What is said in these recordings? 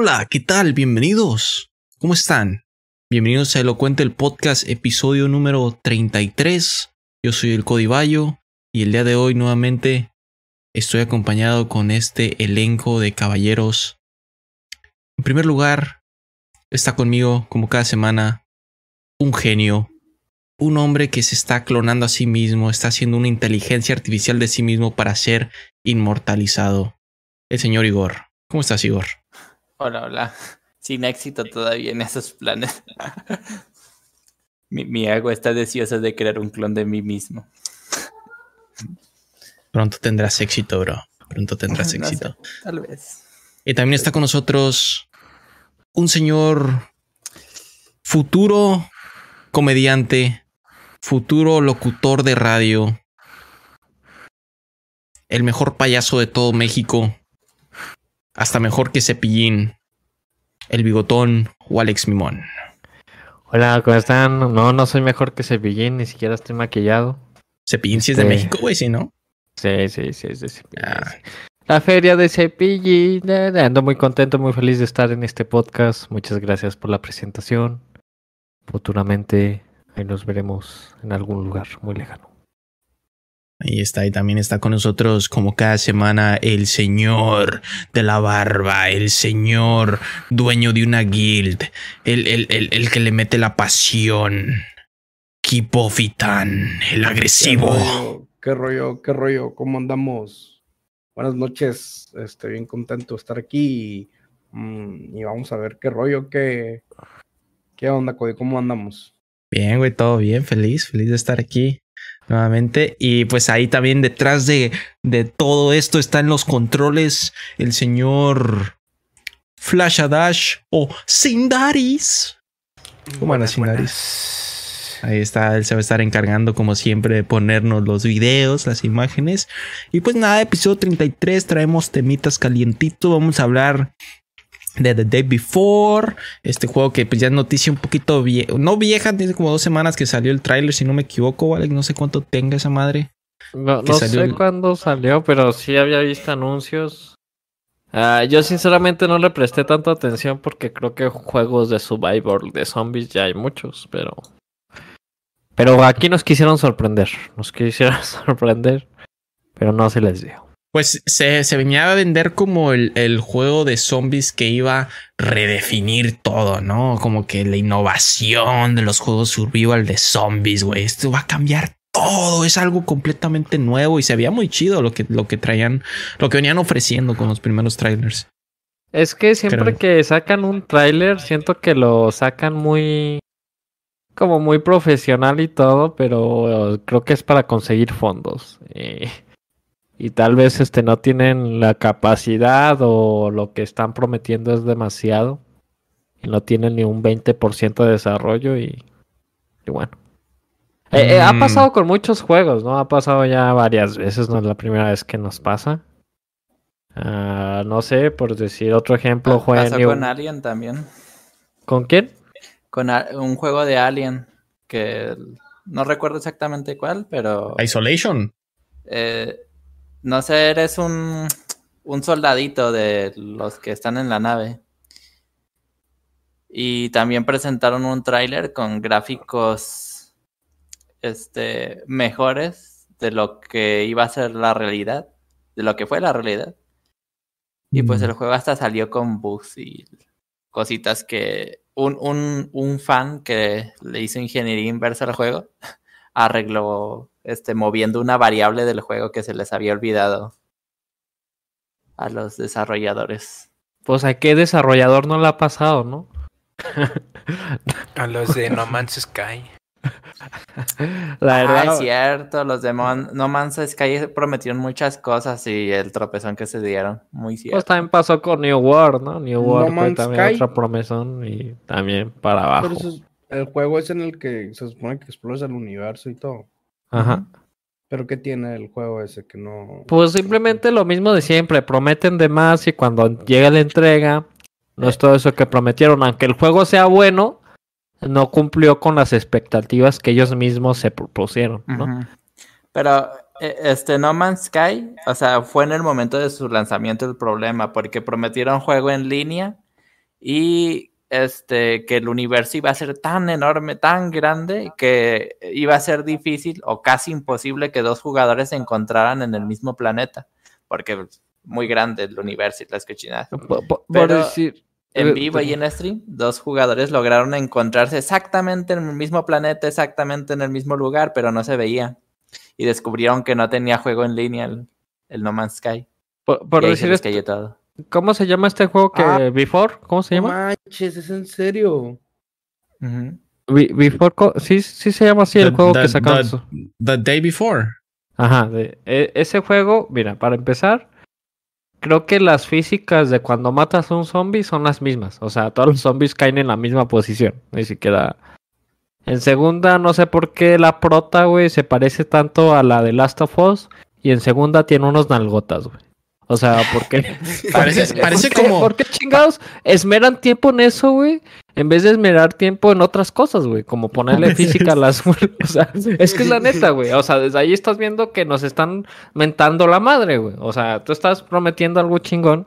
Hola, ¿qué tal? Bienvenidos. ¿Cómo están? Bienvenidos a Elocuente el Podcast, episodio número 33. Yo soy el Codivallo y el día de hoy nuevamente estoy acompañado con este elenco de caballeros. En primer lugar, está conmigo, como cada semana, un genio, un hombre que se está clonando a sí mismo, está haciendo una inteligencia artificial de sí mismo para ser inmortalizado. El señor Igor. ¿Cómo estás, Igor? Hola, hola. Sin éxito todavía en esos planes. mi, mi ego está deseoso de crear un clon de mí mismo. Pronto tendrás éxito, bro. Pronto tendrás No éxito. sé, tal vez. Y también está con nosotros un señor futuro comediante, futuro locutor de radio, el mejor payaso de todo México, hasta mejor que Cepillín, el bigotón o Alex Mimón. Hola, ¿cómo están? No, no soy mejor que Cepillín, ni siquiera estoy maquillado. Cepillín sí es de Este- México, güey, sí, ¿no? Sí, sí, sí, es de Cepillín. Ah. La feria de Cepillín. eh, eh, Ando muy contento, muy feliz de estar en este podcast. Muchas gracias por la presentación. Futuramente ahí nos veremos en algún lugar muy lejano. Ahí está, y también está con nosotros como cada semana el señor de la barba, el señor dueño de una guild, el, el, el, el que le mete la pasión. Kipofitan, el agresivo. ¿Qué rollo? ¿Qué rollo? ¿Qué rollo? ¿Cómo andamos? Buenas noches. Estoy bien contento de estar aquí y, mm, y vamos a ver qué rollo, qué, qué onda, Cody, ¿cómo andamos? Bien, güey, todo bien, feliz, feliz de estar aquí nuevamente. Y pues ahí también detrás de, de todo esto está en los controles el señor Flash Dash o Sindaris. ¿Cómo andas, Sindaris? Ahí está, él se va a estar encargando como siempre de ponernos los videos, las imágenes. Y pues nada, episodio 33, traemos temitas calientitos, vamos a hablar de The Day Before, este juego que pues ya es noticia un poquito vieja, no vieja, tiene como dos semanas que salió el tráiler, si no me equivoco, ¿vale? No sé cuánto tenga esa madre. No, sé el- cuándo salió, pero sí había visto anuncios. Ah, yo sinceramente no le presté tanta atención porque creo que juegos de survival de zombies ya hay muchos, pero... Pero aquí nos quisieron sorprender, nos quisieron sorprender, pero no se les dio. Pues se, se venía a vender como el, el juego de zombies que iba a redefinir todo, ¿no? Como que la innovación de los juegos survival de zombies, güey. Esto va a cambiar todo. Es algo completamente nuevo y se veía muy chido lo que, lo que traían, lo que venían ofreciendo con los primeros trailers. Es que siempre Creo. que sacan un tráiler, siento que lo sacan muy... como muy profesional y todo, pero creo que es para conseguir fondos. Y, y tal vez este no tienen la capacidad o lo que están prometiendo es demasiado. Y no tienen ni un 20% de desarrollo y, y bueno. Eh, eh, ha Mm. pasado con muchos juegos, ¿no? Ha pasado ya varias veces, no es la primera vez que nos pasa. Ah, no sé, por decir otro ejemplo, juega Pasó New- con Alien también. ¿Con quién? Con un juego de Alien que no recuerdo exactamente cuál, pero Isolation. eh, no sé, eres un, un soldadito de los que están en la nave. Y también presentaron un tráiler con gráficos este, mejores de lo que iba a ser la realidad, de lo que fue la realidad. Y pues Mm. el juego hasta salió con bugs y cositas que un, un, un fan que le hizo ingeniería inversa al juego arregló este, moviendo una variable del juego que se les había olvidado a los desarrolladores. Pues a qué desarrollador no le ha pasado, ¿no? A los de No Man's Sky. La Ah, verdad, es cierto, los de Mon- No Man's Sky prometieron muchas cosas y el tropezón que se dieron. Muy pues cierto. también pasó con New World, ¿no? New No World fue también Sky. otra promesón y también para abajo. Pero eso es- el juego es en el que se supone que exploras el universo y todo. Ajá. Pero ¿qué tiene el juego ese que no... Pues simplemente lo mismo de siempre, prometen de más y cuando llega la entrega, no es todo eso que prometieron, aunque el juego sea bueno, no cumplió con las expectativas que ellos mismos se propusieron, ¿no? Pero eh, este No Man's Sky, o sea, fue en el momento de su lanzamiento el problema, porque prometieron juego en línea y este que el universo iba a ser tan enorme, tan grande, que iba a ser difícil o casi imposible que dos jugadores se encontraran en el mismo planeta, porque es muy grande el universo y las cochinadas. Pero decir, En eh, vivo y en stream, dos jugadores lograron encontrarse exactamente en el mismo planeta, exactamente en el mismo lugar, pero no se veían. Y descubrieron que no tenía juego en línea el, el No Man's Sky. por, decir esto. ¿Cómo se llama este juego que Ah. Before? ¿Cómo se No llama? manches, es en serio. Be- Before, sí, sí se llama así el The- juego the- que sacaron. the- The Day Before. Ajá, de- e- ese juego, mira, para empezar, creo que las físicas de cuando matas a un zombie son las mismas. O sea, todos los zombies caen en la misma posición. Ni siquiera. En segunda, no sé por qué la prota, güey, se parece tanto a la de Last of Us. Y en segunda tiene unos nalgotas, güey. O sea, ¿por qué? Parece, parece ¿Por qué- como. ¿Por qué chingados esmeran tiempo en eso, güey? En vez de esmerar tiempo en otras cosas, güey. Como ponerle física a las... O sea, es que es la neta, güey. O sea, desde ahí estás viendo que nos están mentando la madre, güey. O sea, tú estás prometiendo algo chingón.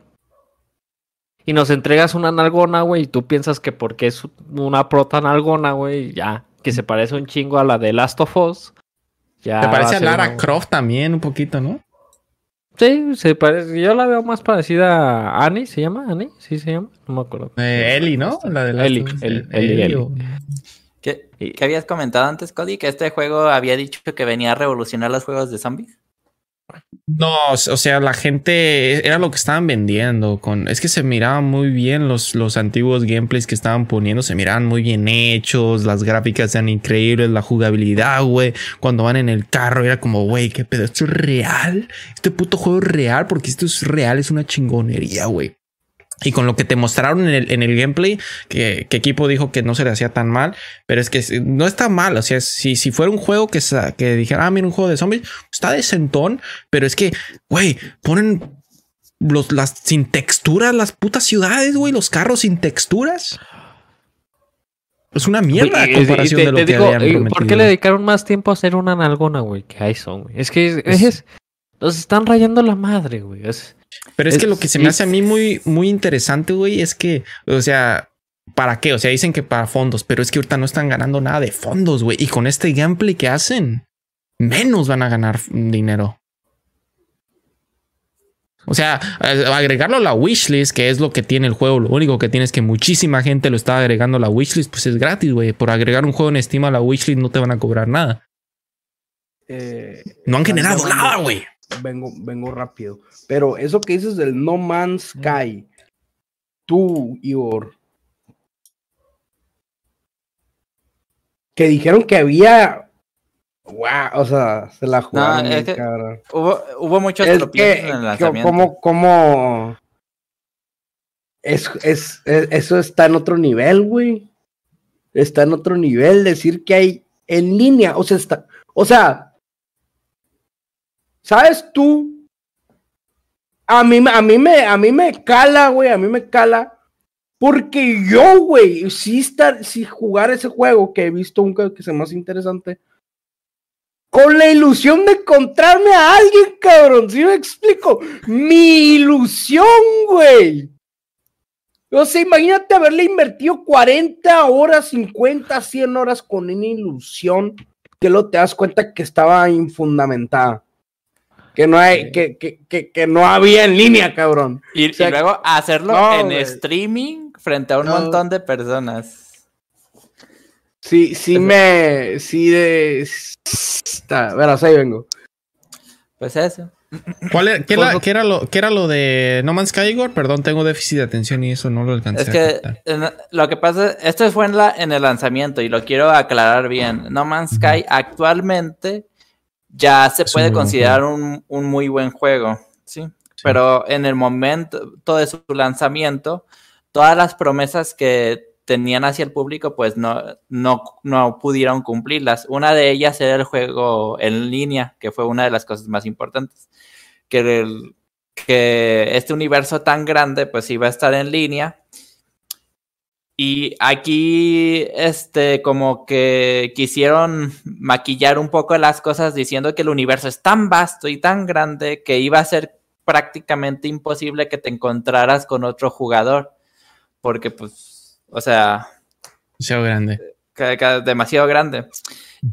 Y nos entregas una nalgona, güey. Y tú piensas que porque es una prota nalgona, güey, ya. Que se parece un chingo a la de Last of Us. Ya Te parece a Lara una- Croft también, un poquito, ¿no? Sí, se parece. Yo la veo más parecida a Annie. ¿Se llama Annie? Sí, se llama. No me acuerdo. Eh, Ellie, ¿no? La de Last Ellie, ¿Qué, qué habías comentado antes, Cody? Que este juego había dicho que venía a revolucionar los juegos de zombies. No, o sea, la gente era lo que estaban vendiendo. Con, es que se miraban muy bien los, los antiguos gameplays que estaban poniendo, se miraban muy bien hechos, las gráficas eran increíbles, la jugabilidad, güey. Cuando van en el carro era como, güey, qué pedo, esto es real. Este puto juego es real porque esto es real, es una chingonería, güey. Y con lo que te mostraron en el, en el gameplay, que, que equipo dijo que no se le hacía tan mal, pero es que no está mal. O sea, si, si fuera un juego que, que dijera, ah, mira, un juego de zombies, está decentón, pero es que, güey, ponen los, las sin texturas, las putas ciudades, güey, los carros sin texturas. Es una mierda a Y- y- comparación y te- de lo te que digo, habían eh, ¿Por qué prometido. le dedicaron más tiempo a hacer una nalgona, güey? Que ahí son, güey. Es que es, Es- es- nos están rayando la madre, güey. Es- Pero es, que lo que se me hace a mí muy, muy interesante, güey, es que, o sea, ¿para qué? O sea, dicen que para fondos, pero es que ahorita no están ganando nada de fondos, güey. Y con este gameplay que hacen, menos van a ganar dinero. O sea, agregarlo a la wishlist, que es lo que tiene el juego, lo único que tiene es que muchísima gente lo está agregando a la wishlist, pues es gratis, güey. Por agregar un juego en Steam a la wishlist no te van a cobrar nada. Eh, No han generado nada, güey. Vengo, vengo rápido. Pero eso que dices del No Man's Sky, tú, Igor, que dijeron que había. Wow, o sea, se la jugaron. es bien que-. Hubo, hubo muchos Es que, en el lanzamiento. como, como. Es, es, es- eso está en otro nivel, güey. Está en otro nivel decir que hay en línea. O sea, está. O sea. ¿Sabes tú? A mí, a mí me, a mí me cala, güey. A mí me cala. Porque yo, güey, si estar, si jugar ese juego que he visto un que se me hace interesante. Con la ilusión de encontrarme a alguien, cabrón. ¿Sí me explico? Mi ilusión, güey. O sea, imagínate haberle invertido 40 horas, 50, 100 horas con una ilusión que luego te das cuenta que estaba infundamentada. Que no hay, que, que, que, que no había en línea, cabrón. Y, O sea, y luego hacerlo no, en streaming frente a un No. montón de personas. Sí, sí me, sí de, está, verás, ahí vengo. Pues eso. ¿Cuál era, qué, era, qué era lo, qué era lo de No Man's Sky, Igor? Perdón, tengo déficit de atención y eso no lo alcancé Es que lo que pasa, esto fue en, la, en el lanzamiento y lo quiero aclarar bien. No Man's Sky actualmente ya se Es puede considerar un, un muy buen juego, ¿sí? Pero en el momento todo de su lanzamiento, todas las promesas que tenían hacia el público, pues no, no, no pudieron cumplirlas. Una de ellas era el juego en línea, que fue una de las cosas más importantes. Que, el- que este universo tan grande, pues iba a estar en línea. Y aquí, este, como que quisieron maquillar un poco las cosas diciendo que el universo es tan vasto y tan grande que iba a ser prácticamente imposible que te encontraras con otro jugador. Porque, pues, o sea, Demasiado grande. que- que demasiado grande.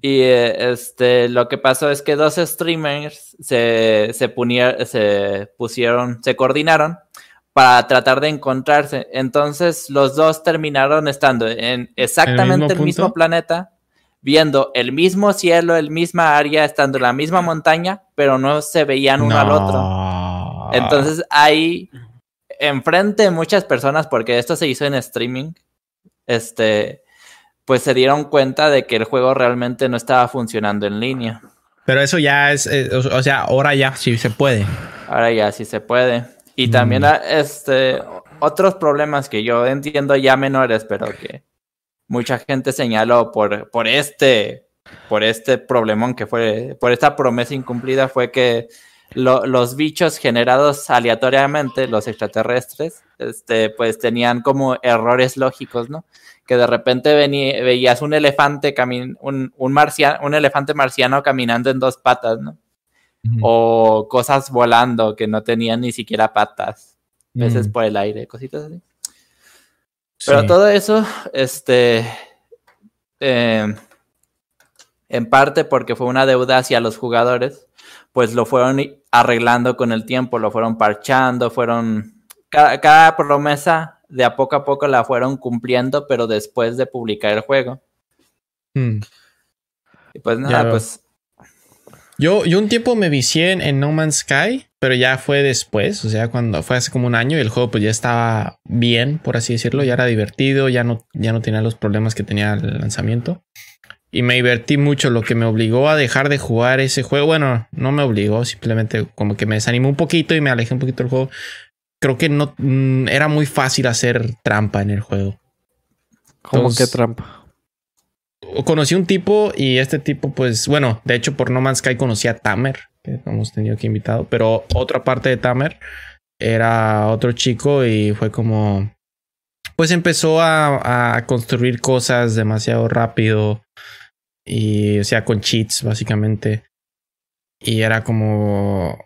Y eh, este, lo que pasó es que dos streamers se, se, punie- se pusieron, se coordinaron para tratar de encontrarse. Entonces los dos terminaron estando en exactamente el mismo, planeta, viendo el mismo cielo, el misma área, estando en la misma montaña, pero no se veían uno al otro. Entonces ahí, enfrente de muchas personas, porque esto se hizo en streaming, este, pues se dieron cuenta de que el juego realmente no estaba funcionando en línea. Pero eso ya es, eh, o o sea, ahora ya sí se puede. Ahora ya sí se puede. Y Mm. también ah, este, otros problemas que yo entiendo ya menores, pero que mucha gente señaló por, por este por este problemón que fue, por esta promesa incumplida, fue que lo- los bichos generados aleatoriamente, los extraterrestres, este, pues tenían como errores lógicos, ¿no? Que de repente vení- veías un elefante camin un, un, marcia- un elefante marciano caminando en dos patas, ¿no? O cosas volando que no tenían ni siquiera patas, veces Mm, por el aire, cositas así. Pero sí. todo eso, este, eh, en parte porque fue una deuda hacia los jugadores, pues lo fueron arreglando con el tiempo, lo fueron parchando, fueron, cada, cada promesa de a poco a poco la fueron cumpliendo, pero después de publicar el juego. Mm. Y pues nada, pues Yo, yo un tiempo me vicié en, en No Man's Sky, pero ya fue después, o sea, cuando fue hace como un año y el juego pues ya estaba bien, por así decirlo, ya era divertido, ya no, ya no tenía los problemas que tenía el lanzamiento. Y me divertí mucho, lo que me obligó a dejar de jugar ese juego. Bueno, no me obligó, simplemente como que me desanimó un poquito y me alejé un poquito del juego. Creo que no mm, era muy fácil hacer trampa en el juego. Que Entonces- trampa. Conocí un tipo y este tipo, pues, bueno, de hecho por No Man's Sky conocí a Tamer, que hemos tenido aquí invitado, pero otra parte de Tamer era otro chico y fue como, pues empezó a, a construir cosas demasiado rápido y, o sea, con cheats básicamente. Y era como,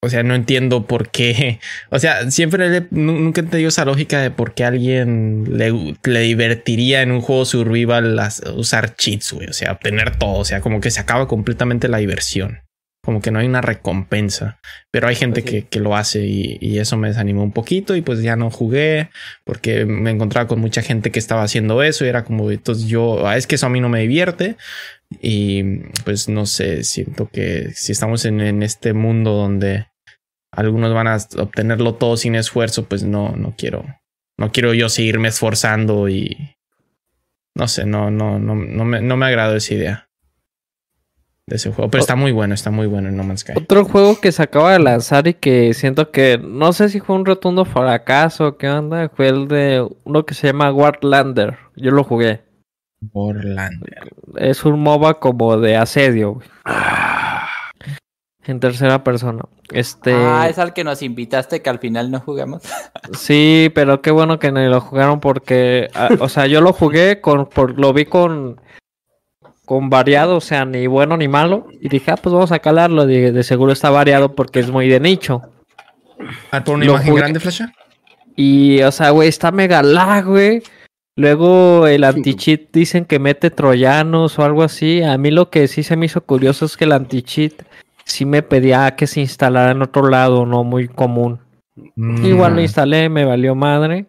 o sea, no entiendo por qué. O sea, siempre le- nu- nunca he entendido esa lógica de por qué alguien le, le divertiría en un juego survival las- usar cheats, güey. O sea, obtener todo. O sea, como que se acaba completamente la diversión. Como que no hay una recompensa. Pero hay gente que, que lo hace y, y eso me desanimó un poquito y pues ya no jugué porque me encontraba con mucha gente que estaba haciendo eso y era como, entonces yo, "Ah, es que eso a mí no me divierte. Y pues no sé, siento que si estamos en, en este mundo donde algunos van a obtenerlo todo sin esfuerzo, pues no, no quiero, no quiero yo seguirme esforzando y no sé, no, no, no, no me, no me agradó esa idea de ese juego. Pero está muy bueno, está muy bueno en No Man's Sky. Otro juego que se acaba de lanzar y que siento que no sé si fue un rotundo fracaso o qué onda, fue el de uno que se llama Warlander. Yo lo jugué. Borland. Es un MOBA como de asedio, güey. En tercera persona. Este. Ah, es al que nos invitaste que al final no jugamos. Sí, pero qué bueno que no lo jugaron porque, ah, o sea, yo lo jugué con, por, lo vi con, con variado, o sea, ni bueno ni malo. Y dije, ah, pues vamos a calarlo. De, de seguro está variado porque es muy de nicho. Ah, ¿Por una Lo imagen jugué. grande, Flasha? Y, o sea, güey, está mega lag, güey. Luego el anti-cheat dicen que mete troyanos o algo así. A mí lo que sí se me hizo curioso es que el anti-cheat sí me pedía que se instalara en otro lado, no muy común. Igual lo Mm. instalé, me valió madre.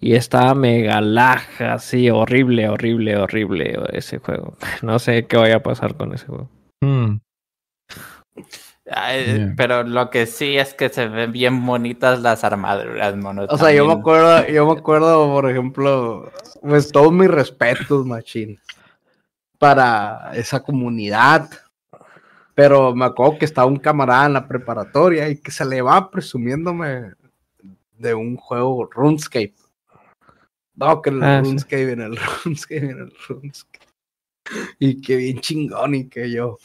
Y estaba mega lag, así, horrible, horrible, horrible ese juego. No sé qué vaya a pasar con ese juego. Mm. Ay, Yeah. Pero lo que sí es que se ven bien bonitas las armaduras, mono. O sea, yo me acuerdo, yo me acuerdo, por ejemplo, pues todos mis respetos, machín, para esa comunidad. Pero me acuerdo que estaba un camarada en la preparatoria y que se le va presumiéndome de un juego RuneScape. No, que en el Ah, sí. RuneScape, en el RuneScape, en el RuneScape. Y que bien chingón y que yo.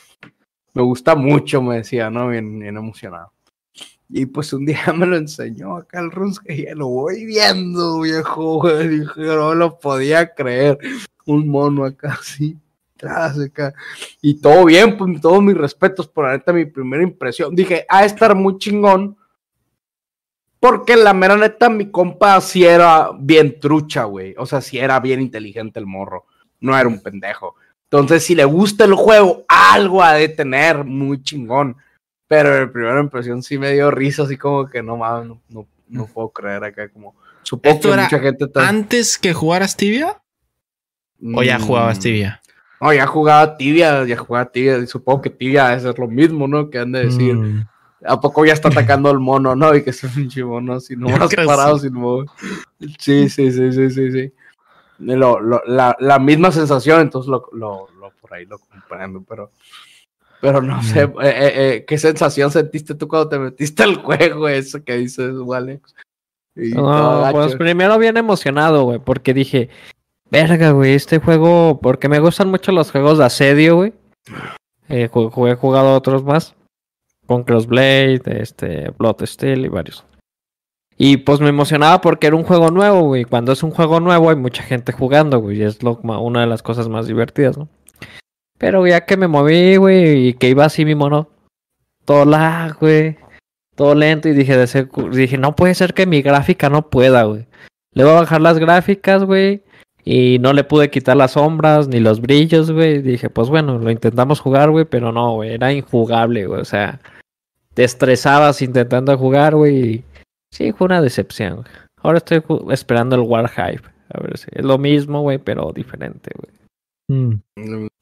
Me gusta mucho, me decía, ¿no? Bien, bien emocionado. Y pues un día me lo enseñó acá el RuneScape y ya lo voy viendo, viejo, güey. Dije, no lo podía creer. Un mono acá así, acá. Y todo bien, pues todos mis respetos, por la neta, mi primera impresión. Dije, a estar muy chingón. Porque la mera neta, mi compa sí era bien trucha, güey. O sea, sí era bien inteligente el morro. No era un pendejo. Entonces, si le gusta el juego, algo ha de tener muy chingón. Pero en primera impresión sí me dio risa, así como que no mames, no, no, no puedo creer acá como. Supongo ¿Esto que era mucha gente está- ¿Antes que jugaras tibia? ¿O ya Mm, jugabas tibia? No, ya jugaba tibia, ya jugaba tibia. Y supongo que tibia ser lo mismo, ¿no? Que han de decir. Mm. ¿A poco ya está atacando al mono, no? Y que es un pinche mono, si no Yo más creo parado, sí. sin mover. Sí, sí, sí, sí, sí, sí. Lo- lo- la, la misma sensación, entonces lo, lo, lo- por ahí lo comprendo, pero, pero no sé, eh, eh, eh, ¿qué sensación sentiste tú cuando te metiste al juego eso que dices, Alex? Y No, pues primero bien emocionado, güey, porque dije, verga, güey, este juego, porque me gustan mucho los juegos de asedio, güey. Eh, he jugado otros más, con Crossblade, este, Blood Steel y varios. Y pues me emocionaba porque era un juego nuevo, güey. Cuando es un juego nuevo hay mucha gente jugando, güey. Y es lo, una de las cosas más divertidas, ¿no? Pero ya que me moví, güey, y que iba así mi mono, todo lag, güey todo lento y dije, de ser- dije, no puede ser que mi gráfica no pueda, güey. Le voy a bajar las gráficas, güey. Y no le pude quitar las sombras ni los brillos, güey. Dije, pues bueno, lo intentamos jugar, güey, pero no, güey, era injugable, güey. O sea, te estresabas intentando jugar, güey. Sí, fue una decepción. güey. Ahora estoy esperando el War Hype. A ver si es lo mismo, güey, pero diferente, güey. Mm.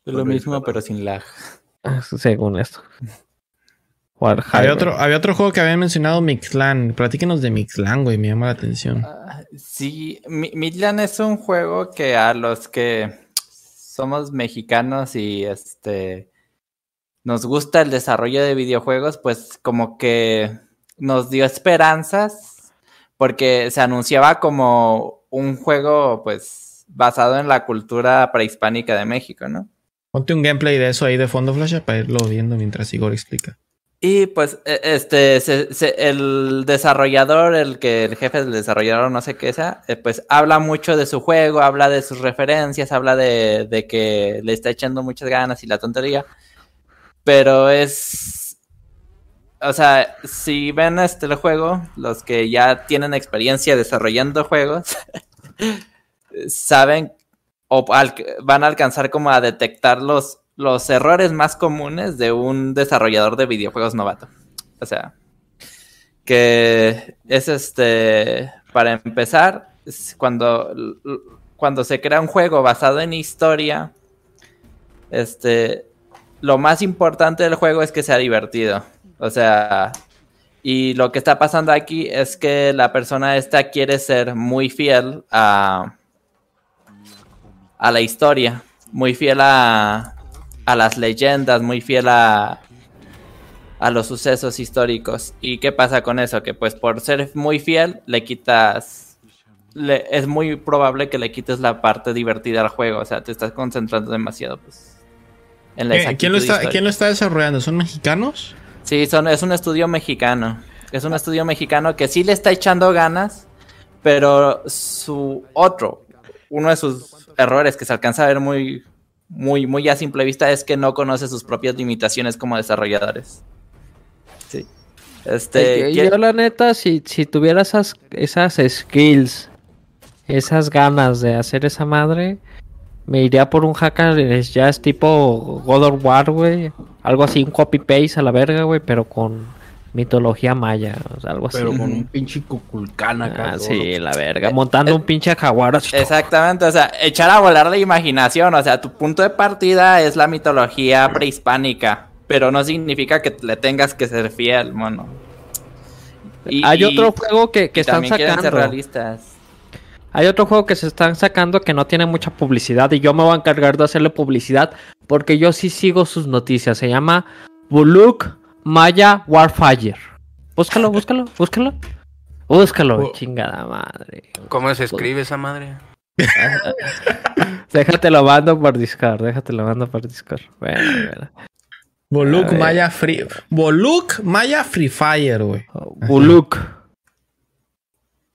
Es lo mismo, pero sin lag. Ah, Según esto. War Hype. Había otro, había otro juego que habían mencionado, Mixlan. Platíquenos de Mixlan, güey, me llama la atención. Ah, Sí, Mi- Midland es un juego que a los que somos mexicanos y este nos gusta el desarrollo de videojuegos, pues como que nos dio esperanzas porque se anunciaba como un juego pues basado en la cultura prehispánica de México, ¿no? Ponte un gameplay de eso ahí de fondo, Flash, para irlo viendo mientras Igor explica. Y pues e- este se- se- el desarrollador, el que el jefe del desarrollador, no sé qué sea, eh, pues habla mucho de su juego, habla de sus referencias, habla de, de que le está echando muchas ganas y la tontería. Pero es o sea, si ven este el juego, los que ya tienen experiencia desarrollando juegos, saben o van a alcanzar como a detectar los, los errores más comunes de un desarrollador de videojuegos novato. O sea, que es este, para empezar, cuando, cuando se crea un juego basado en historia, este, lo más importante del juego es que sea divertido. O sea, y lo que está pasando aquí es que la persona esta quiere ser muy fiel a, a la historia, muy fiel a, a las leyendas, muy fiel a, a los sucesos históricos. ¿Y qué pasa con eso? Que pues por ser muy fiel le quitas... es muy probable que le quites la parte divertida al juego, o sea, te estás concentrando demasiado pues, en la ¿Quién, lo está, histórica. ¿Quién lo está desarrollando? ¿Son mexicanos? Sí, son, es un estudio mexicano. Es un estudio mexicano que sí le está echando ganas, pero su otro, uno de sus errores que se alcanza a ver muy, muy, muy a simple vista es que no conoce sus propias limitaciones como desarrolladores. Sí. Este. Ay, ¿quiere- Yo la neta, si, si tuviera esas, esas skills, esas ganas de hacer esa madre, me iría por un hacker es ya es tipo God of War, güey. Algo así, un copy-paste a la verga, güey, pero con mitología maya, o sea, algo así. Pero con un pinche cuculcán acá. Ah, sí, la verga. Eh, Montando eh, un pinche jaguar así. Exactamente, o sea, echar a volar la imaginación, o sea, tu punto de partida es la mitología prehispánica, pero no significa que le tengas que ser fiel, mono. Y- Hay y- otro juego que, que están también quieren ser sacando. realistas. Hay otro juego que se están sacando que no tiene mucha publicidad y yo me voy a encargar de hacerle publicidad porque yo sí sigo sus noticias. Se llama Buluk Maya Warfire. Búscalo, búscalo, búscalo. Búscalo, chingada madre. ¿Cómo se escribe esa madre? Déjate lo mando por Discord, déjate lo mando por Discord. Bueno, bueno. Boluk A ver. Maya Free. Boluk Maya Free Fire, güey. Buluk.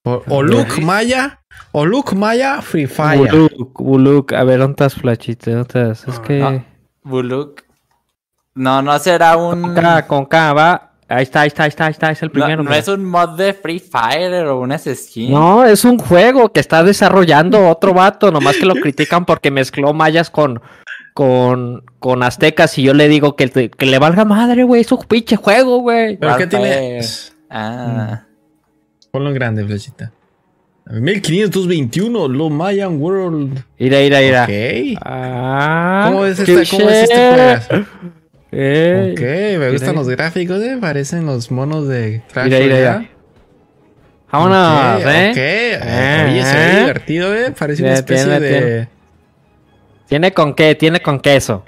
O, Oluk Maya. Oluk Maya Free Fire. Buluk, Buluk. A ver, ¿dónde estás, Flachito? ¿Dónde estás? Es Ah, que... no. Buluk. No, no será un. Con K, con K, va. Ahí está, ahí está, ahí está, ahí está, es el No, primero. no mira. es un mod de Free Fire o un skin. No, es un juego que está desarrollando otro vato, nomás que lo critican porque mezcló mayas con, con, con aztecas y yo le digo que, que le valga madre, güey, es un pinche juego, güey. ¿Pero qué tiene? Ah. Ponlo en grande, flechita. 1521, Lo Mayan World. Mira, mira, mira. Ok. Ah, ¿Cómo es, esta, ¿Cómo es este touché. juego? Ey. Ok, me gustan mira. los gráficos, eh. Parecen los monos de Crash Mira, mira. Vámonos, Ok, ¿eh? ok. Eh, Oye, se ve divertido, eh. Parece una especie tiene, de. tiene. ¿Tiene con qué? Tiene con queso.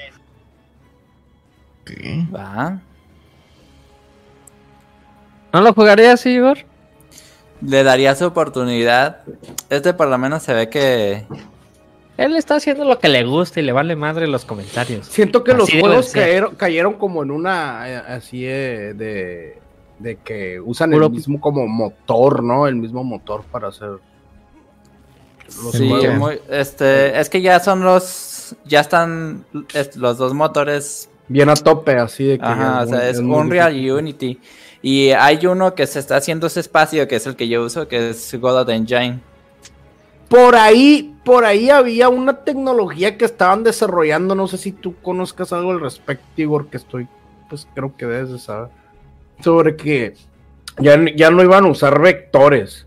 Ok. Va. ¿No lo jugarías, Igor? Le daría su oportunidad. Este por lo menos se ve que. Él está haciendo lo que le gusta y le vale madre los comentarios. Siento que los Así juegos cayeron, cayeron como en una eh, así eh, de, de que usan Puro- el mismo como motor, ¿no? El mismo motor para hacer los Sí, juegos. muy- este, es que ya son los. Ya están es- los dos motores. Bien a tope, así de que. Ajá, ya o sea, es Unreal difícil. y Unity. Y hay uno que se está haciendo ese espacio, que es el que yo uso, que es Godot Engine. Por ahí, por ahí había una tecnología que estaban desarrollando, no sé si tú conozcas algo al respecto, Igor, que estoy, pues creo que debes de saber, sobre que ya, ya no iban a usar vectores,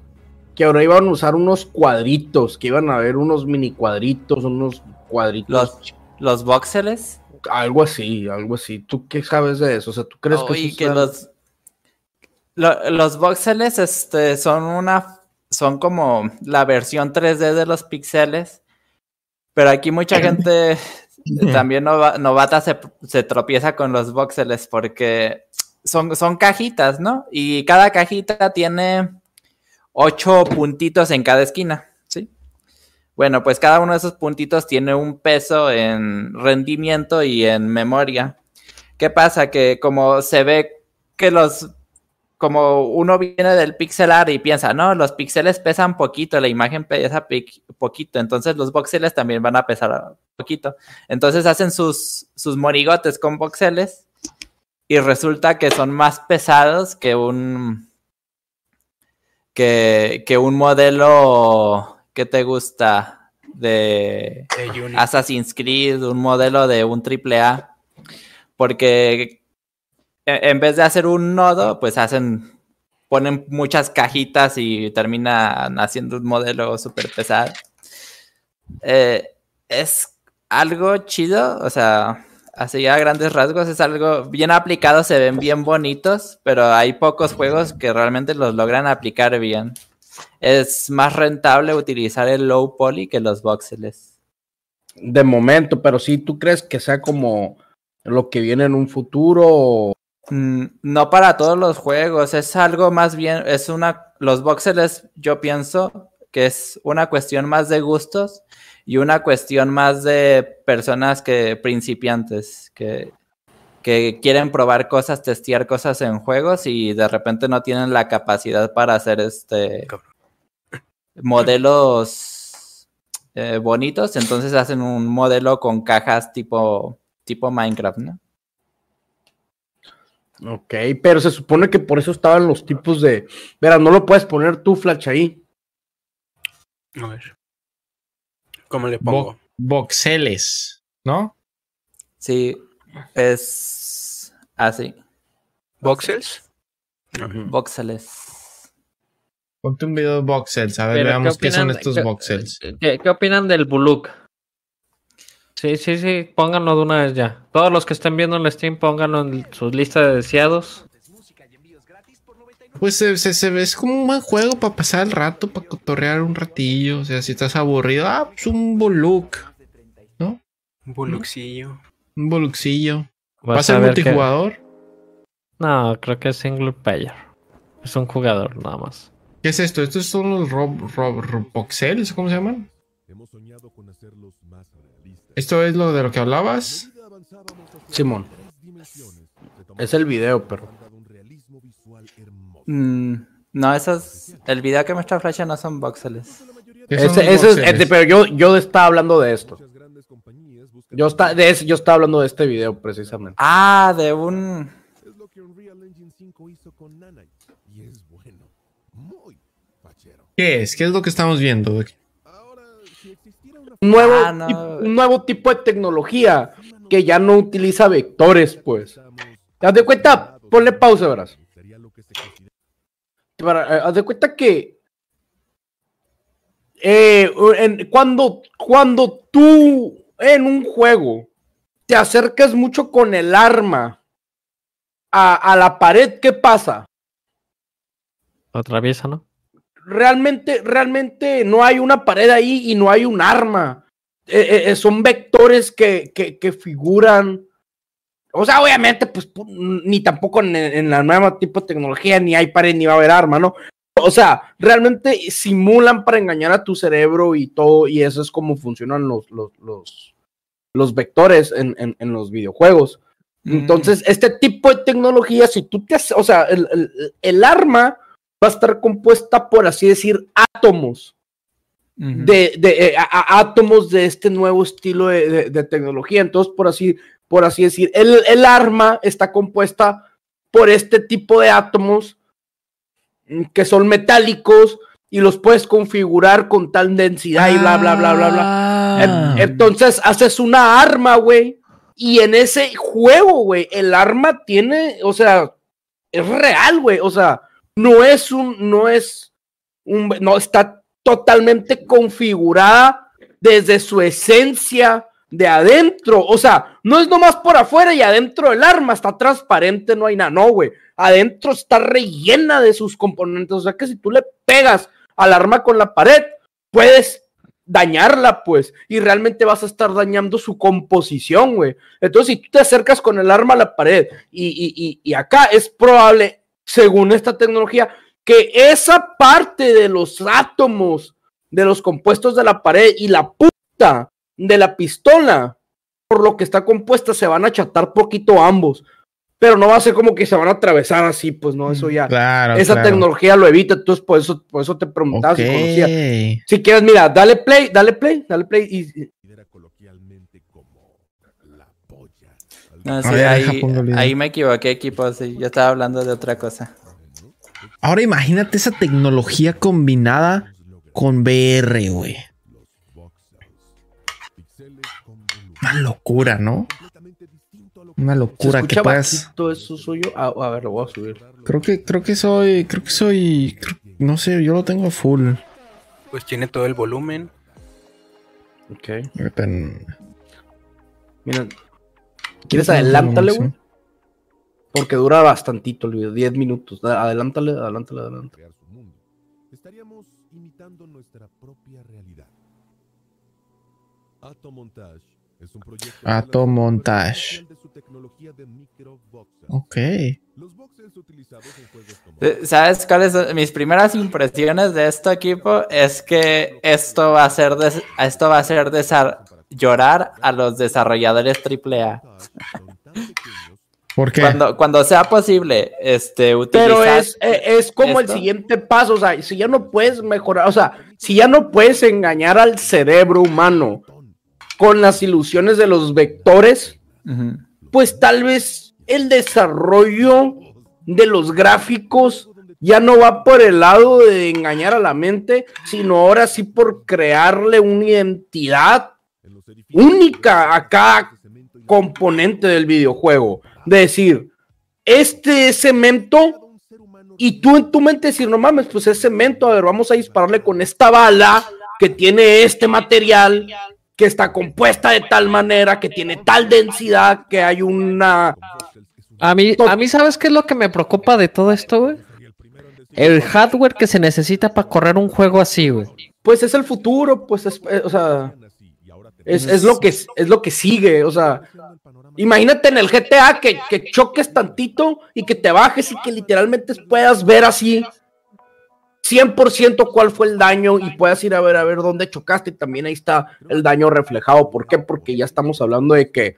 que ahora iban a usar unos cuadritos, que iban a haber unos mini cuadritos, unos cuadritos, Los, los voxeles. algo así, algo así. ¿Tú qué sabes de eso? O sea, ¿tú crees que, eso que los, lo- los voxeles este, son una son como la versión 3D de los píxeles. Pero aquí mucha gente también nova- novata se, se tropieza con los voxeles porque son, son cajitas, ¿no? Y cada cajita tiene ocho puntitos en cada esquina, ¿sí? Bueno, pues cada uno de esos puntitos tiene un peso en rendimiento y en memoria. ¿Qué pasa? Que como se ve que los como uno viene del pixel art y piensa, no, los píxeles pesan poquito, la imagen pesa poquito, entonces los voxeles también van a pesar poquito. Entonces hacen sus, sus monigotes con voxeles y resulta que son más pesados que un que, que un modelo que te gusta de De. Assassin's Creed, un modelo de un AAA, porque e- en vez de hacer un nodo, pues hacen, ponen muchas cajitas y terminan haciendo un modelo súper pesado. Eh, es algo chido, o sea, así a grandes rasgos es algo bien aplicado, se ven bien bonitos, pero hay pocos juegos que realmente los logran aplicar bien. Es más rentable utilizar el low poly que los voxeles. de momento, pero si tú crees que sea como lo que viene en un futuro No para todos los juegos, es algo más bien, es una, los voxeles yo pienso que es una cuestión más de gustos y una cuestión más de personas que principiantes, que, que quieren probar cosas, testear cosas en juegos y de repente no tienen la capacidad para hacer este Cabrón. modelos eh, bonitos, entonces hacen un modelo con cajas tipo, tipo Minecraft, ¿no? Ok, pero se supone que por eso estaban los tipos de. Verás, no lo puedes poner tú, Flash, ahí. A ver. ¿Cómo le pongo? Vo- voxeles, ¿no? Sí, es así. ¿Voxels? Voxeles. Ponte un video de voxels, a ver, veamos qué, son estos qué- voxels. ¿Qué, qué opinan del Buluk? Sí, sí, sí, pónganlo de una vez ya. Todos los que estén viendo en el Steam, pónganlo en su lista de deseados. Pues se, se, se ve es como un buen juego para pasar el rato, para cotorrear un ratillo. O sea, si estás aburrido, ah, pues un Boluk. ¿No? Un boluxillo. Un Boluxillo. ¿Va a Vas ser que- multijugador? No, creo que es single player. Es un jugador nada más. ¿Qué es esto? ¿Estos son los Rob, Rob, Roboxels? ¿Cómo se llaman? ¿Esto es lo de lo que hablabas? Simón. Es el video, pero. Mm, no, esos. El video que muestra Flash no son voxeles. ¿Qué son Ese, ese es, este, pero yo, yo estaba hablando de esto. Yo, está, de ese- yo estaba hablando de este video precisamente. Ah, de un. Es lo que Unreal Engine 5 hizo con Nanite. Y es bueno. Muy fachero. ¿Qué es? ¿Qué es lo que estamos viendo si existiera una Un nuevo, Ah, no. tipo, un nuevo tipo de tecnología que ya no utiliza vectores, pues. Haz de cuenta, ponle pausa, verás. sería lo que se considera Para, eh, haz de cuenta que eh, en- cuando, cuando tú en un juego te acercas mucho con el arma a, a la pared, ¿qué pasa? Atraviesa, ¿no? Realmente, realmente no hay una pared ahí y no hay un arma. Eh, eh, eh, son vectores que, que, que figuran. O sea, obviamente, pues pu- ni tampoco en, en la nueva tipo de tecnología ni hay pared ni va a haber arma, ¿no? O sea, realmente simulan para engañar a tu cerebro y todo, y eso es como funcionan los, los, los, los vectores en, en- en los videojuegos. Mm. Entonces, este tipo de tecnología, si tú te haces, o sea, el, el- el arma va a estar compuesta, por así decir, átomos, de, de, eh, a- a- átomos de este nuevo estilo de, de- de tecnología. Entonces, por así, por así decir, el, el arma está compuesta por este tipo de átomos mm, que son metálicos y los puedes configurar con tal densidad y bla, bla, bla, bla, bla. Ah. En- Entonces haces una arma, güey. Y en ese juego, güey, el arma tiene, o sea, es real, güey. O sea, no es un, no es un, no está totalmente configurada desde su esencia de adentro. O sea, no es nomás por afuera y adentro del arma está transparente, no hay nada. No, güey. Adentro está rellena de sus componentes. O sea que si tú le pegas al arma con la pared, puedes dañarla, pues, y realmente vas a estar dañando su composición, güey. Entonces, si tú te acercas con el arma a la pared y, y- y- y acá es probable, según esta tecnología, que esa parte de los átomos, de los compuestos de la pared y la punta de la pistola, por lo que está compuesta, se van a achatar poquito ambos. Pero no va a ser como que se van a atravesar así, pues no, eso ya. Claro, esa claro. tecnología lo evita, entonces por eso, por eso te preguntaba si conocía. Ok. Si quieres, mira, dale play, dale play, dale play y, y- considera coloquialmente como la polla. No, sí, ver, ahí, me equivoqué, equipo. Sí, yo estaba hablando de otra cosa. Ahora imagínate esa tecnología combinada con VR, güey. Una locura, ¿no? Una ¿Se locura que puedas. bajito eso suyo? Ah, a ver, lo voy a subir. Creo que, creo que soy, creo que soy, creo- no sé, yo lo tengo full. Pues tiene todo el volumen. Ok. Ahorita en- Mira. ¿Quieres adelántale, güey? Porque dura bastantito el video, 10 minutos. Adelántale, adelántale, adelántale. Estaríamos imitando nuestra propia realidad. Atomontage es un proyecto Atomontage. de su tecnología de. Ok. Los utilizados en juegos como Eh, ¿Sabes cuáles son mis primeras impresiones de esto, equipo? Es que esto va a ser des- esto va a ser desar- llorar a los desarrolladores AAA. ¿Por qué? Cuando, cuando sea posible, este, utilizar... Pero es, eh, es como el siguiente paso, o sea, si ya no puedes mejorar, o sea, si ya no puedes engañar al cerebro humano con las ilusiones de los vectores, pues tal vez el desarrollo de los gráficos ya no va por el lado de engañar a la mente, sino ahora sí por crearle una identidad única a cada componente del videojuego. De decir, este es cemento y tú en tu mente decir, no mames, pues es cemento, a ver, vamos a dispararle con esta bala que tiene este material que está compuesta de tal manera, que tiene tal densidad, que hay una... A mí, a mí, ¿sabes qué es lo que me preocupa de todo esto, güey? El hardware que se necesita para correr un juego así, güey. Pues es el futuro, pues es, eh, o sea, es, es lo que es, es lo que sigue, o sea, imagínate en el GTA que, que choques tantito y que te bajes y que literalmente puedas ver así 100% cuál fue el daño y puedas ir a ver a ver dónde chocaste y también ahí está el daño reflejado. ¿Por qué? Porque ya estamos hablando de que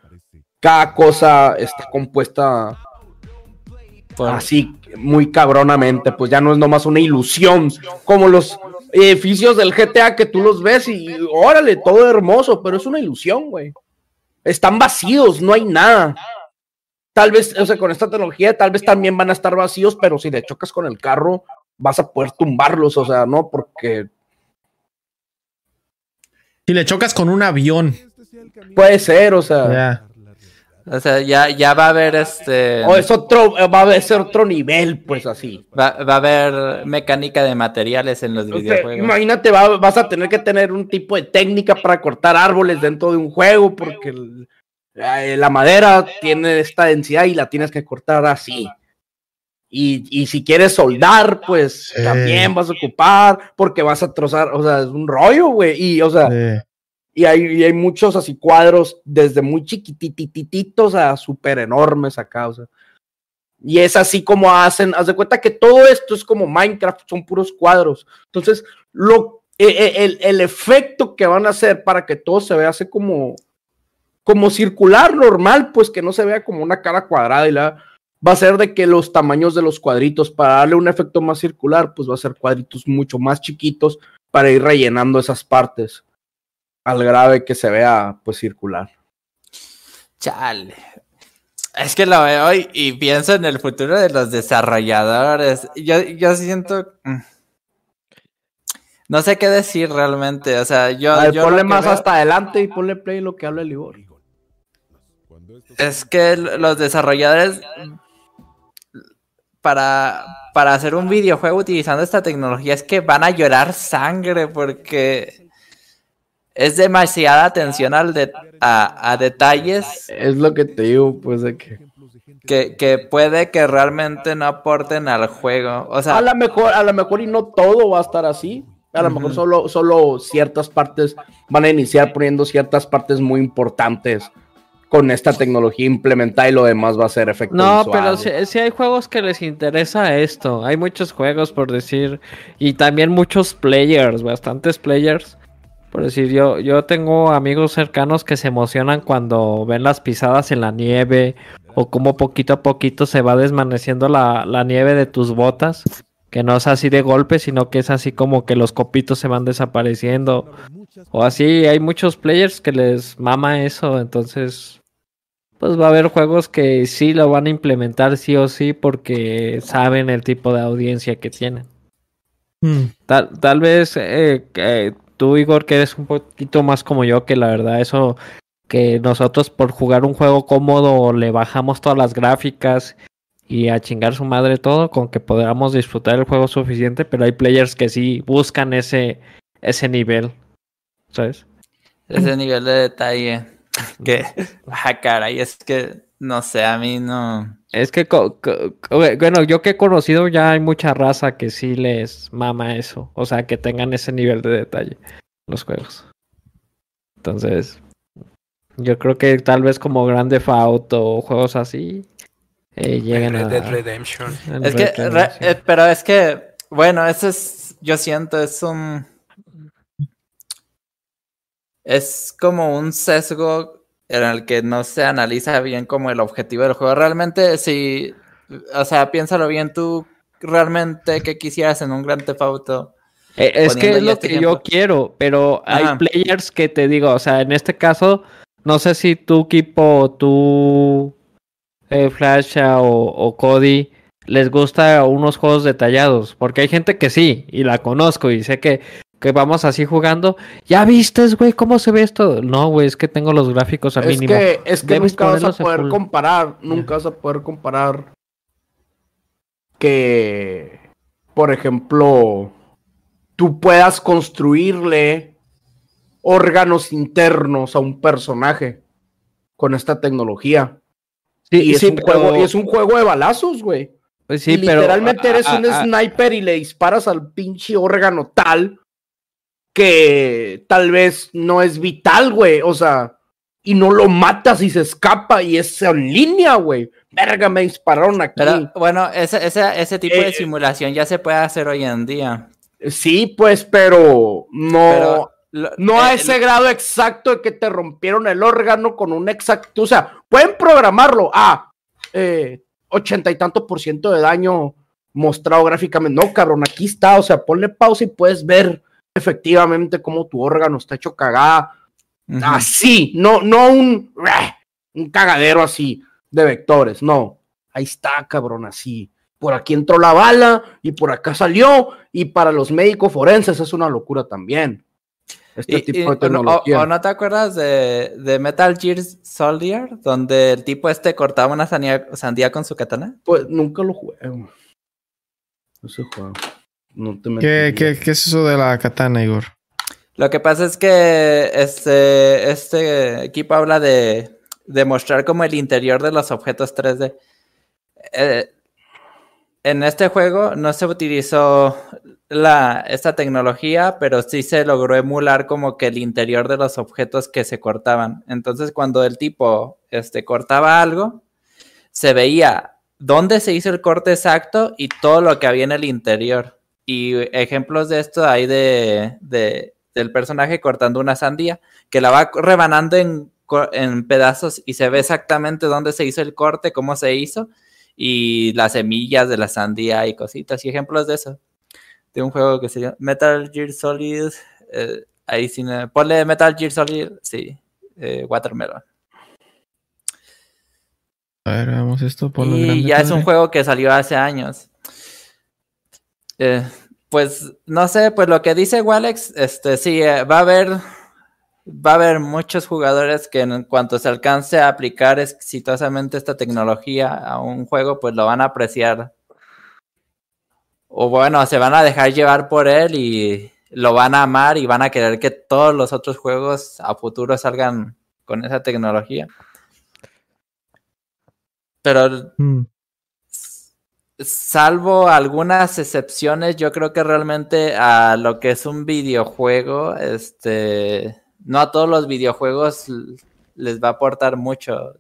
cada cosa está compuesta así muy cabronamente, pues ya no es nomás una ilusión, como los edificios del GTA que tú los ves y órale, todo hermoso, pero es una ilusión, güey. Están vacíos, no hay nada. Tal vez, o sea, con esta tecnología, tal vez también van a estar vacíos, pero si te chocas con el carro, vas a poder tumbarlos, o sea, no, porque Si le chocas con un avión. puede ser, o sea. O sea, ya, ya va a haber este. o es otro, va a ser otro nivel, pues así. Va, va a haber mecánica de materiales en los O sea, videojuegos. imagínate, va- vas a tener que tener un tipo de técnica para cortar árboles dentro de un juego, porque el- eh, la madera tiene esta densidad y la tienes que cortar así. Y, y si quieres soldar, pues Sí. también vas a ocupar, porque vas a trozar, o sea, es un rollo, güey. Y, o sea, Sí. Y hay, hay muchos así cuadros, desde muy chiquitititos a súper enormes acá, o sea. Y es así como hacen, haz de cuenta que todo esto es como Minecraft, son puros cuadros. Entonces, lo, e- e- el, el efecto que van a hacer para que todo se vea así como, como circular normal, pues que no se vea como una cara cuadrada y la va a ser de que los tamaños de los cuadritos, para darle un efecto más circular, pues va a ser cuadritos mucho más chiquitos para ir rellenando esas partes al grave que se vea pues circular. Chale. Es que lo veo y, y pienso en el futuro de los desarrolladores. Yo, yo siento. mm, No sé qué decir realmente. O sea, yo. Ver, yo ponle más veo hasta adelante y ponle play lo que habla el Igor. Es que los desarrolladores. Para, para hacer un videojuego utilizando esta tecnología es que van a llorar sangre porque es demasiada atención al de- a, a detalles Es lo que te digo, pues de que que, que puede que realmente no aporten al juego. O sea, a lo mejor, a lo mejor y no todo va a estar así. A lo mejor solo, solo ciertas partes van a iniciar poniendo ciertas partes muy importantes con esta tecnología implementada y lo demás va a ser efecto No, visual. pero sí, sí hay juegos que les interesa esto. Hay muchos juegos, por decir, y también muchos players, bastantes players. Por decir, yo, yo tengo amigos cercanos que se emocionan cuando ven las pisadas en la nieve o como poquito a poquito se va desvaneciendo la, la nieve de tus botas. Que no es así de golpe, sino que es así como que los copitos se van desapareciendo. O así, hay muchos players que les mama eso, entonces pues va a haber juegos que sí lo van a implementar sí o sí porque saben el tipo de audiencia que tienen. Mm. Tal, tal vez eh, que tú, Igor, que eres un poquito más como yo, que la verdad eso que nosotros por jugar un juego cómodo le bajamos todas las gráficas y a chingar su madre todo, con que podamos disfrutar el juego suficiente, pero hay players que sí buscan ese, ese nivel, ¿sabes? ese nivel de detalle. Que, ah, caray, es que, no sé, a mí no. Es que, co- co- co- bueno, yo que he conocido ya hay mucha raza que sí les mama eso. O sea, que tengan ese nivel de detalle en los juegos. Entonces, yo creo que tal vez como Grande Auto o juegos así eh, lleguen Red a... Dead Redemption. Es que, Red re- eh, pero es que, bueno, eso es, yo siento, es un. Es como un sesgo en el que no se analiza bien como el objetivo del juego. Realmente, si, o sea, piénsalo bien, tú realmente qué quisieras en un Gran Theft Auto. Eh, es que es lo este que yo quiero, pero hay Ajá. players que te digo, o sea, en este caso, no sé si tú, Kipo, tú, eh, Flasha o, o Cody, les gusta unos juegos detallados, porque hay gente que sí, y la conozco, y sé que, que vamos así jugando. ¿Ya vistes, güey, cómo se ve esto? No, güey, es que tengo los gráficos al Es mínimo. que, es que Debes nunca vas a a poder comparar, nunca vas a poder comparar que, por ejemplo, tú puedas construirle órganos internos a un personaje con esta tecnología. Sí, y, es sí, un pero- juego, y es un juego de balazos, güey. Pues sí, y pero- literalmente eres ah, un ah, sniper y le disparas al pinche órgano tal que tal vez no es vital, güey. O sea, y no lo matas y se escapa y es en línea, güey. Verga, me dispararon aquí. Pero bueno, ese, ese, ese tipo Eh, de simulación ya se puede hacer hoy en día. Sí, pues, pero no. Pero lo- No a eh, ese grado exacto de que te rompieron el órgano con un exacto. O sea, pueden programarlo a eh, ochenta y tanto por ciento de daño mostrado gráficamente. No, cabrón, aquí está. O sea, ponle pausa y puedes ver efectivamente cómo tu órgano está hecho cagada. Así, no, no un, un cagadero así de vectores. No, ahí está, cabrón, así. Por aquí entró la bala y por acá salió. Y para los médicos forenses es una locura también. Este Y- tipo de tecnología. O, no te acuerdas de, de Metal Gear Soldier? Donde el tipo este cortaba una sandía, sandía con su katana. Pues nunca lo jugué. güey. Ese juego. No te ¿Qué, mentiría. qué, qué es eso de la katana, Igor? Lo que pasa es que este, este equipo habla de, de mostrar como el interior de los objetos 3D. Eh, en este juego no se utilizó la, esta tecnología, pero sí se logró emular como que el interior de los objetos que se cortaban. Entonces, cuando el tipo este, cortaba algo, se veía dónde se hizo el corte exacto y todo lo que había en el interior. Y ejemplos de esto hay de, de- del personaje cortando una sandía, que la va rebanando en, en pedazos y se ve exactamente dónde se hizo el corte, cómo se hizo, y las semillas de la sandía y cositas, y ejemplos de eso. De un juego que se llama Metal Gear Solid. eh, ahí sí, no- ponle Metal Gear Solid, sí, eh, Watermelon. A ver, veamos esto. en Y ya es un juego que salió hace años. Eh, pues no sé, pues lo que dice Walex, este sí, eh, va a haber va a haber muchos jugadores que en cuanto se alcance a aplicar exitosamente esta tecnología a un juego, pues lo van a apreciar. O bueno, se van a dejar llevar por él y lo van a amar y van a querer que todos los otros juegos a futuro salgan con esa tecnología. Pero Mm. Salvo algunas excepciones, yo creo que realmente a lo que es un videojuego, este, no a todos los videojuegos les va a aportar mucho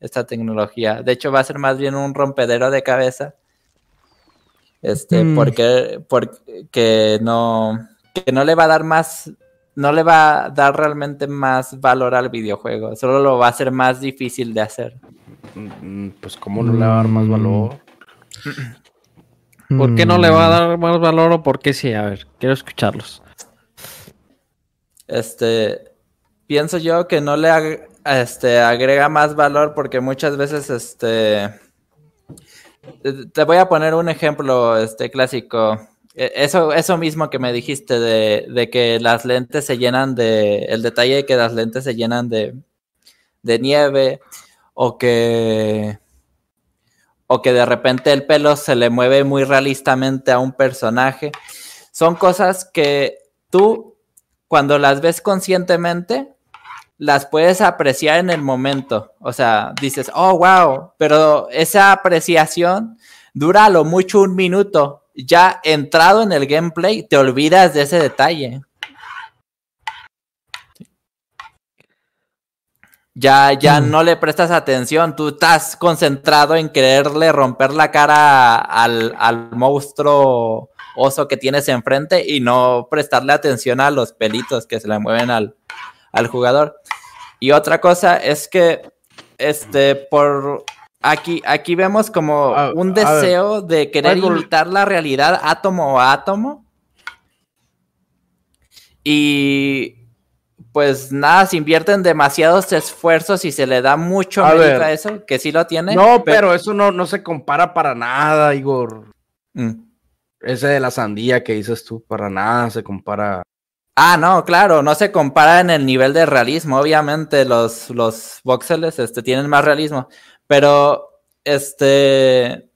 esta tecnología. De hecho, va a ser más bien un rompedero de cabeza. Este, Mm. porque, porque no, que no le va a dar más, no le va a dar realmente más valor al videojuego, solo lo va a hacer más difícil de hacer. Mm, Pues, ¿cómo no le va a dar más Mm. valor? ¿Por qué no le va a Mm. dar más valor o por qué sí? A ver, quiero escucharlos. Este, pienso yo que no le ag- este, agrega más valor porque muchas veces, este, te- te voy a poner un ejemplo, este, clásico. E- Eso, eso mismo que me dijiste de, de que las lentes se llenan de, el detalle de que las lentes se llenan de, de nieve o que, o que de repente el pelo se le mueve muy realistamente a un personaje. Son cosas que tú cuando las ves conscientemente, las puedes apreciar en el momento. O sea, dices, oh, wow, pero esa apreciación dura a lo mucho un minuto. Ya entrado en el gameplay, te olvidas de ese detalle. Ya, ya Mm. no le prestas atención, tú estás concentrado en quererle romper la cara al, al monstruo oso que tienes enfrente y no prestarle atención a los pelitos que se le mueven al, al jugador. Y otra cosa es que, este, por aquí, aquí vemos como A- un deseo de querer Michael. imitar la realidad átomo a átomo. Y pues nada, se invierten demasiados esfuerzos y se le da mucho A ver. a eso, que sí lo tiene. No, pe- pero eso no, no se compara para nada, Igor. Mm. Ese de la sandía que dices tú, para nada se compara. Ah, no, claro, no se compara en el nivel de realismo. Obviamente los, los voxeles este, tienen más realismo. Pero, este,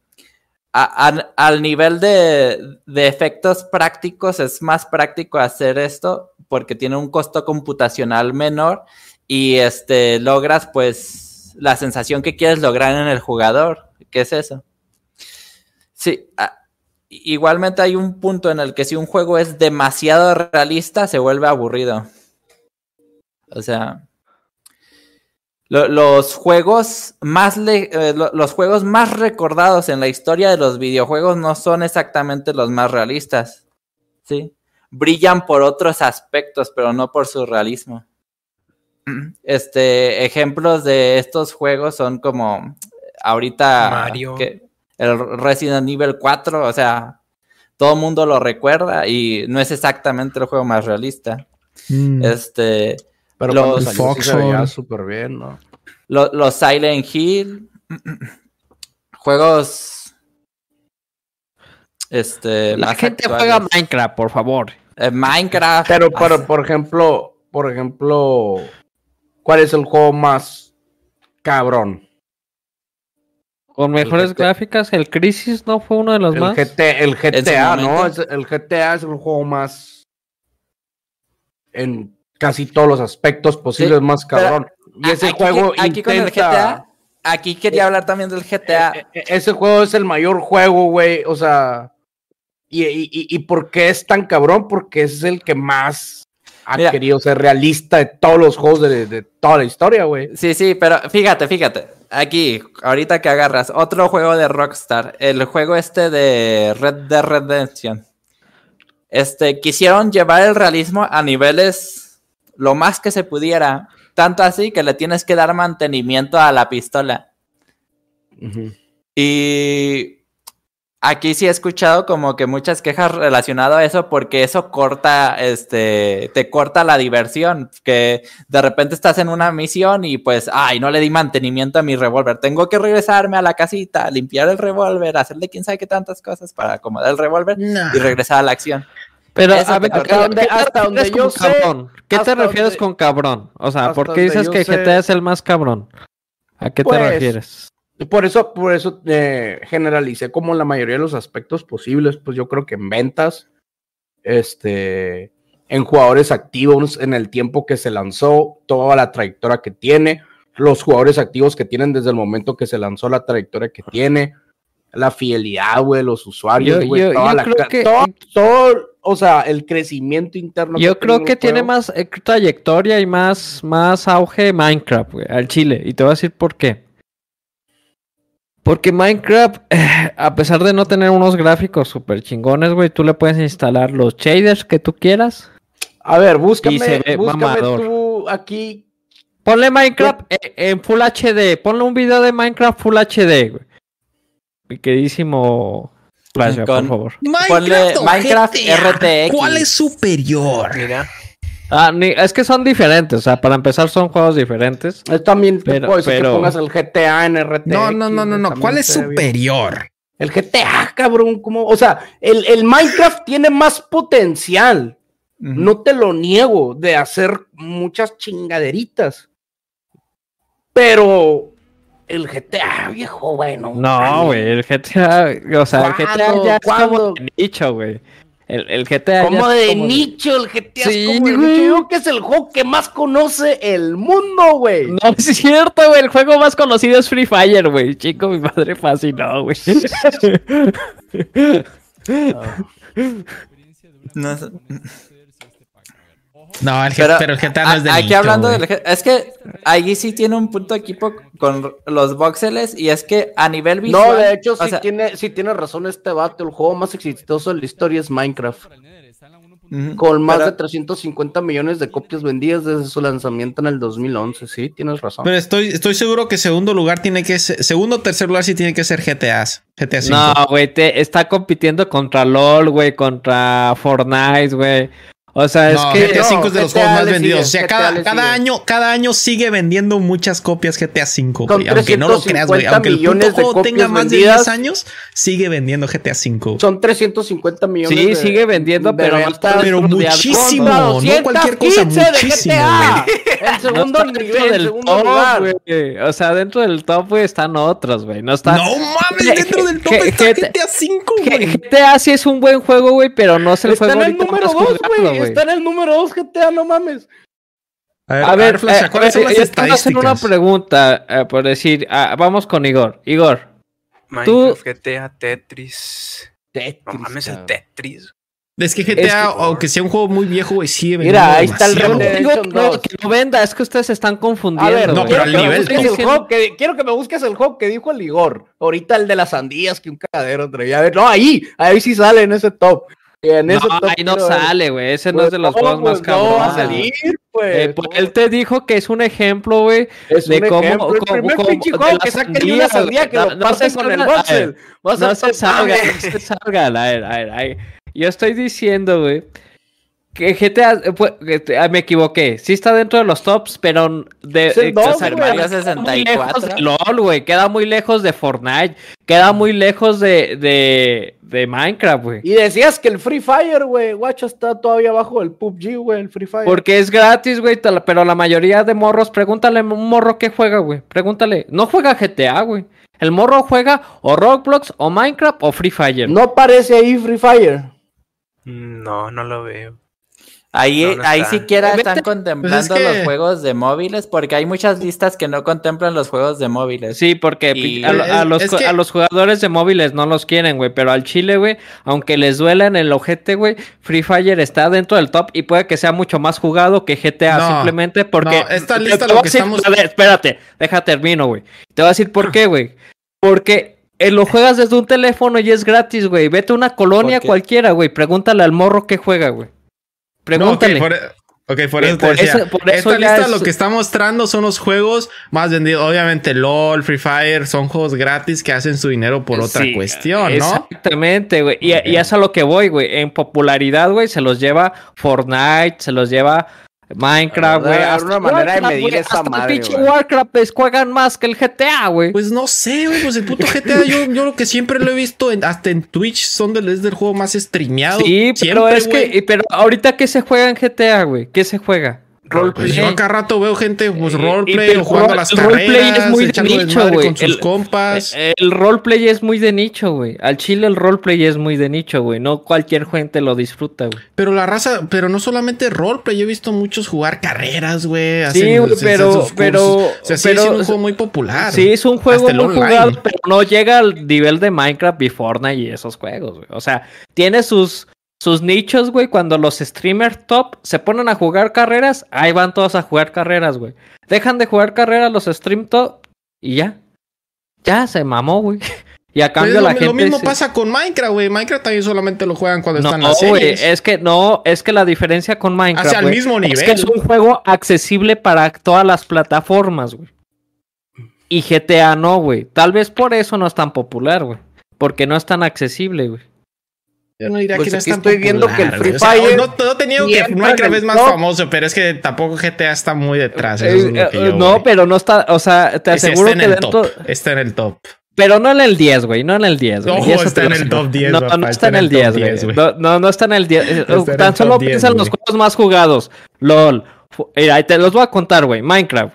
a- a- al nivel de, de efectos prácticos es más práctico hacer esto porque tiene un costo computacional menor y este logras pues la sensación que quieres lograr en el jugador. ¿Qué es eso? Sí, igualmente hay un punto en el que si un juego es demasiado realista se vuelve aburrido. O sea, lo- los juegos más le- eh, lo- los juegos más recordados en la historia de los videojuegos no son exactamente los más realistas. ¿Sí? Brillan por otros aspectos, pero no por su realismo. Este, ejemplos de estos juegos son como ahorita Mario. que el Resident Evil 4, o sea, todo el mundo lo recuerda y no es exactamente el juego más realista. Mm. Este, Pero Los veía súper bien, ¿no? lo- los Silent Hill, juegos, este, La gente actuales. juega Minecraft, por favor. Eh, Minecraft. Pero, pero, por ejemplo, por ejemplo, ¿cuál es el juego más cabrón? Con mejores gráficas, el Crisis no fue uno de los El, más. GT, el GTA, ¿no? Es- el GTA es el juego más en casi todos los aspectos posibles, Sí, más cabrón. Y ese aquí, juego aquí con el intenta- GTA, aquí quería hablar también del GTA. E- e- ese juego es el mayor juego, güey. O sea, y, y, y- por qué es tan cabrón? Porque es el que más ha Mira. querido ser realista de todos los juegos de, de toda la historia, güey. Sí, sí, pero fíjate, fíjate. Aquí, ahorita que agarras otro juego de Rockstar, el juego este de Red Dead Redemption. Este, quisieron llevar el realismo a niveles lo más que se pudiera. Tanto así que le tienes que dar mantenimiento a la pistola. Y aquí sí he escuchado como que muchas quejas relacionadas a eso porque eso corta, este, te corta la diversión, que de repente estás en una misión y pues, ay, no le di mantenimiento a mi revólver, tengo que regresarme a la casita, limpiar el revólver, hacerle quién sabe qué tantas cosas para acomodar el revólver y regresar a la acción. Pero Eso a ver, te ¿qué- corta. ¿qué te Hasta donde yo con sé- cabrón? ¿Qué te hasta refieres donde- con cabrón? O sea, hasta ¿por qué donde dices que sé- GTA es el más cabrón? ¿A qué Pues, te refieres? Por eso, por eso eh, generalicé como la mayoría de los aspectos posibles. Pues yo creo que en ventas, este, en jugadores activos, en el tiempo que se lanzó, toda la trayectoria que tiene, los jugadores activos que tienen desde el momento que se lanzó la trayectoria que tiene, la fidelidad, güey, los usuarios, Yo- güey, yo- toda yo la creo que- todo, todo, o sea, el crecimiento interno. Yo creo que tiene más eh, trayectoria y más, más auge Minecraft, güey, al chile. Y te voy a decir por qué. Porque Minecraft, eh, a pesar de no tener unos gráficos súper chingones, güey, tú le puedes instalar los shaders que tú quieras. A ver, búscame, Y se ve búscame mamador. tú aquí Ponle Minecraft eh, en Full HD. Ponle un video de Minecraft Full HD, güey. Mi queridísimo Flash, por favor. Ponle Minecraft RTX. ¿Cuál es superior? Mira, Ah, ni- es que son diferentes. O sea, para empezar, son juegos diferentes. Es también te Pero- puedo decir pero- que pongas el GTA en RTX. No, no, no, no, no. ¿Cuál es bien. superior? El GTA, cabrón, como, o sea, el, el Minecraft tiene más potencial. No te lo niego de hacer muchas chingaderitas. Pero el GTA, viejo, bueno. No, güey, el GTA, o sea, el GTA ya es como güey. El, el GTA Como de como nicho, el GTA Sí, es como de güey. nicho. Yo creo que es el juego que más conoce el mundo, güey. No es cierto, güey. El juego más conocido es Free Fire, güey. Chico, mi madre fascinó, güey. No sé. No, el Pero, pero, el GTA no es de aquí nicho, hablando del es que ahí sí tiene un punto equipo con los voxeles y es que a nivel visual No, de hecho, sí, sea, tiene, sí tiene razón este vato. El juego más exitoso de la historia es Minecraft. Con más pero- de 350 millones de copias vendidas desde su lanzamiento en el 2011. Sí, tienes razón. Pero estoy, estoy seguro que segundo lugar tiene que ser, segundo o tercer lugar sí tiene que ser GTAs. GTA 5. No, güey, te está compitiendo contra LOL, güey, contra Fortnite, güey. O sea, es No, que. GTA no, V es de los GTA juegos más vendidos. sigue, o sea, cada, cada año, cada año sigue vendiendo muchas copias GTA V, güey. Aunque no lo creas, güey. 350 Aunque el puto de juego tenga más de vendidas. 10 años, sigue vendiendo GTA V. güey. Son 350 millones. Sí, de- sigue vendiendo, de pero no está Pero de muchísimo. No cualquier cosa, 215 de muchísimo, No segundo, está nivel, del segundo top, güey. O sea, dentro del top, güey, están otros, güey. No está. No mames, dentro del top está GTA V, güey. GTA sí es un buen juego, güey, pero no es el Está juego en el número más 2, jugado, güey. Está en el número 2 GTA, no mames. A ver, Flash, eh, ¿cuáles son las voy a hacer una pregunta, eh, por decir, ah, vamos con Igor. Igor, Minecraft, GTA, Tetris. No Tetris, mames, el. Tetris. Es que Es GTA, que- aunque sea un juego muy viejo, güey, sigue vendiendo Mira, ahí está el demasiado. no digo que no, 2. que no venda, es que ustedes se están confundiendo. A ver, No, pero quiero al que me nivel busques top. el juego que- quiero que me busques el juego que dijo el Igor. Ahorita el de las sandías, que un cagadero traía. A ver, no, ahí, ahí sí sale en ese top. En No, ahí no sale, güey. Ese no Pues es de los no, juegos más pues No va a cabrones. salir, pues. Eh, pues, él te dijo que es un ejemplo, güey. es de un cómo- ejemplo. El cómo- primer cómo- pinche de juego la que saquen sandía, una sandía que güey. lo No- con el voxel. No se total. no se salgan. A ver, a ver, a ver. Yo estoy diciendo, güey, que GTA, eh, que- ah, me equivoqué. Sí está dentro de los tops, pero de, Es el eh, dos, o sea, güey. Mario queda muy lejos 64. de LOL, güey. Queda muy lejos de Fortnite. Queda muy lejos de, de, de Minecraft, güey. Y decías que el Free Fire, güey, guacho, está todavía abajo del PUBG, güey, el Free Fire. Porque es gratis, güey, pero la mayoría de morros, pregúntale a un morro que juega, güey. Pregúntale. No juega GTA, güey. El morro juega o Roblox, o Minecraft, o Free Fire. No aparece ahí Free Fire. No, no lo veo. Ahí, No, no ahí está. siquiera Vete- están contemplando Pues es que- los juegos de móviles, porque hay muchas listas que no contemplan los juegos de móviles. Sí, porque Y- a, a Es- los, es que- a los jugadores de móviles no los quieren, güey. Pero al Chile, güey, aunque les duela en el ojete, güey, Free Fire está dentro del top y puede que sea mucho más jugado que GTA, No, simplemente porque. no, esta lista te lo que decir- estamos- a ver, espérate, deja termino, güey. Te voy a decir por qué, güey. Porque eh, lo juegas desde un teléfono y es gratis, güey. Vete a una colonia cualquiera, güey. Pregúntale al morro que juega, güey. Pregúntale. No, ok, por, ok, por Eh, eso te por decía. eso- por eso Esta lista es- lo que está mostrando son los juegos más vendidos. Obviamente, LOL, Free Fire, son juegos gratis que hacen su dinero por otra Sí, cuestión, ¿no? Exactamente, güey. Y, Ok. y es a lo que voy, güey. En popularidad, güey, se los lleva Fortnite, se los lleva Minecraft, güey. hasta una manera de medir esa hasta madre, el pinche. Warcraft pues, juegan más que el GTA, güey. Pues no sé, güey, pues el puto GTA, yo, yo lo que siempre lo he visto, en- hasta en Twitch, son del, es del juego más streameado. sí, pero es que, pero ahorita ¿qué se juega en GTA, güey? ¿Qué se juega? Pues yo acá rato veo gente, pues y- roleplay o jugando a las el roleplay carreras, es muy de nicho, güey. con sus El- compas. El, el roleplay es muy de nicho, güey. Al chile el roleplay es muy de nicho, güey. No cualquier gente lo disfruta, güey. Pero la raza, pero no solamente roleplay, yo he visto muchos jugar carreras, güey. Sí, güey, pero- pero-. O sea, sigue pero- siendo un juego muy popular. Sí, es un juego muy online. jugado, pero no llega al nivel de Minecraft y Fortnite y esos juegos, güey. O sea, tiene sus, sus nichos, güey. Cuando los streamers top se ponen a jugar carreras, ahí van todos a jugar carreras, güey. Dejan de jugar carreras los stream top y ya. Ya se mamó, güey. Y a Pues cambio lo, la lo gente. mismo se- pasa con Minecraft, güey. Minecraft también solamente lo juegan cuando No, están las güey, series. es que no, es que la diferencia con Minecraft. Hacia el mismo Es nivel. que es un juego accesible para todas las plataformas, güey. Y GTA no, güey. Tal vez por eso no es tan popular, güey. Porque no es tan accesible, güey. Yo no diría Pues que no es aquí tan estoy viendo que el. Free O sea, Fire no, no te niego que Minecraft es más no. famoso, pero es que tampoco GTA está muy detrás. Eso es Eh, lo que eh, yo, no, pero no está, o sea, te aseguro está que en el dentro. top. Está en el top. Pero no en el 10, güey, no en el 10. güey. Ojo, está en el top 10, No, papá, no está en el 10, güey. güey. No, no, no está en el 10. Eh, Está en el Tan solo top 10, piensa en los juegos más jugados. LOL. Mira, te los voy a contar, güey. Minecraft.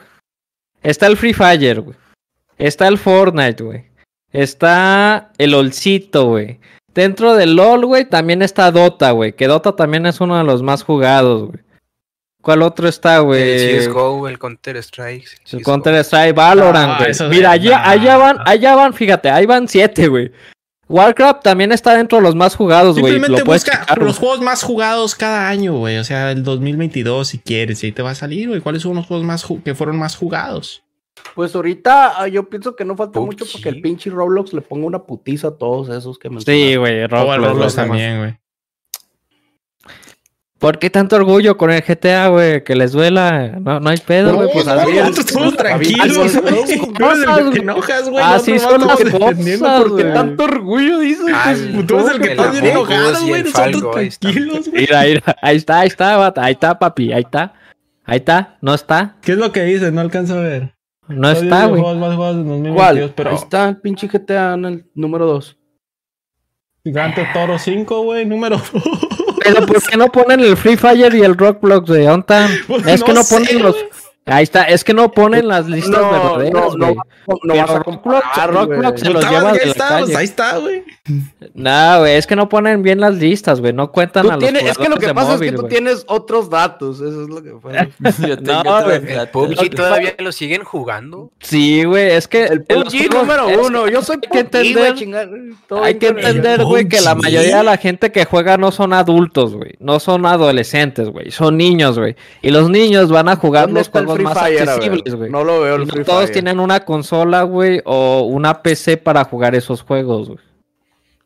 Está el Free Fire, güey. Está el Fortnite, güey. Está el Olcito, güey. Dentro del LOL, güey, también está Dota, güey. Que Dota también es uno de los más jugados, güey. ¿Cuál otro está, El güey? CSGO, el Counter Strike. El Counter Strike, Valorant, Ah, güey. Mira, allá, nah. allá van, allá van, fíjate, ahí van siete, güey. Warcraft también está dentro de los más jugados, güey. Simplemente Lo busca checar, los juegos más jugados cada año, güey. O sea, el 2022, si quieres, y ahí te va a salir, güey. ¿Cuáles son los juegos más que fueron más jugados? Pues ahorita ah, yo pienso que no falta PUBG. mucho porque el pinche Roblox le ponga una putiza a todos esos que me Sí, güey, Roblox, Roblox también, güey. ¿Por qué tanto orgullo con el GTA, güey? Que les duela. No, no hay pedo, No, güey. Pues está así bien. es. Nosotros estamos tranquilos, Algo- güey. Tú eres el que te enojas, güey. Así son las cosas, porque güey. Tanto orgullo, dice. Al- Tú eres el que estás bien enojado, güey. Nosotros tranquilos, güey. Mira, mira. Ahí está, ahí está, bata. Ahí está, papi. Ahí está. Ahí está. No está. ¿Qué es lo que dice? No alcanzo a ver. No está, güey. Juegos más jugados en 2022, ¿Cuál? Pero Ahí está el pinche GTA en el número 2. Grand Theft Auto 5, güey, número Pero ¿por qué no ponen el Free Fire y el Roblox, güey? ¿Dónde están? Pues Es que no no sé, ponen los. güey. Ahí está, es que no ponen las listas verdaderas, güey. no, Pero vas a comparar, Roblox se los lleva ahí de la está, calle. pues, ahí está, güey. No, güey, es que no ponen bien las listas, güey. No cuentan Tú a los tienes- es que lo que pasa es que tú tienes otros datos. Eso es lo que pasa. No, güey. PUBG todavía lo siguen jugando. Sí, güey, es que El los PUBG juegos- número uno. Yo soy hay que entender- Hay que entender, güey, que la mayoría de la gente que juega no son adultos, güey. No son adolescentes, güey. Son niños, güey. Y los niños van a jugar ¿Dónde los el juegos Free más Fire, accesibles, güey. No lo veo el Y no Free todos Fire. tienen una consola, güey, o una PC para jugar esos juegos, güey.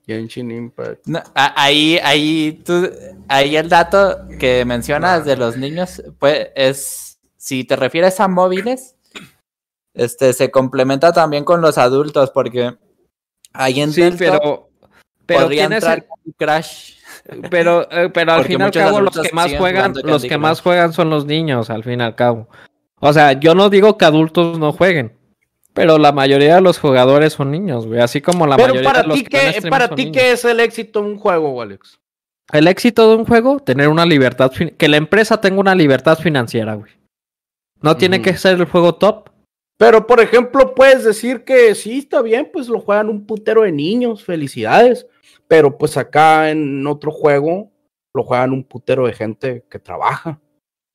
Genshin Impact. No, ahí, ahí, tú, ahí el dato que mencionas de los niños, pues es, si te refieres a móviles, este, se complementa también con los adultos, porque ahí en Sí, Delta pero. Pero podría entrar Crush. Pero, eh, pero al Porque fin y al cabo, los que más juegan, los que más juegan son los niños, al fin y al cabo. O sea, yo no digo que adultos no jueguen. Pero la mayoría de los jugadores son niños, güey. Así como la Pero mayoría para de los ti, que van a ¿qué, streamear para ti. ¿qué es el éxito en un juego, Alex? El éxito de un juego, tener una libertad, que la empresa tenga una libertad financiera, güey. No tiene que ser el juego top. Pero, por ejemplo, puedes decir que sí, está bien, pues lo juegan un putero de niños, felicidades. Pero pues acá en otro juego lo juegan un putero de gente que trabaja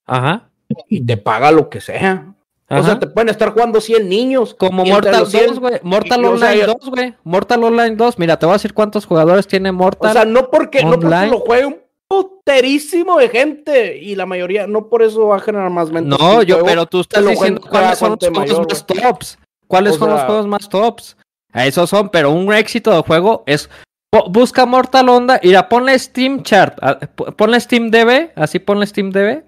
Ajá. Y te paga lo que sea. O sea, te pueden estar jugando 100 niños. Como y Mortal los 100 2, güey. Mortal y- o sea, Online yo- 2, güey. Mortal Online 2. Mira, te voy a decir cuántos jugadores tiene O Mortal. sea, no porque, no porque lo juegue un puterísimo de gente y la mayoría, no por eso va a generar más ventas. No, yo, juego pero tú estás diciendo cuáles son los juegos mayor, más tops. ¿Cuáles O son los juegos más tops? A esos son, pero un éxito de juego es. Busca Mortal Honda, mira, ponle Steam Chart, ponle Steam DB, así ponle Steam DB,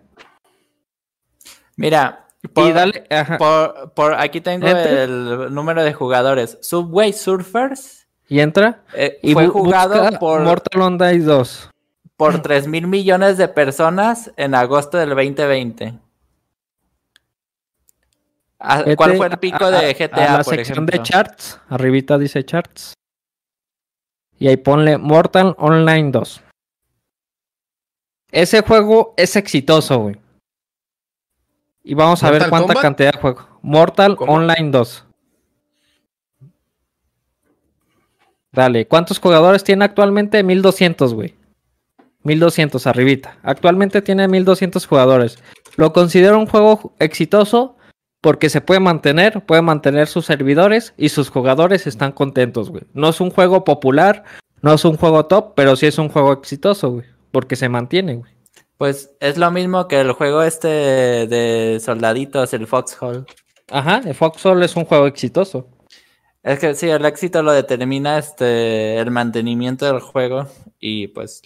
Mira, y por, dale, ajá, por, por aquí tengo el número de jugadores. Subway Surfers y entra, eh, y fue jugado por, Mortal Honda 2. por 3 mil millones de personas en agosto del 2020. Ah, ¿Cuál fue el pico a- de GTA, A la por sección ejemplo? de charts, arribita dice charts. Y ahí ponle Mortal Online 2. Ese juego es exitoso, güey. Y vamos a ver ¿Mortal cuánta Kombat? cantidad de juego. Mortal. Online 2. Dale, ¿cuántos jugadores tiene actualmente? 1200, güey. 1200 arribita. Actualmente tiene 1200 jugadores. Lo considero un juego exitoso porque se puede mantener, puede mantener sus servidores y sus jugadores están contentos, güey. No es un juego popular, no es un juego top, pero sí es un juego exitoso, güey, porque se mantiene, güey. Pues es lo mismo que el juego este de soldaditos, el Foxhole. Ajá, el Foxhole es un juego exitoso. Es que sí, el éxito lo determina este el mantenimiento del juego y pues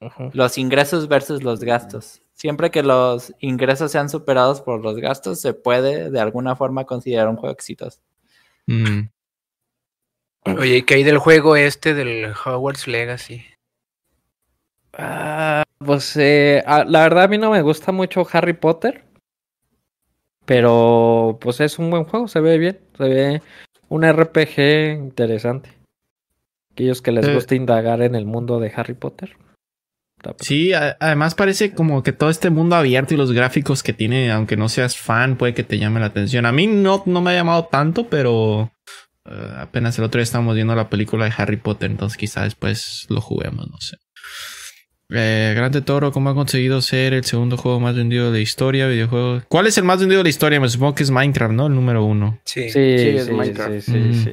Ajá. los ingresos versus los gastos. Siempre que los ingresos sean superados por los gastos, se puede de alguna forma considerar un juego exitoso. Mm. Oye, ¿y qué hay del juego este del Hogwarts Legacy? Ah, pues eh, ah, la verdad a mí no me gusta mucho Harry Potter. Pero pues es un buen juego, se ve bien. Se ve un RPG interesante. Aquellos que les Eh. gusta indagar en el mundo de Harry Potter. Sí, además parece como que todo este mundo abierto y los gráficos que tiene, aunque no seas fan, puede que te llame la atención. A mí no, no me ha llamado tanto, pero eh, apenas el otro día estábamos viendo la película de Harry Potter, entonces quizá después lo juguemos, no sé. Eh, Grande Toro, ¿cómo ha conseguido ser el segundo juego más vendido de la historia? Videojuego. ¿Cuál es el más vendido de la historia? Me supongo que es Minecraft, ¿no? El número uno. Sí. Sí, Sí, sí, es sí, Minecraft. sí, Mm. sí.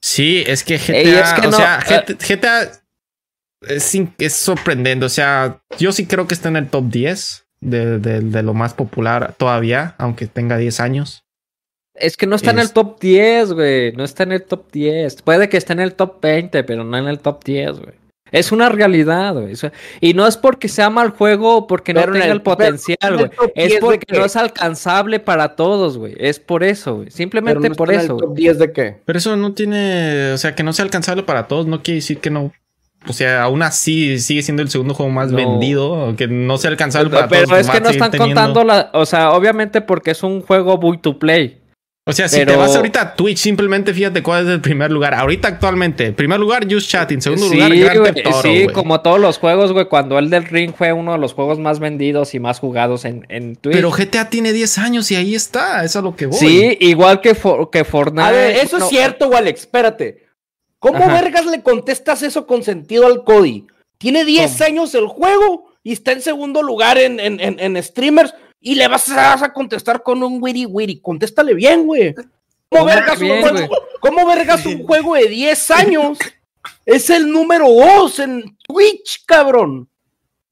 Sí, es que GTA, Ey, es que o no, sea, eh. GT- GTA es, es sorprendente. O sea, yo sí creo que está en el top 10 de, de- de lo más popular todavía, aunque tenga 10 años. Es que no está en el Es- top 10, güey. No está en el top 10. Puede que esté en el top 20, pero no en el top 10, güey. Es una realidad, güey. Y no es porque sea mal juego o porque no Pero en tenga el- el potencial, pero en güey. Es 10 de porque no es alcanzable para todos, güey. Es por eso, güey. Pero Simplemente no por está en el eso, top güey. 10 de qué? Pero eso no tiene, o sea, que no sea alcanzable para todos, no quiere decir que no. O sea, aún así sigue siendo el segundo juego más No. vendido, que no sea alcanzable para Pero todos. es va que no están teniendo- contando la. O sea, obviamente porque es un juego buy to play. O sea, si te vas ahorita a Twitch, simplemente fíjate cuál es el primer lugar. Ahorita actualmente, primer lugar, Just Chatting. Segundo sí, lugar, Grand Theft Auto, sí, como todos los juegos, güey. Cuando el del Ring fue uno de los juegos más vendidos y más jugados en, en Twitch. Pero GTA tiene 10 años y ahí está. Eso es a lo que voy. Sí, igual que, For- que Fortnite. A ver, eso no, es cierto, Alex, espérate. ¿Cómo Ajá. vergas le contestas eso con sentido al Cody? Tiene 10 años el juego y está en segundo lugar en, en, en- en streamers y le vas a, vas a contestar con un witty witty. Contéstale bien, güey. ¿Cómo, ¿Cómo vergas bien, un juego, cómo vergas un juego de 10 años? es el número 2 en Twitch, cabrón.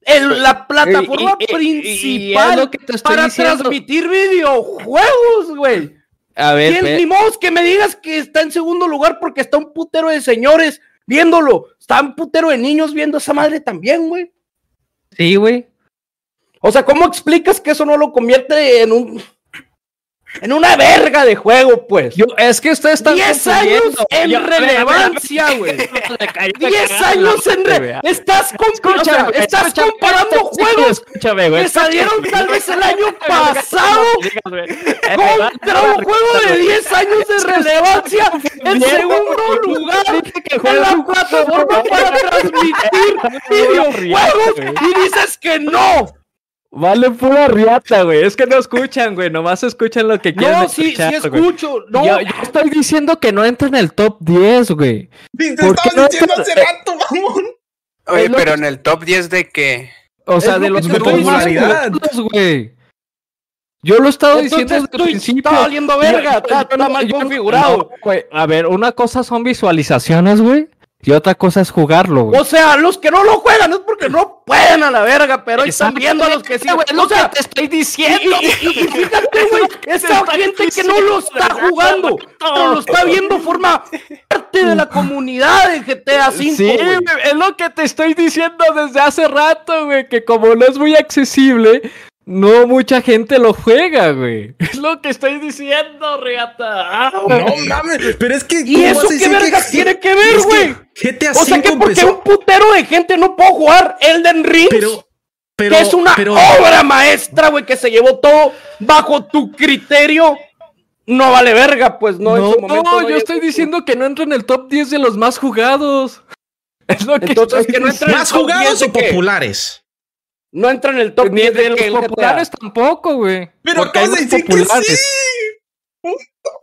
El- la plataforma Y- y- y- y- y es principal que para diciendo. transmitir videojuegos, güey. A ver, ¿Quién, ve- ni modo que me digas que está en segundo lugar porque está un putero de señores viéndolo. Está un putero de niños viendo esa madre también, güey. sí, güey. O sea, ¿cómo explicas que eso no lo convierte en un. en una verga de juego, pues? Yo, es que ustedes están 10 años en Yo- relevancia, güey. 10 Cállate, años en güey. re... Estás, comp- o sea, Escúchame, estás escúchame, comparando escúchame, juegos Escúchame, güey. que salieron tal vez el año pasado contra Contra un juego de 10 años de relevancia en segundo lugar en la plataforma para transmitir videojuegos y dices que no. Vale pura riata, güey. Es que no escuchan, güey. Nomás escuchan lo que quieren No, sí, sí escuchar, güey. escucho. No, Yo, yo estoy diciendo que no entra en el top 10, güey. Te ¿Por qué estaba no diciendo te- hace rato, mamón. Oye, pero que- en el top 10 de qué? O sea, Es de lo los diciendo. jugados, güey. Yo lo he estado diciendo entonces desde el principio. está valiendo verga, Yo- está, yo está mal yo configurado. no, güey. A ver, una cosa son visualizaciones, güey. Y otra cosa es jugarlo, güey. O sea, los que no lo juegan es porque no pueden a la verga, pero ahí están viendo a los que sí. güey, es lo O sea, que te estoy diciendo. y- y- y fíjate, güey, esa gente que no lo está jugando, pero lo está viendo, forma parte de la comunidad de GTA V, Sí, güey, es lo que te estoy diciendo desde hace rato, güey, que como no es muy accesible, no mucha gente lo juega, güey. Es lo que estoy diciendo, Reata. Ah, No mames, pero es que. ¿Y ¿cómo eso qué que- tiene que ver, güey? GTA O sea que porque empezó- un putero de gente no puede jugar Elden Ring, Pero. Pero, que es una pero, obra maestra, güey, que se llevó todo bajo tu criterio, no vale verga, pues no, No, en su momento. no, yo estoy diciendo que no entra en el top 10 de los más jugados. Es lo que Entonces, estoy que no entra en el ¿Más top jugados 10 o populares? No entra en el top Ni 10 de de los que el GTA. populares tampoco, güey. Pero acabas de decir que sí.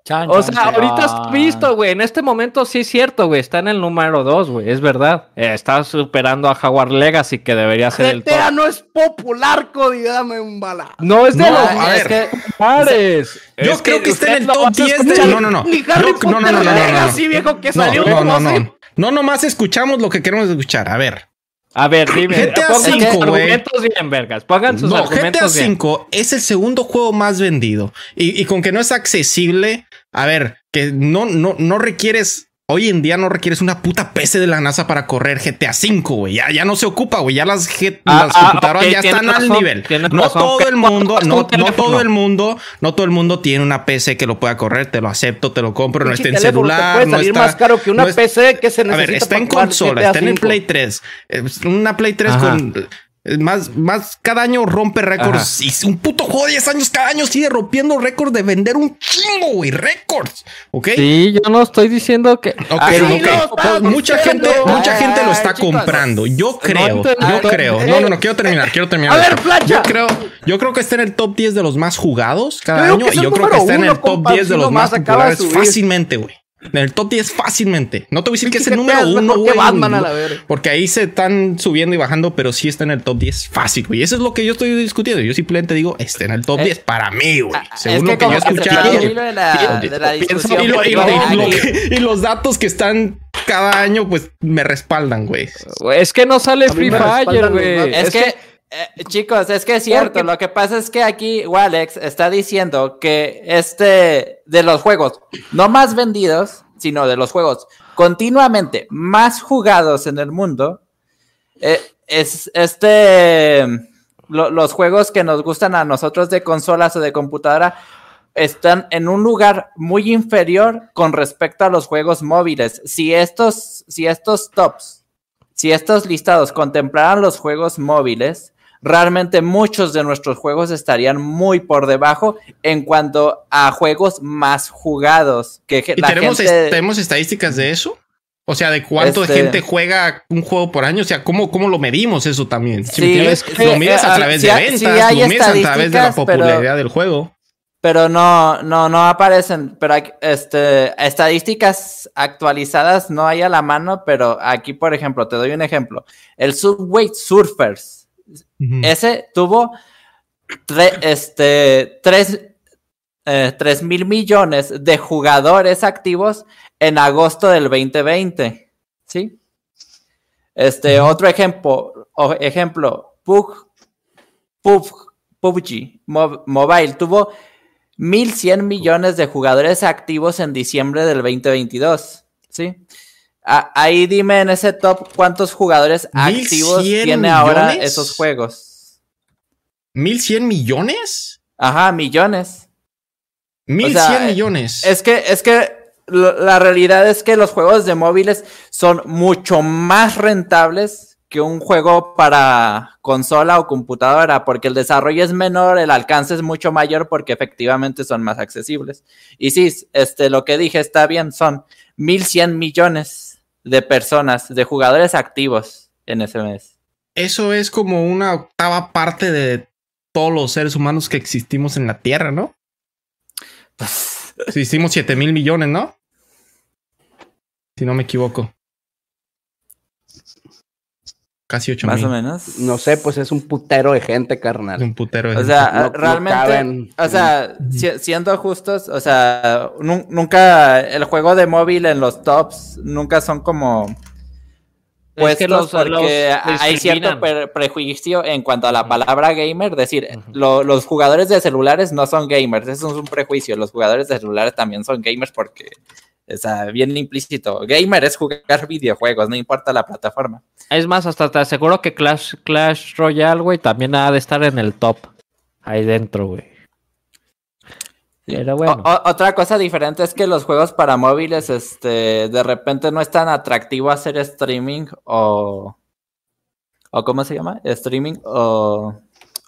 Chan, O chan, sea, ahorita chan. has visto, güey. En este momento sí es cierto, güey. Está en el número 2, güey. Es verdad. Eh, está superando a Jaguar Legacy, que debería ser el GTA top. no es popular, Cody, dame un bala. No es de No, los a ver. populares. Yo Es creo que está en el top vas a 10 de. No, no, no. Ni Yo- Harry no, no, Potter no, no, no, no, Legacy, no. viejo, que No, salió no, no, no. No nomás escuchamos lo que queremos escuchar. A ver. A ver, dime. GTA pongan sus V, güey. argumentos bien, vergas. Pongan sus No, GTA argumentos bien. V es el segundo juego más vendido. Y, y con que no es accesible, a ver, que no, no, no requieres. Hoy en día no requieres una puta PC de la NASA para correr GTA V, güey. Ya, ya no se ocupa, güey. Ya las, G- Ah, las ah, computadoras ya están al nivel. No razón. todo el mundo, no, no todo el mundo, no todo el mundo tiene una PC que lo pueda correr. Te lo acepto, te lo compro. No está en celular. puede no salir está, más caro que una no es- PC que se a necesita ver, está en para consola, está en el. Play 3. Eh, Una Play 3 Ajá. con. Más, más cada año rompe récords. Y un puto juego de 10 años cada año sigue rompiendo récords de vender un chingo, güey. Récords. ¿Ok? Sí, yo no estoy diciendo que. Ok, Así ok. lo estás Pues mucha diciendo. gente, mucha gente lo Ay, está comprando. Yo creo, yo creo. No, no, no, quiero terminar, quiero terminar. A ver. Flacha. Yo creo, yo creo que está en el top 10 de los más jugados cada Yo año. Y yo creo que está en el top compa, 10 de los más populares fácilmente, güey. En el top 10 fácilmente. No te voy a decir que es el número es uno, güey. Batman a no, la verga. Porque ahí se están subiendo y bajando, pero sí está en el top 10 fácil, güey. Eso es lo que yo estoy discutiendo. Yo simplemente digo, está en el top Eh, 10 para mí, güey. Ah, Según es lo que yo he escuchado. Y, los datos que están cada año, pues me respaldan, güey. Es que no sale Free Fire, güey. Es, que, eh, chicos, es que es cierto. Porque- Lo que pasa es que aquí Walex está diciendo que este de los juegos no más vendidos, sino de los juegos continuamente más jugados en el mundo, eh, es este lo- los juegos que nos gustan a nosotros de consolas o de computadora están en un lugar muy inferior con respecto a los juegos móviles. Si estos, si estos tops, si estos listados contemplaran los juegos móviles, realmente muchos de nuestros juegos estarían muy por debajo en cuanto a juegos más jugados. Que ge- ¿Y la tenemos, gente- tenemos estadísticas de eso? O sea, de cuánto Este- gente juega un juego por año. O sea, ¿cómo, cómo lo medimos eso también? Si Sí, me entiendes, es que- lo mides eh, a ah, través de ventas, hay lo mides a través de la estadísticas, pero- popularidad del juego. pero no, no, no aparecen. Pero este, estadísticas actualizadas no hay a la mano, pero aquí, por ejemplo, te doy un ejemplo. El Subway Surfers, Ese tuvo tre- este, tres, eh, tres mil millones de jugadores activos en agosto del 2020. ¿Sí? Este, otro ejemplo, o- ejemplo, Pug, Pug, PUBG Mo- Mobile tuvo 1.100 millones de jugadores activos en diciembre del 2022. ¿Sí? Ahí dime en ese top cuántos jugadores activos 1.100 tiene ahora esos juegos. ¿1100 millones? Ajá, millones. 1100 eh, millones. Es que, es que la realidad es que los juegos de móviles son mucho más rentables que un juego para consola o computadora, porque el desarrollo es menor, el alcance es mucho mayor porque efectivamente son más accesibles. Y sí, este, lo que dije está bien, son 1.100 millones de personas, de jugadores activos en ese mes. Eso es como una octava parte de todos los seres humanos que existimos en la Tierra, ¿no? Si hicimos 7 mil millones, ¿no? Si no me equivoco. Casi 8 Más o mil. menos. No sé, pues es un putero de gente, Es carnal. un putero de O gente. sea, No- no realmente, caben. o sea, si- siendo justos, o sea, nu- nunca el juego de móvil en los tops nunca son como Es que puestos los- porque los hay cierto pre- prejuicio en cuanto a la palabra gamer, decir, lo- los jugadores de celulares no son gamers, eso es un prejuicio, los jugadores de celulares también son gamers porque, o sea, bien implícito, gamer es jugar videojuegos, no importa la plataforma. Es más, hasta te aseguro que Clash, Clash Royale, güey, también ha de estar en el top. Ahí dentro, güey. Pero bueno. O- o- otra cosa diferente es que los juegos para móviles, este, de repente no es tan atractivo hacer streaming o, o ¿cómo se llama? Streaming o,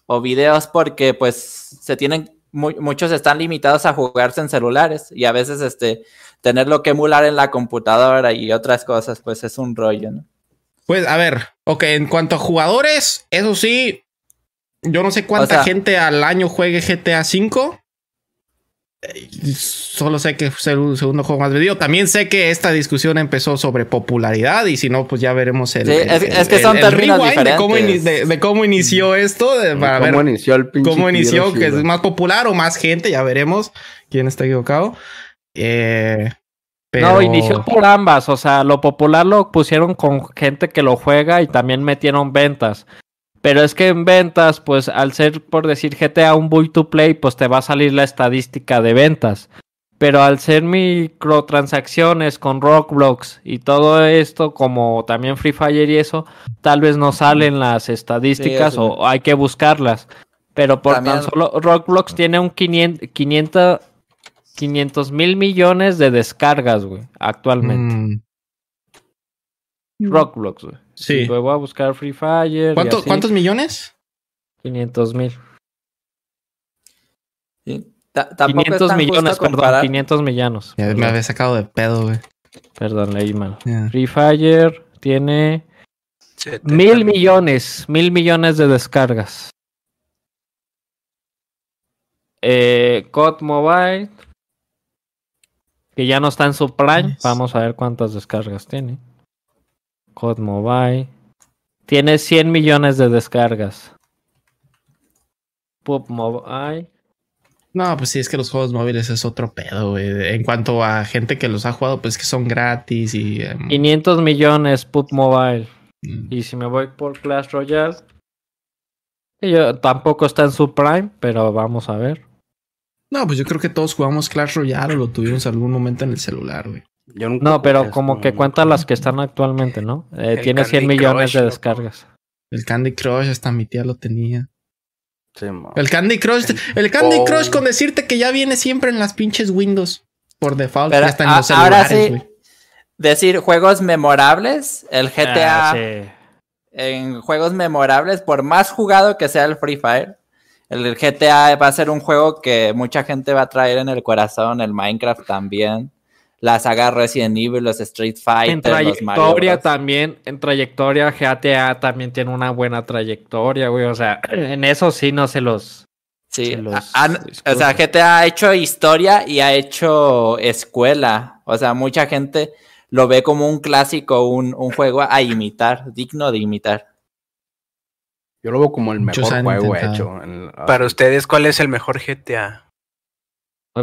o videos porque pues se tienen, mu- muchos están limitados a jugarse en celulares y a veces este, tenerlo que emular en la computadora y otras cosas pues es un rollo, ¿no? Pues a ver, ok, en cuanto a jugadores, eso sí, yo no sé cuánta O sea- gente al año juegue GTA V. Eh, Solo sé que es el segundo juego más vendido. También sé que esta discusión empezó sobre popularidad y si no, pues ya veremos el. Sí, el- es- el- es que son el términos rewind de cómo, diferentes. de- de cómo inició esto, de- para ¿Cómo ver inició el pinche cómo inició, que es más popular o más gente, ya veremos quién está equivocado. Eh, pero... No, inició por ambas. O sea, lo popular lo pusieron con gente que lo juega y también metieron ventas. Pero es que en ventas, pues al ser, por decir GTA un buy to play, pues te va a salir la estadística de ventas. Pero al ser microtransacciones con Roblox y todo esto, como también Free Fire y eso, tal vez no salen las estadísticas Sí, o hay que buscarlas. Pero por También- tan solo Roblox tiene un 500 500 500 mil millones de descargas, güey, actualmente. Mm, Roblox, güey. sí. Luego a buscar Free Fire. y ¿Cuánto- así, ¿Cuántos millones? 500 mil. Sí. Ta- tampoco es 500 tan justo millones, perdón. comparar- 500 millones. Ya me había sacado de pedo, güey. perdón, leí mal. Free Fire tiene mil millones, mil millones de descargas. Eh, COD Mobile, que ya no está en su prime. Vamos a ver cuántas descargas tiene. COD Mobile. Tiene 100 millones de descargas. Pub Mobile. No, pues sí, es que los juegos móviles es otro pedo, güey. En cuanto a gente que los ha jugado, pues que son gratis y... em, 500 millones Pub Mobile. mm, Y si me voy por Clash Royale. yo- tampoco está en su prime, pero vamos a ver. No, pues yo creo que todos jugamos Clash Royale o lo tuvimos algún momento en el celular, güey. Yo nunca No, pero como que no. cuenta las que están actualmente, ¿no? Eh, tiene 100 Candy millones Crush, de descargas. El Candy Crush, hasta mi tía lo tenía. Sí. El Candy Crush, el Candy Oh. Crush con decirte que ya viene siempre en las pinches Windows. Por default, Pero ya está en a- los ahora celulares, sí, güey. decir juegos memorables, el GTA Ah, sí. en juegos memorables, por más jugado que sea el Free Fire, el GTA va a ser un juego que mucha gente va a traer en el corazón, el Minecraft también, la saga Resident Evil, los Street Fighter, En los trayectoria Bros. también, en trayectoria GTA también tiene una buena trayectoria, güey. O sea, en eso sí no se los... Sí, los han- o sea, GTA ha hecho historia y ha hecho escuela. O sea, mucha gente lo ve como un clásico, un, un juego a imitar, digno de imitar. Yo lo veo como el mejor juego intentado. hecho. en- Para ustedes, ¿cuál es el mejor GTA?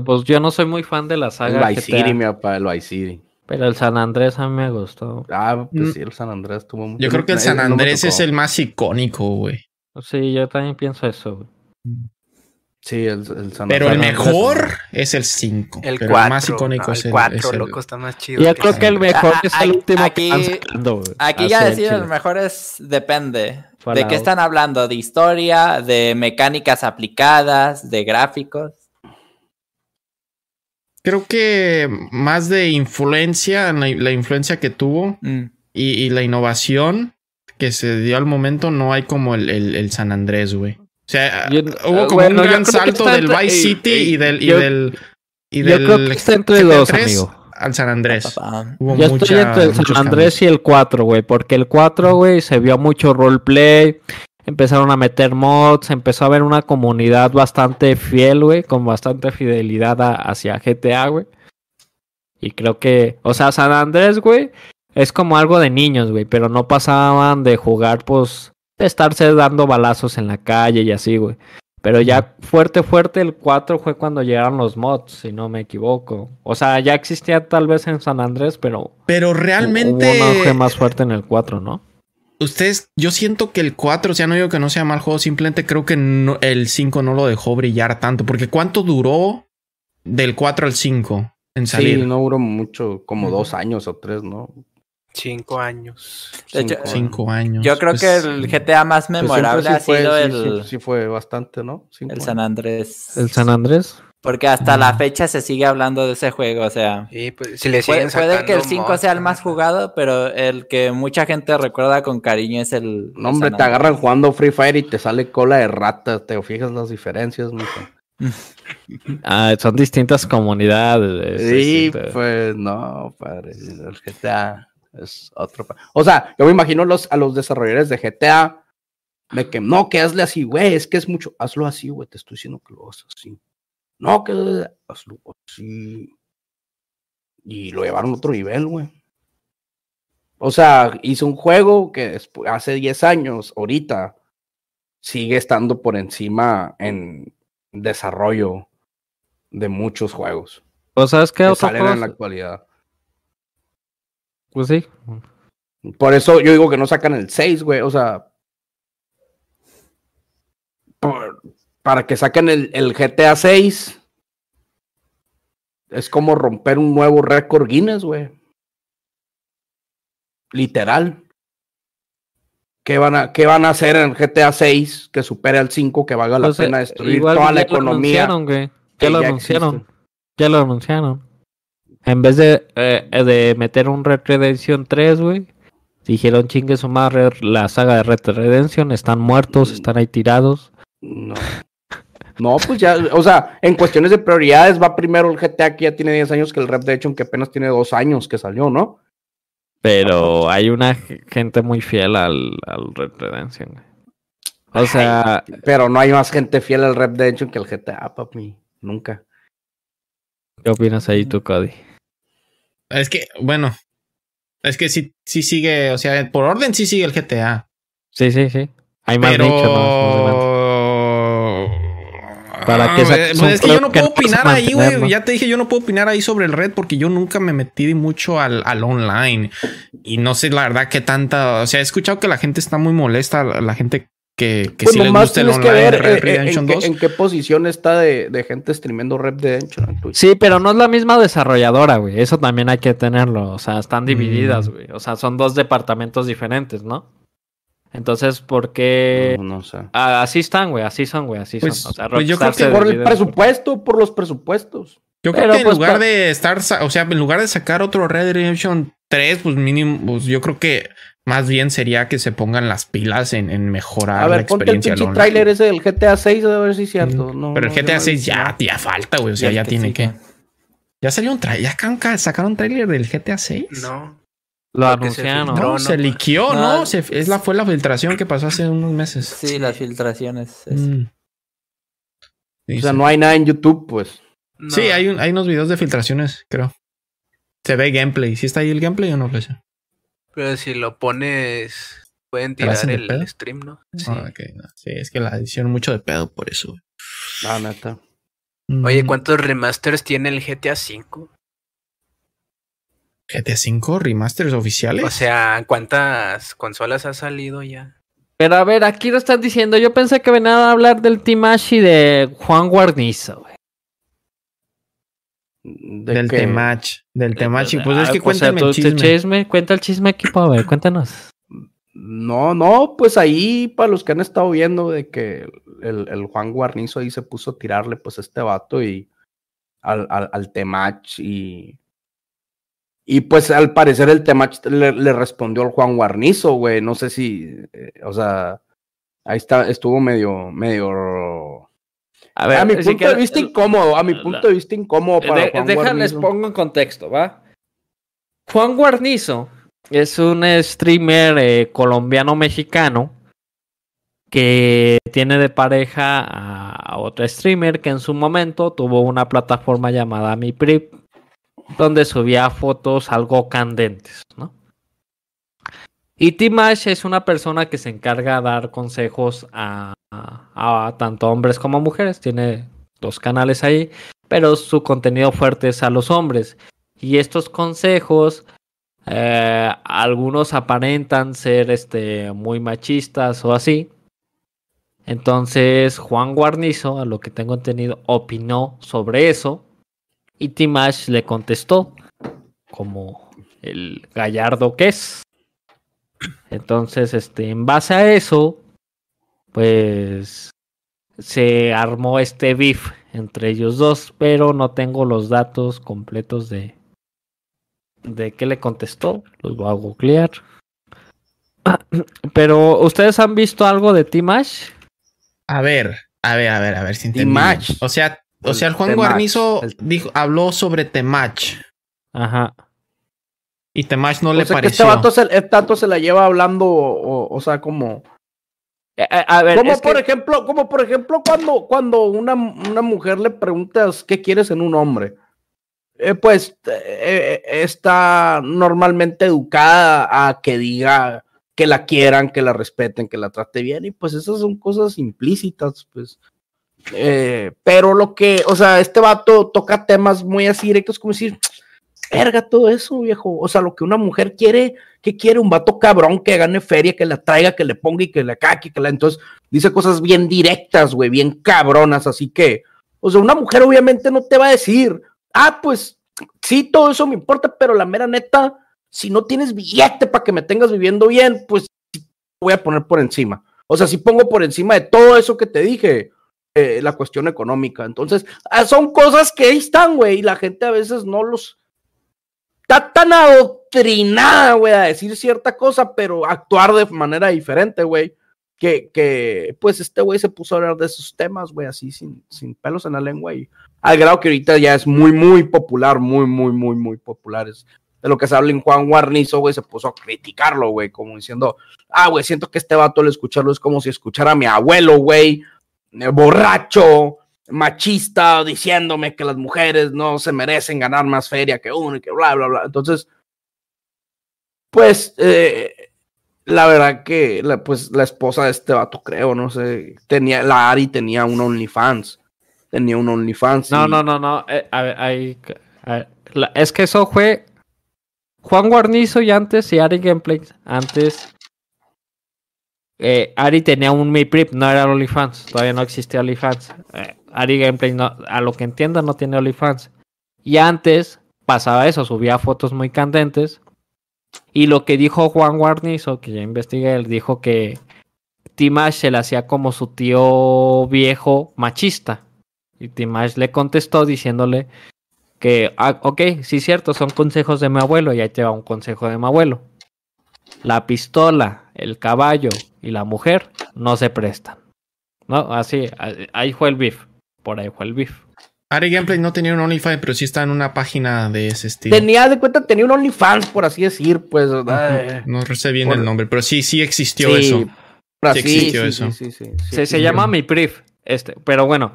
Pues yo no soy muy fan de la el saga Vice GTA, City, mi papá, el Vice City. pero el San Andrés a mí me gustó. Ah, pues Mm. sí, el San Andrés tuvo mucho. Yo creo que el San no Andrés es el más icónico, güey. Sí, yo también pienso eso, güey. Sí, el, el San Pero el mejor es el 5. El pero 4. el más icónico no, es el el 4, es el- loco, está más chido. Yo que creo que el mejor Ah, es ah, el último aquí- que están sacando. Aquí Así ya decir el mejor es depende. ¿De qué están hablando? ¿De historia? ¿De mecánicas aplicadas? ¿De gráficos? Creo que más de influencia, la, la influencia que tuvo Mm. y, y la innovación que se dio al momento, no hay como el, el- el San Andrés, güey. O sea, Yo- hubo como bueno, un gran salto del entre- Vice City y del y yo- del y yo del creo que está entre GTA dos, 3 amigo. al San Andrés. Papá. Hubo Yo mucha- estoy entre el San Andrés y el 4, güey, porque el 4, güey, se vio mucho roleplay, empezaron a meter mods, empezó a haber una comunidad bastante fiel, güey, con bastante fidelidad a- hacia GTA, güey. Y creo que, o sea, San Andrés, güey, es como algo de niños, güey, pero no pasaban de jugar, pues, de estarse dando balazos en la calle y así, güey. Pero ya fuerte, fuerte, el 4 fue cuando llegaron los mods, si no me equivoco. O sea, ya existía tal vez en San Andrés, pero Pero realmente Hubo un auge más fuerte en el 4, ¿no? ustedes, yo siento que el 4, o sea, no digo que no sea mal juego, simplemente creo que no- el 5 no lo dejó brillar tanto, porque ¿cuánto duró del 4 al 5 en salir? Sí, no duró mucho, como dos años o tres, ¿no? Cinco años. De hecho, Cinco Cinco años. Yo creo pues, que el GTA más Pues siempre memorable sí ha fue, sido sí, el, sí, sí fue bastante, ¿no? Cinco el. San Andrés. El San Andrés. Porque hasta la fecha se sigue hablando de ese juego, o sea. Sí, pues si le siguen Puede, puede que el sacando 5 mods, sea el más jugado, pero el que mucha gente recuerda con cariño es el. No, hombre, te agarran jugando Free Fire y te sale cola de rata. Te fijas las diferencias, mijo. Ah, son distintas comunidades. es Sí, pues no, padre. El GTA es otro. O sea, yo me imagino los, a los desarrolladores de GTA de que no, que hazle así, güey, es que es mucho. Hazlo así, güey, te estoy diciendo que lo hagas así. No, que hazlo así. Y lo llevaron a otro nivel, güey. O sea, hizo un juego que hace 10 años, ahorita, sigue estando por encima en desarrollo de muchos juegos ¿O sabes qué que otro salen en la actualidad. Pues sí. Por eso yo digo que no sacan el 6, güey. O sea. por- para que saquen el, el GTA 6. Es como romper un nuevo récord Guinness, güey. Literal. ¿Qué van, a, ¿Qué van a hacer en el GTA 6 que supere al 5 que valga la Pues, pena eh, destruir toda la ya lo economía? anunciaron, güey. que Ya lo ya anunciaron. existe? Ya lo anunciaron. En vez de, eh, de meter un Red Redemption 3, güey. Dijeron chingue su madre la saga de Red Redemption. Están muertos, Mm. están ahí tirados. No. No, pues ya, o sea, en cuestiones de prioridades va primero el GTA que ya tiene 10 años que el Red Dead que apenas tiene 2 años que salió, ¿no? Pero hay una gente muy fiel al, al Red Redemption. O sea, Pero no hay más gente fiel al Red Dead que el GTA, papi. Nunca. ¿qué opinas ahí tú, Cody? Es que, bueno, es que sí, sí sigue, o sea, por orden sí sigue el GTA. Sí, sí, sí. Hay más pero... nicho, ¿no? Para que Ah, saques pues es que yo no puedo opinar ahí, güey. Ya te dije, yo no puedo opinar ahí sobre el red porque yo nunca me metí mucho al, al online. Y no sé la verdad qué tanta. O sea, he escuchado que la gente está muy molesta, la gente que, que Pues sí les gusta el tienes que online de ver Red eh, eh, Redemption en, qué, 2. en qué posición está de, de gente streamiendo Red Redemption en Twitch. Sí, pero no es la misma desarrolladora, güey. Eso también hay que tenerlo. O sea, están divididas, Mm. güey. O sea, son dos departamentos diferentes, ¿no? Entonces, ¿por qué? No, no sé. Ah, así están, güey. Así son, güey. Así Pues- son. O sea, pues yo creo que Por el presupuesto, por los presupuestos. Yo creo Pero, que en pues, lugar de estar, o sea, en lugar de sacar otro Red Redemption 3, pues mínimo, pues yo creo que más bien sería que se pongan las pilas en, en mejorar A la ver, ponte el experiencia. pinche del online. tráiler ese del GTA 6 a ver si es cierto. No, Pero el GTA no, 6 ya, ya falta, güey. O sea, el ya que tiene que. Ya salió un trailer. Ya sacaron trailer del GTA 6. No. Lo se anunciaron. No, se liqueó, No. ¿no? Se- es la, fue la filtración que pasó hace unos meses. Sí, las filtraciones. es- Mm. Sí, O sea, sí. no hay nada en YouTube, pues. No. Sí, hay, un- hay unos videos de filtraciones, creo. Se ve gameplay. ¿Sí está ahí el gameplay o no? Pues, Pero si lo pones, pueden ¿Te la hacen tirar el pedo? stream, ¿no? Sí. Ah, ok, no. Sí, es que la hicieron mucho de pedo por eso. güey. La neta. Oye, Mm, ¿cuántos remasters tiene el GTA V? GTA 5 remasters oficiales. O sea, ¿cuántas consolas ha salido ya? Pero a ver, aquí lo están diciendo. Yo pensé que venían a hablar del Team Ash y de Juan Guarnizo, güey. De del que- Temach. Del Temach. Y pues es Ah, que o sea, cuéntame tú- el te chisme. chisme. Cuenta el chisme, equipo. A ver, cuéntanos. No, no, pues ahí, para los que han estado viendo, de que el, el Juan Guarnizo ahí se puso a tirarle, pues, a este vato y al, al, al Temach y. Y pues al parecer el Temach le, le respondió al Juan Guarnizo, güey. No sé si, eh, o sea, ahí está, estuvo medio, medio. A A, mi punto de vista incómodo, a mi la- punto de vista incómodo para De- Juan déjales Guarnizo. pongo en contexto, ¿va? Juan Guarnizo es un streamer eh, colombiano-mexicano que tiene de pareja a, a otra streamer que en su momento tuvo una plataforma llamada Mi Prip, donde subía fotos algo candentes, ¿no? Y Timash es una persona que se encarga de dar consejos a, a- tanto hombres como mujeres. Tiene dos canales ahí, pero su contenido fuerte es a los hombres. Y estos consejos, eh, algunos aparentan ser este, muy machistas o así. Entonces Juan Guarnizo, a lo que tengo entendido, opinó sobre eso. Y Timash le contestó como el gallardo que es. Entonces, este, en base a eso, pues se armó este beef entre ellos dos, pero no tengo los datos completos de de qué le contestó. Los voy a googlear. Pero, ¿ustedes han visto algo de Timash? A ver, a ver, a ver, a ver si entendí. Temach. bien. O sea, o El sea, el Juan Guarnizo dijo, habló sobre Temach. Ajá. Y Temach no O le sea, que este pareció. vato, se, este vato se la lleva hablando, o, o sea, como... Eh, eh, A ver, Como es por que- ejemplo, como por ejemplo cuando, cuando una, una mujer le preguntas qué quieres en un hombre. Eh, pues eh, está normalmente educada a que diga que la quieran, que la respeten, que la trate bien, y pues esas son cosas implícitas, pues. Eh, pero lo que, o sea, este vato toca temas muy así directos, como decir, verga todo eso, viejo. O sea, lo que una mujer quiere, que quiere un vato cabrón que gane feria, que la traiga, que le ponga y que la caque, que la. Entonces, dice cosas bien directas, güey, bien cabronas. Así que, o sea, una mujer obviamente no te va a decir, ah, pues sí, todo eso me importa, pero la mera neta, si no tienes billete para que me tengas viviendo bien, pues voy a poner por encima. O sea, si pongo por encima de todo eso que te dije, eh, la cuestión económica. Entonces, ah, son cosas que ahí están, güey, y la gente a veces no los está tan adoctrinada, güey, a decir cierta cosa, pero actuar de manera diferente, güey. Que, que, pues este güey se puso a hablar de esos temas, güey, así sin, sin pelos en la lengua y al grado que ahorita ya es muy, muy popular, muy, muy, muy, muy popular. De lo que se habla en Juan Guarnizo, güey, se puso a criticarlo, güey, como diciendo, ah, güey, siento que este vato al escucharlo es como si escuchara a mi abuelo, güey, eh, borracho, machista, diciéndome que las mujeres no se merecen ganar más feria que uno y que bla, bla, bla. Entonces, pues, eh, la verdad que, la, pues, la esposa de este vato, creo, no sé, tenía, la Ari tenía un OnlyFans, tenía un OnlyFans. No, y- no, no, no. eh, a ver, ahí- a ver, la- es que eso fue Juan Guarnizo y antes y Ari Gameplay antes eh, Ari tenía un MiPrip, no era OnlyFans, todavía no existía OnlyFans. Eh, Ari Gameplay, a lo que entiendo, no tiene OnlyFans. Y antes pasaba eso, subía fotos muy candentes. Y lo que dijo Juan Guarnizo, que ya investigué, él dijo que Timash se le hacía como su tío viejo machista. Y Timash le contestó diciéndole que, ah, ok, sí cierto, son consejos de mi abuelo y ahí te va un consejo de mi abuelo. La pistola, el caballo y la mujer no se prestan. ¿No? Así, ahí fue el beef. Por ahí fue el beef. Ari Gameplay no tenía un OnlyFans, pero sí está en una página de ese estilo. Tenía de cuenta, tenía un OnlyFans, por así decir, pues. No sé bien Por- el nombre, pero sí, sí existió sí, eso. Sí así, existió sí, eso. sí, sí, sí, sí Se, se llama mi brief. Este, pero bueno.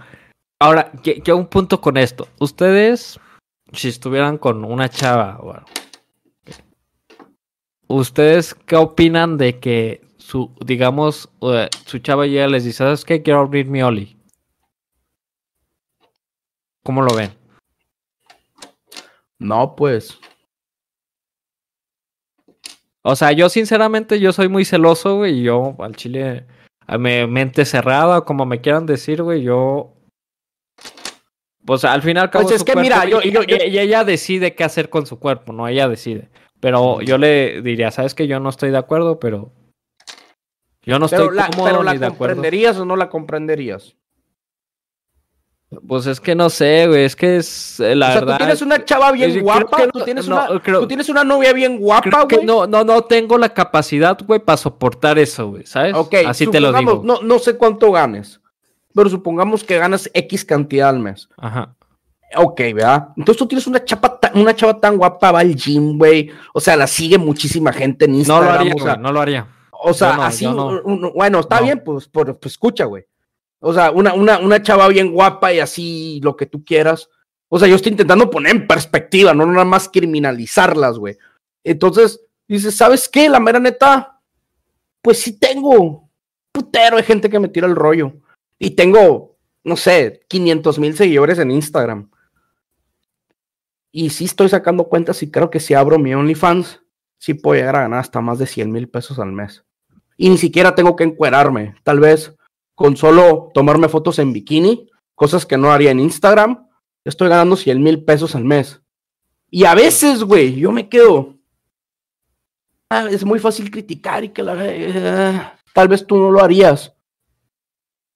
Ahora, que, que un punto con esto. Ustedes, si estuvieran con una chava, bueno, ¿ustedes qué opinan de que su, digamos, eh, su chava ya les dice, ¿sabes qué? Quiero abrir mi Oli. ¿Cómo lo ven? No, pues. O sea, yo sinceramente, yo soy muy celoso, güey, y yo al chile, a mi mente cerrada, como me quieran decir, güey, yo... Pues al final Pues es que mira, yo- y, yo- yo- y ella decide qué hacer con su cuerpo, no, ella decide. Pero yo le diría, sabes que yo no estoy de acuerdo, pero... Yo no estoy la, cómodo pero la ni de acuerdo. comprenderías o no la comprenderías. Pues es que no sé, güey, es que es eh, la o sea, verdad... tú tienes una chava bien guapa, no- tú, tienes no, una, creo- tú tienes una novia bien guapa, güey. no, no, no tengo la capacidad, güey, para soportar eso, güey, ¿sabes? Ok, Así te lo digo. No, no sé cuánto ganes, pero supongamos que ganas X cantidad al mes. Ajá. Ok, ¿verdad? Entonces tú tienes una chapa, una chava tan guapa, va al gym, güey. O sea, la sigue muchísima gente en No Instagram. lo haría, o sea, no lo haría. O sea, no, así, no. bueno, está No. bien, pues, por- pues escucha, güey. O sea, una, una, una chava bien guapa y así lo que tú quieras. O sea, yo estoy intentando poner en perspectiva, no nada más criminalizarlas, güey. Entonces, dices, ¿sabes qué? La mera neta, pues sí tengo putero de gente que me tira el rollo. Y tengo, no sé, 500 mil seguidores en Instagram. Y sí estoy sacando cuentas y creo que si abro mi OnlyFans, sí puedo llegar a ganar hasta más de 100 mil pesos al mes. Y ni siquiera tengo que encuerarme. Tal vez con solo tomarme fotos en bikini, cosas que no haría en Instagram, estoy ganando 100 mil pesos al mes. Y a veces, güey, yo me quedo. "Ah, es muy fácil criticar y que la. eh, tal vez tú no lo harías.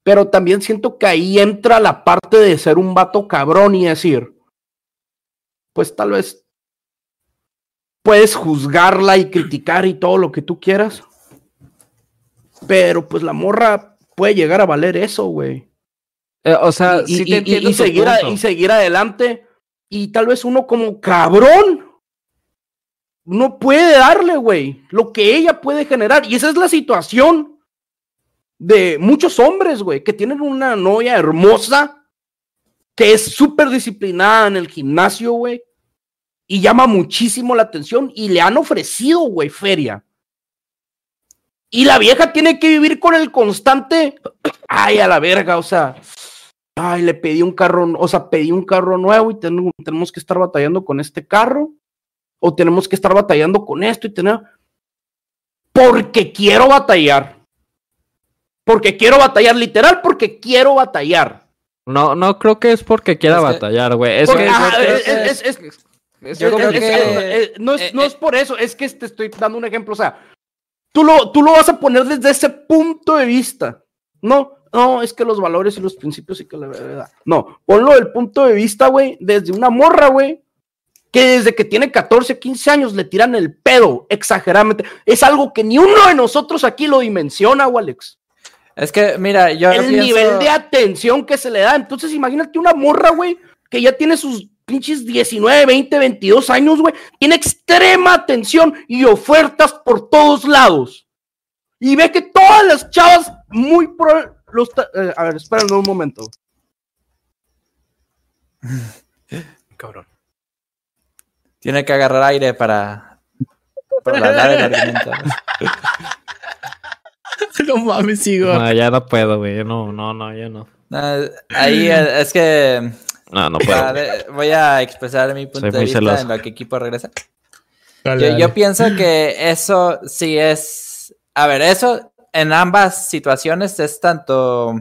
Pero también siento que ahí entra la parte de ser un vato cabrón y decir, pues tal vez puedes juzgarla y criticar y todo lo que tú quieras. Pero pues la morra puede llegar a valer eso, güey. Eh, o sea, Y, sí te y- seguir a- y seguir adelante. Y tal vez uno como cabrón no puede darle, güey, lo que ella puede generar. Y esa es la situación de muchos hombres, güey, que tienen una novia hermosa, que es súper disciplinada en el gimnasio, güey, y llama muchísimo la atención y le han ofrecido, güey, feria. Y la vieja tiene que vivir con el constante, ay, a la verga, o sea, ay, le pedí un carro, o sea, pedí un carro nuevo y ten- tenemos que estar batallando con este carro, o tenemos que estar batallando con esto y tener, porque quiero batallar. Porque quiero batallar, literal, porque quiero batallar. No, no creo que es porque quiera Es que- batallar, güey. Es Porque- que es- es- no, es, eh, no eh. es por eso, es que te estoy dando un ejemplo. O sea, tú lo, tú lo vas a poner desde ese punto de vista. No, no, es que los valores y los principios y que la verdad. No, ponlo del punto de vista, güey, desde una morra, güey, que desde que tiene 14, 15 años le tiran el pedo exageradamente. Es algo que ni uno de nosotros aquí lo dimensiona, güey, Alex. Es que, mira, yo El pienso- nivel de atención que se le da. Entonces, imagínate una morra, güey, que ya tiene sus pinches 19, 20, 22 años, güey. Tiene extrema atención y ofertas por todos lados. Y ve que todas las chavas, muy pro. Los eh, a ver, espérenme un momento. Cabrón. Tiene que agarrar aire para, para dar el argumento. no mames, Igor. No, ya no puedo, güey. No, no, no, ya no. No, ahí eh, es que No, no a puedo. ver, voy a expresar mi punto Soy de vista celoso. en lo que equipo regresa. Dale, Yo, dale. yo pienso que eso sí es. A ver, eso en ambas situaciones es tanto,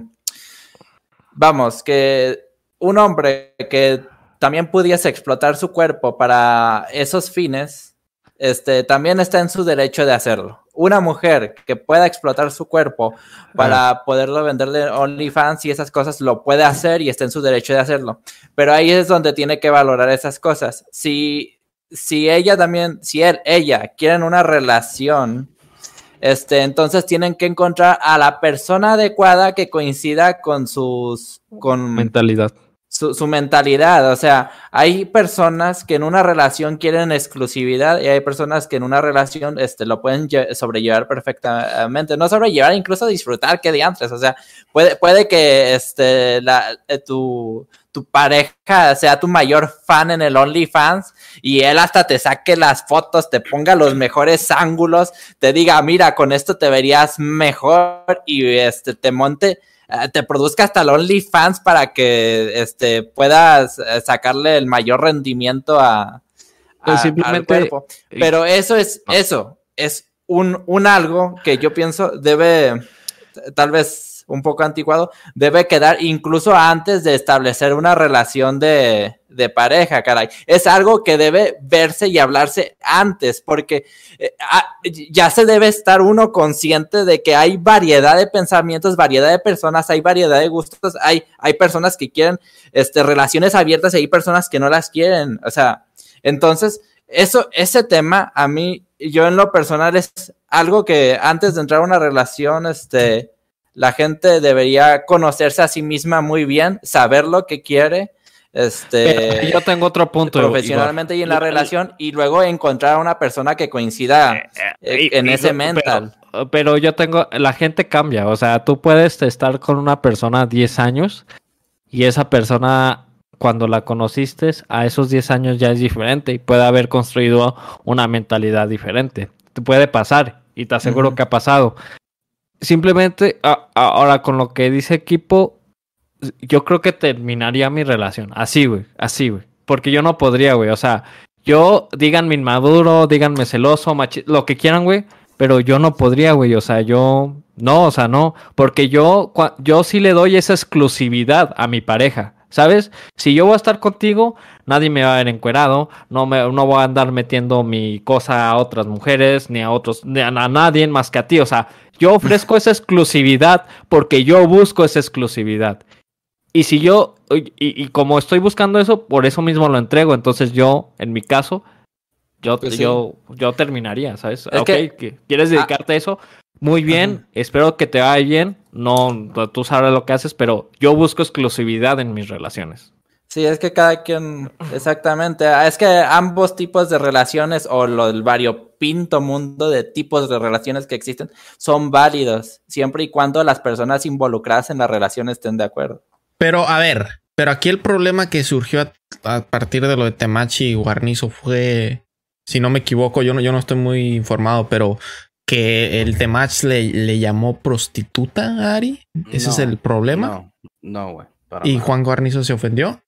vamos, que un hombre que también pudiese explotar su cuerpo para esos fines, este, también está en su derecho de hacerlo. Una mujer que pueda explotar su cuerpo para poderlo venderle OnlyFans y esas cosas, lo puede hacer y está en su derecho de hacerlo. Pero ahí es donde tiene que valorar esas cosas. Si, si ella también, si él, ella quieren una relación, este, entonces tienen que encontrar a la persona adecuada que coincida con sus, con, Mentalidad. Su, mentalidad. O sea, hay personas que en una relación quieren exclusividad y hay personas que en una relación este, lo pueden lle- sobrellevar perfectamente. No sobrellevar, incluso disfrutar que de antes. O sea, puede, puede que este, la, eh, tu, tu pareja sea tu mayor fan en el OnlyFans y él hasta te saque las fotos, te ponga los mejores ángulos, te diga, mira, con esto te verías mejor y este, te monte te produzca hasta el OnlyFans para que este, puedas eh, sacarle el mayor rendimiento a, Pues a- simplemente- al cuerpo. Pero eso es, eso, es un, un algo que yo pienso debe, tal vez un poco anticuado, debe quedar incluso antes de establecer una relación de, pareja, caray. Es algo que debe verse y hablarse antes, porque eh, ah, ya se debe estar uno consciente de que hay variedad de pensamientos, variedad de personas, hay variedad de gustos, hay, hay personas que quieren este, relaciones abiertas y hay personas que no las quieren. O sea, entonces, eso, ese tema a mí, yo en lo personal es algo que antes de entrar a una relación, este, la gente debería conocerse a sí misma muy bien, saber lo que quiere, este, Pero yo tengo otro punto. Profesionalmente y en la relación y luego encontrar a una persona que coincida eh, Y- en y- ese mental. Pero yo tengo, la gente cambia, o sea, tú puedes estar con una persona 10 años y esa persona cuando la conociste a esos 10 años ya es diferente y puede haber construido una mentalidad diferente. Te puede pasar y te aseguro que ha pasado. Simplemente ahora con lo que dice equipo, yo creo que terminaría mi relación. Así, güey, así, güey. Porque yo no podría, güey. O sea, yo, díganme inmaduro, díganme celoso, machi lo que quieran, güey. Pero yo no podría, güey. O sea, yo, no, o sea, no. Porque yo, yo sí le doy esa exclusividad a mi pareja. ¿Sabes? Si yo voy a estar contigo, nadie me va a ver encuerado, no, me, no voy a andar metiendo mi cosa a otras mujeres, ni a otros, ni a, a nadie más que a ti. O sea, yo ofrezco esa exclusividad porque yo busco esa exclusividad. Y si yo, y, y como estoy buscando eso, por eso mismo lo entrego. Entonces yo, en mi caso, yo, Pues sí. yo, yo terminaría, ¿sabes? Es ok, que- que quieres dedicarte a eso, muy bien, espero que te vaya bien. No, tú sabes lo que haces, pero yo busco exclusividad en mis relaciones. Sí, es que cada quien, exactamente, ah, es que ambos tipos de relaciones o lo, el variopinto mundo de tipos de relaciones que existen son válidos, siempre y cuando las personas involucradas en la relación estén de acuerdo. Pero a ver, pero aquí el problema que surgió a, a partir de lo de Temachi y Guarnizo fue, si no me equivoco, yo no, yo no estoy muy informado, pero que el Temach le, le llamó prostituta a Ari. Ese es el problema. No, no, güey. y nada. Juan Guarnizo se ofendió.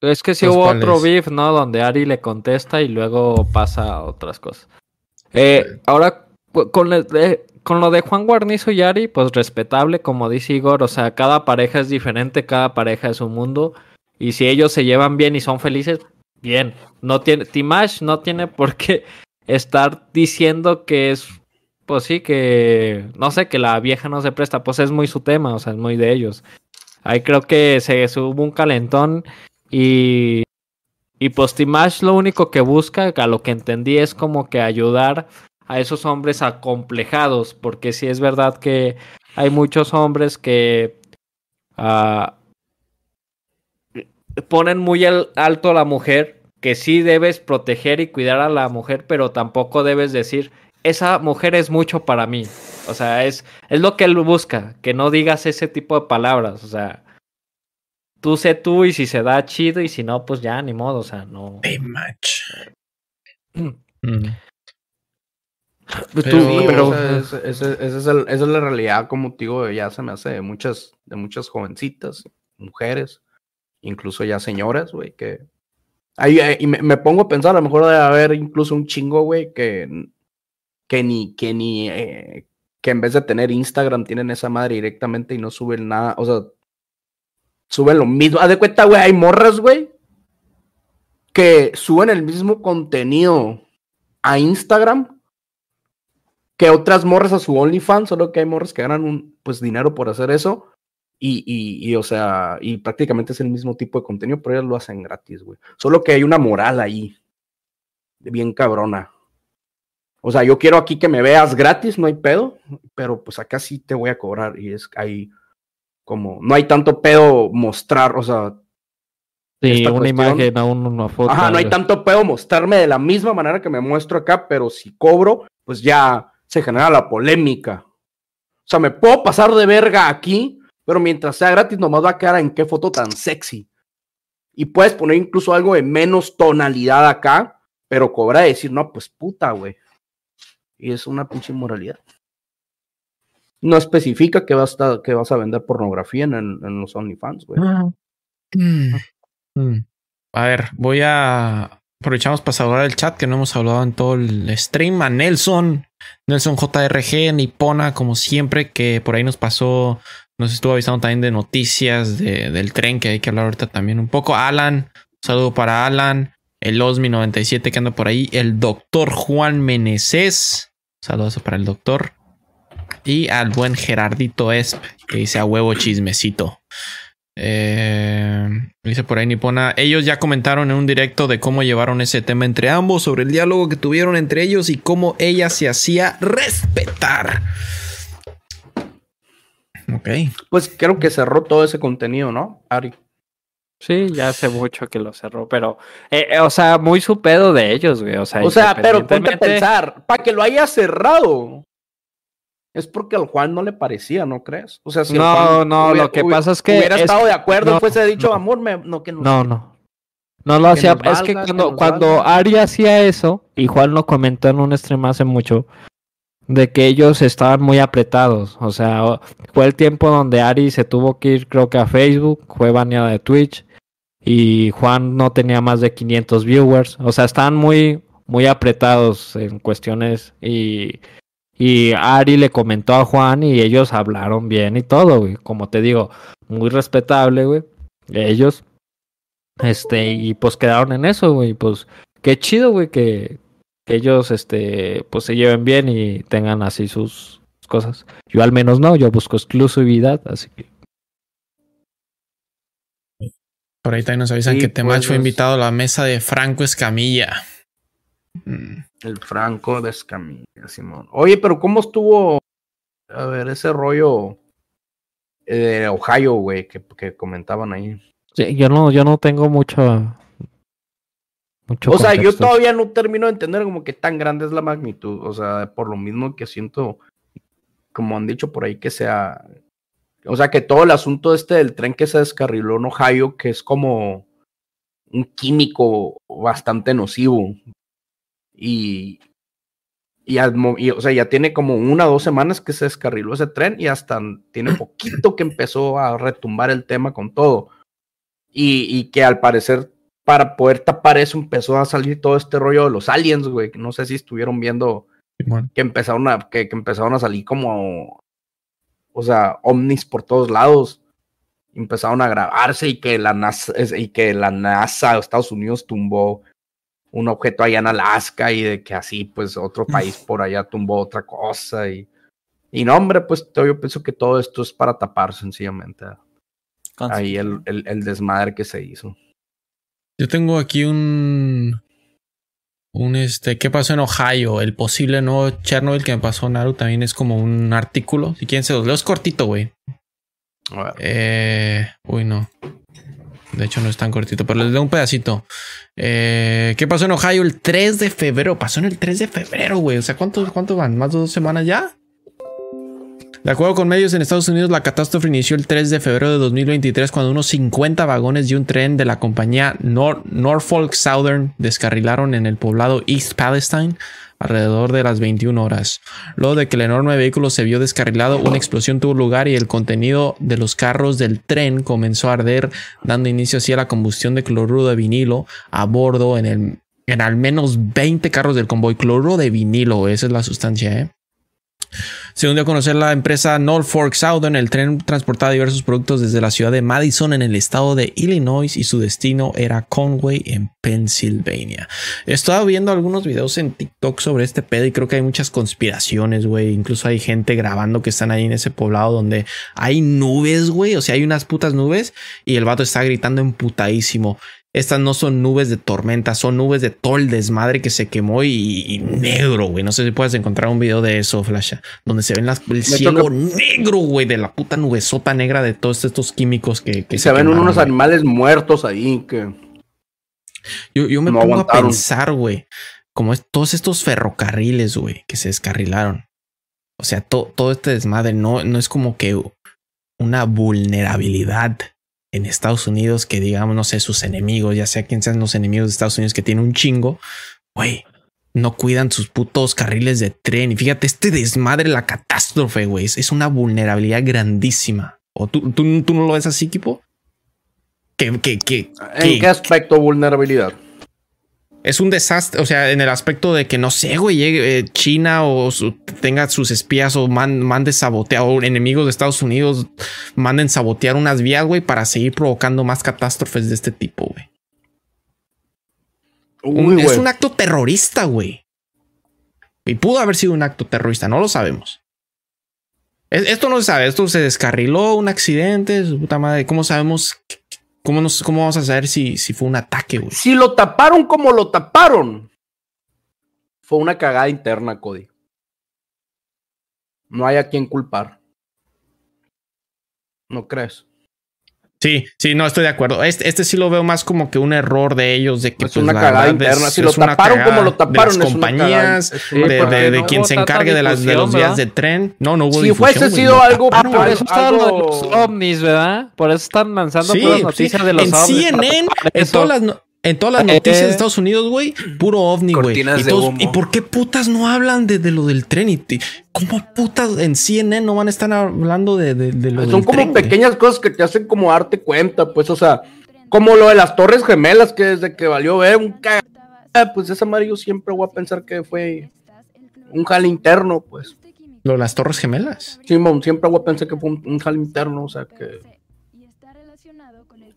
Es que si Pues, hubo ¿cuál otro beef, ¿no? Donde Ari le contesta y luego pasa a otras cosas. Eh, ahora, con, de- con lo de Juan Guarnizo y Ari, pues respetable, como dice Igor, o sea, cada pareja es diferente, cada pareja es un mundo. Y si ellos se llevan bien y son felices, bien. No tiene, Timash no tiene por qué estar diciendo que es, pues sí, que, no sé, que la vieja no se presta, pues es muy su tema, o sea, es muy de ellos. Ahí creo que se hubo un calentón y, y pues lo único que busca, a lo que entendí, es como que ayudar a esos hombres acomplejados, porque sí es verdad que hay muchos hombres que ah, ponen muy al- alto a la mujer, que sí debes proteger y cuidar a la mujer, pero tampoco debes decir, esa mujer es mucho para mí. O sea, es, es lo que él busca, que no digas ese tipo de palabras, o sea tú sé tú y si se da chido y si no, pues ya, ni modo, o sea, no. Mm. Mm. Tú- Pero- Sí, ese es el- esa es la realidad, como te digo, ya se me hace de muchas, de muchas jovencitas, mujeres, incluso ya señoras, güey, que... Ahí, y me, me pongo a pensar, a lo mejor debe haber incluso un chingo, güey, que, que ni, que ni, eh, que en vez de tener Instagram tienen esa madre directamente y no suben nada, o sea, suben lo mismo. Haz de cuenta, güey, hay morras, güey, que suben el mismo contenido a Instagram que otras morras a su OnlyFans, solo que hay morras que ganan un, pues dinero por hacer eso. Y, y, y, o sea, y prácticamente es el mismo tipo de contenido, pero ellas lo hacen gratis, güey. Solo que hay una moral ahí, bien cabrona. O sea, yo quiero aquí que me veas gratis, no hay pedo, pero pues acá sí te voy a cobrar y es ahí como, no hay tanto pedo mostrar, o sea, Sí, una cuestión- imagen a un- una foto. Ajá, no hay tanto pedo mostrarme de la misma manera que me muestro acá, pero si cobro, pues ya se genera la polémica. O sea, me puedo pasar de verga aquí, pero mientras sea gratis, nomás va a quedar en qué foto tan sexy. Y puedes poner incluso algo de menos tonalidad acá, pero cobrar y decir, no, pues puta, güey. Y es una pinche inmoralidad. No especifica que vas a, que vas a vender pornografía en, en los OnlyFans, güey. Mm. Mm. A ver, voy a. Aprovechamos para saludar el chat que no hemos hablado en todo el stream. A Nelson, Nelson JRG, Nipona, como siempre, que por ahí nos pasó, nos estuvo avisando también de noticias de- del tren que hay que hablar ahorita también un poco. Alan, un saludo para Alan. El Osmi97 que anda por ahí. El doctor Juan Meneses. Saludos para el doctor. Y al buen Gerardito Esp, que dice a huevo chismecito. Eh, dice por ahí Nipona. Ellos ya comentaron en un directo de cómo llevaron ese tema entre ambos, sobre el diálogo que tuvieron entre ellos y cómo ella se hacía respetar. Ok. Pues creo que cerró todo ese contenido, ¿no? Ari. Sí, ya hace mucho que lo cerró, pero, eh, eh, o sea, muy su pedo de ellos, güey. O sea, O sea, pero ponte a pensar, para que lo haya cerrado. Es porque al Juan no le parecía, ¿no crees? O sea, si No, Juan no, lo que pasa es que hubiera es- estado de acuerdo, no, fuese dicho, no. amor, me, no que nos- No, no. No lo hacía. es que cuando, cuando valga. Ari hacía eso, y Juan lo comentó en un stream hace mucho, de que ellos estaban muy apretados. O sea, fue el tiempo donde Ari se tuvo que ir, creo que a Facebook, fue baneada de Twitch, y Juan no tenía más de 500 viewers. O sea, estaban muy, muy apretados en cuestiones y. Y Ari le comentó a Juan y ellos hablaron bien y todo, güey. Como te digo, muy respetable, güey. Ellos. Este, y pues quedaron en eso, güey. Pues qué chido, güey, que, que ellos, este, pues se lleven bien y tengan así sus cosas. Yo al menos no, yo busco exclusividad, así que. Por ahí también nos avisan Sí, que Temach pues, fue invitado a la mesa de Franco Escamilla. Mm. El Franco de Escamilla, Simón. Oye, pero ¿cómo estuvo, a ver, ese rollo eh, de Ohio, güey, que, que comentaban ahí? Sí, yo no, yo no tengo mucho. mucho O sea, yo todavía no termino de entender como que tan grande es la magnitud. O sea, por lo mismo que siento, como han dicho por ahí, que sea. O sea, que todo el asunto este del tren que se descarriló en Ohio, que es como un químico bastante nocivo. Y. Y, al y, o sea, ya tiene como una o dos semanas que se descarriló ese tren y hasta tiene poquito que empezó a retumbar el tema con todo. Y, y que al parecer para poder tapar eso empezó a salir todo este rollo de los aliens, güey. que No sé si estuvieron viendo que empezaron a, que, que empezaron a salir como, o sea, ovnis por todos lados. Empezaron a grabarse y que la NASA, y que la NASA de Estados Unidos tumbó un objeto allá en Alaska y de que así, pues, otro país por allá tumbó otra cosa y, y no, hombre, pues todo- yo pienso que todo esto es para tapar sencillamente ahí el, el, el desmadre que se hizo. Yo tengo aquí un. Un este. ¿Qué pasó en Ohio? El posible nuevo Chernobyl que me pasó Naru también es como un artículo. Si quieren se los leo, es cortito, güey. Eh, uy, no. De hecho, no es tan cortito, pero les leo un pedacito. Eh, ¿Qué pasó en Ohio el 3 de febrero? Pasó en el 3 de febrero, güey. O sea, ¿cuántos cuánto van? ¿Más de dos semanas ya? De acuerdo con medios en Estados Unidos, la catástrofe inició el 3 de febrero de 2023 cuando unos 50 vagones de un tren de la compañía Nor- Norfolk Southern descarrilaron en el poblado East Palestine alrededor de las 21 horas. Luego de que el enorme vehículo se vio descarrilado, una explosión tuvo lugar y el contenido de los carros del tren comenzó a arder, dando inicio así a la combustión de cloruro de vinilo a bordo en, el, en al menos 20 carros del convoy. Cloruro de vinilo, esa es la sustancia, ¿eh? Según dio a conocer la empresa Norfolk Southern, el tren transportaba diversos productos desde la ciudad de Madison en el estado de Illinois y su destino era Conway en Pennsylvania. Estaba viendo algunos videos en TikTok sobre este pedo y creo que hay muchas conspiraciones, güey. Incluso hay gente grabando que están ahí en ese poblado donde hay nubes, güey. O sea, hay unas putas nubes y el vato está gritando emputadísimo. Estas no son nubes de tormenta, son nubes de todo el desmadre que se quemó y, y negro, güey. No sé si puedes encontrar un video de eso, Flasha, donde se ven las, el cielo negro, güey, de la puta nubesota negra de todos estos químicos que, que Y se ven quemaron, unos güey. animales muertos ahí que. Yo, yo me no pongo a pensar, güey, como es, todos estos ferrocarriles, güey, que se descarrilaron. O sea, to- todo este desmadre no, no es como que una vulnerabilidad en Estados Unidos que digamos, no sé, sus enemigos, ya sea quien sean los enemigos de Estados Unidos que tienen un chingo, güey, no cuidan sus putos carriles de tren. Y fíjate, este desmadre, la catástrofe, güey, es, una vulnerabilidad grandísima. ¿O tú, tú, tú no lo ves así, equipo? Que, que, que, ¿En qué aspecto vulnerabilidad? Es un desastre, o sea, en el aspecto de que no sé, güey, llegue eh, China o su- tenga sus espías o man- mande sabotear o enemigos de Estados Unidos manden sabotear unas vías, güey, para seguir provocando más catástrofes de este tipo, güey. Un- es un acto terrorista, güey. Y pudo haber sido un acto terrorista, no lo sabemos. Es- Esto no se sabe, esto se descarriló, un accidente, su puta madre. ¿Cómo sabemos? ¿Cómo, nos, cómo vamos a saber si, si fue un ataque, güey? Si lo taparon como lo taparon, fue una cagada interna, Cody. No hay a quien culpar. ¿No crees? Sí, sí, no estoy de acuerdo. Este, este sí lo veo más como que un error de ellos, de que Es pues, una la cagada verdad interna. es- Si lo es una taparon como lo taparon, de las compañías, es de, una de- de no quien se encargue de las de los vías de tren. No, no hubo Si fuese sido lo algo- Ah, taparon, por eso estaban lo de algo- los ovnis, ¿verdad? Por eso están lanzando Sí, puras sí. noticias de los en ovnis. para CNN, en todas las, no- en todas las Eh, noticias de. Estados Unidos, güey, puro ovni, güey. Y, de todos- humo. ¿Y por qué putas no hablan de, de lo del tren? ¿Y y cómo putas en CNN no van a estar hablando de, de, de lo Son del como tren, pequeñas cosas que te hacen como darte cuenta, pues, o sea, como lo de las Torres Gemelas, que desde que valió ver un cagada, pues esa madre yo siempre voy a pensar que fue un jale interno, pues. Lo de las Torres Gemelas. Simón, siempre voy a pensar que fue un, un jale interno, o sea, que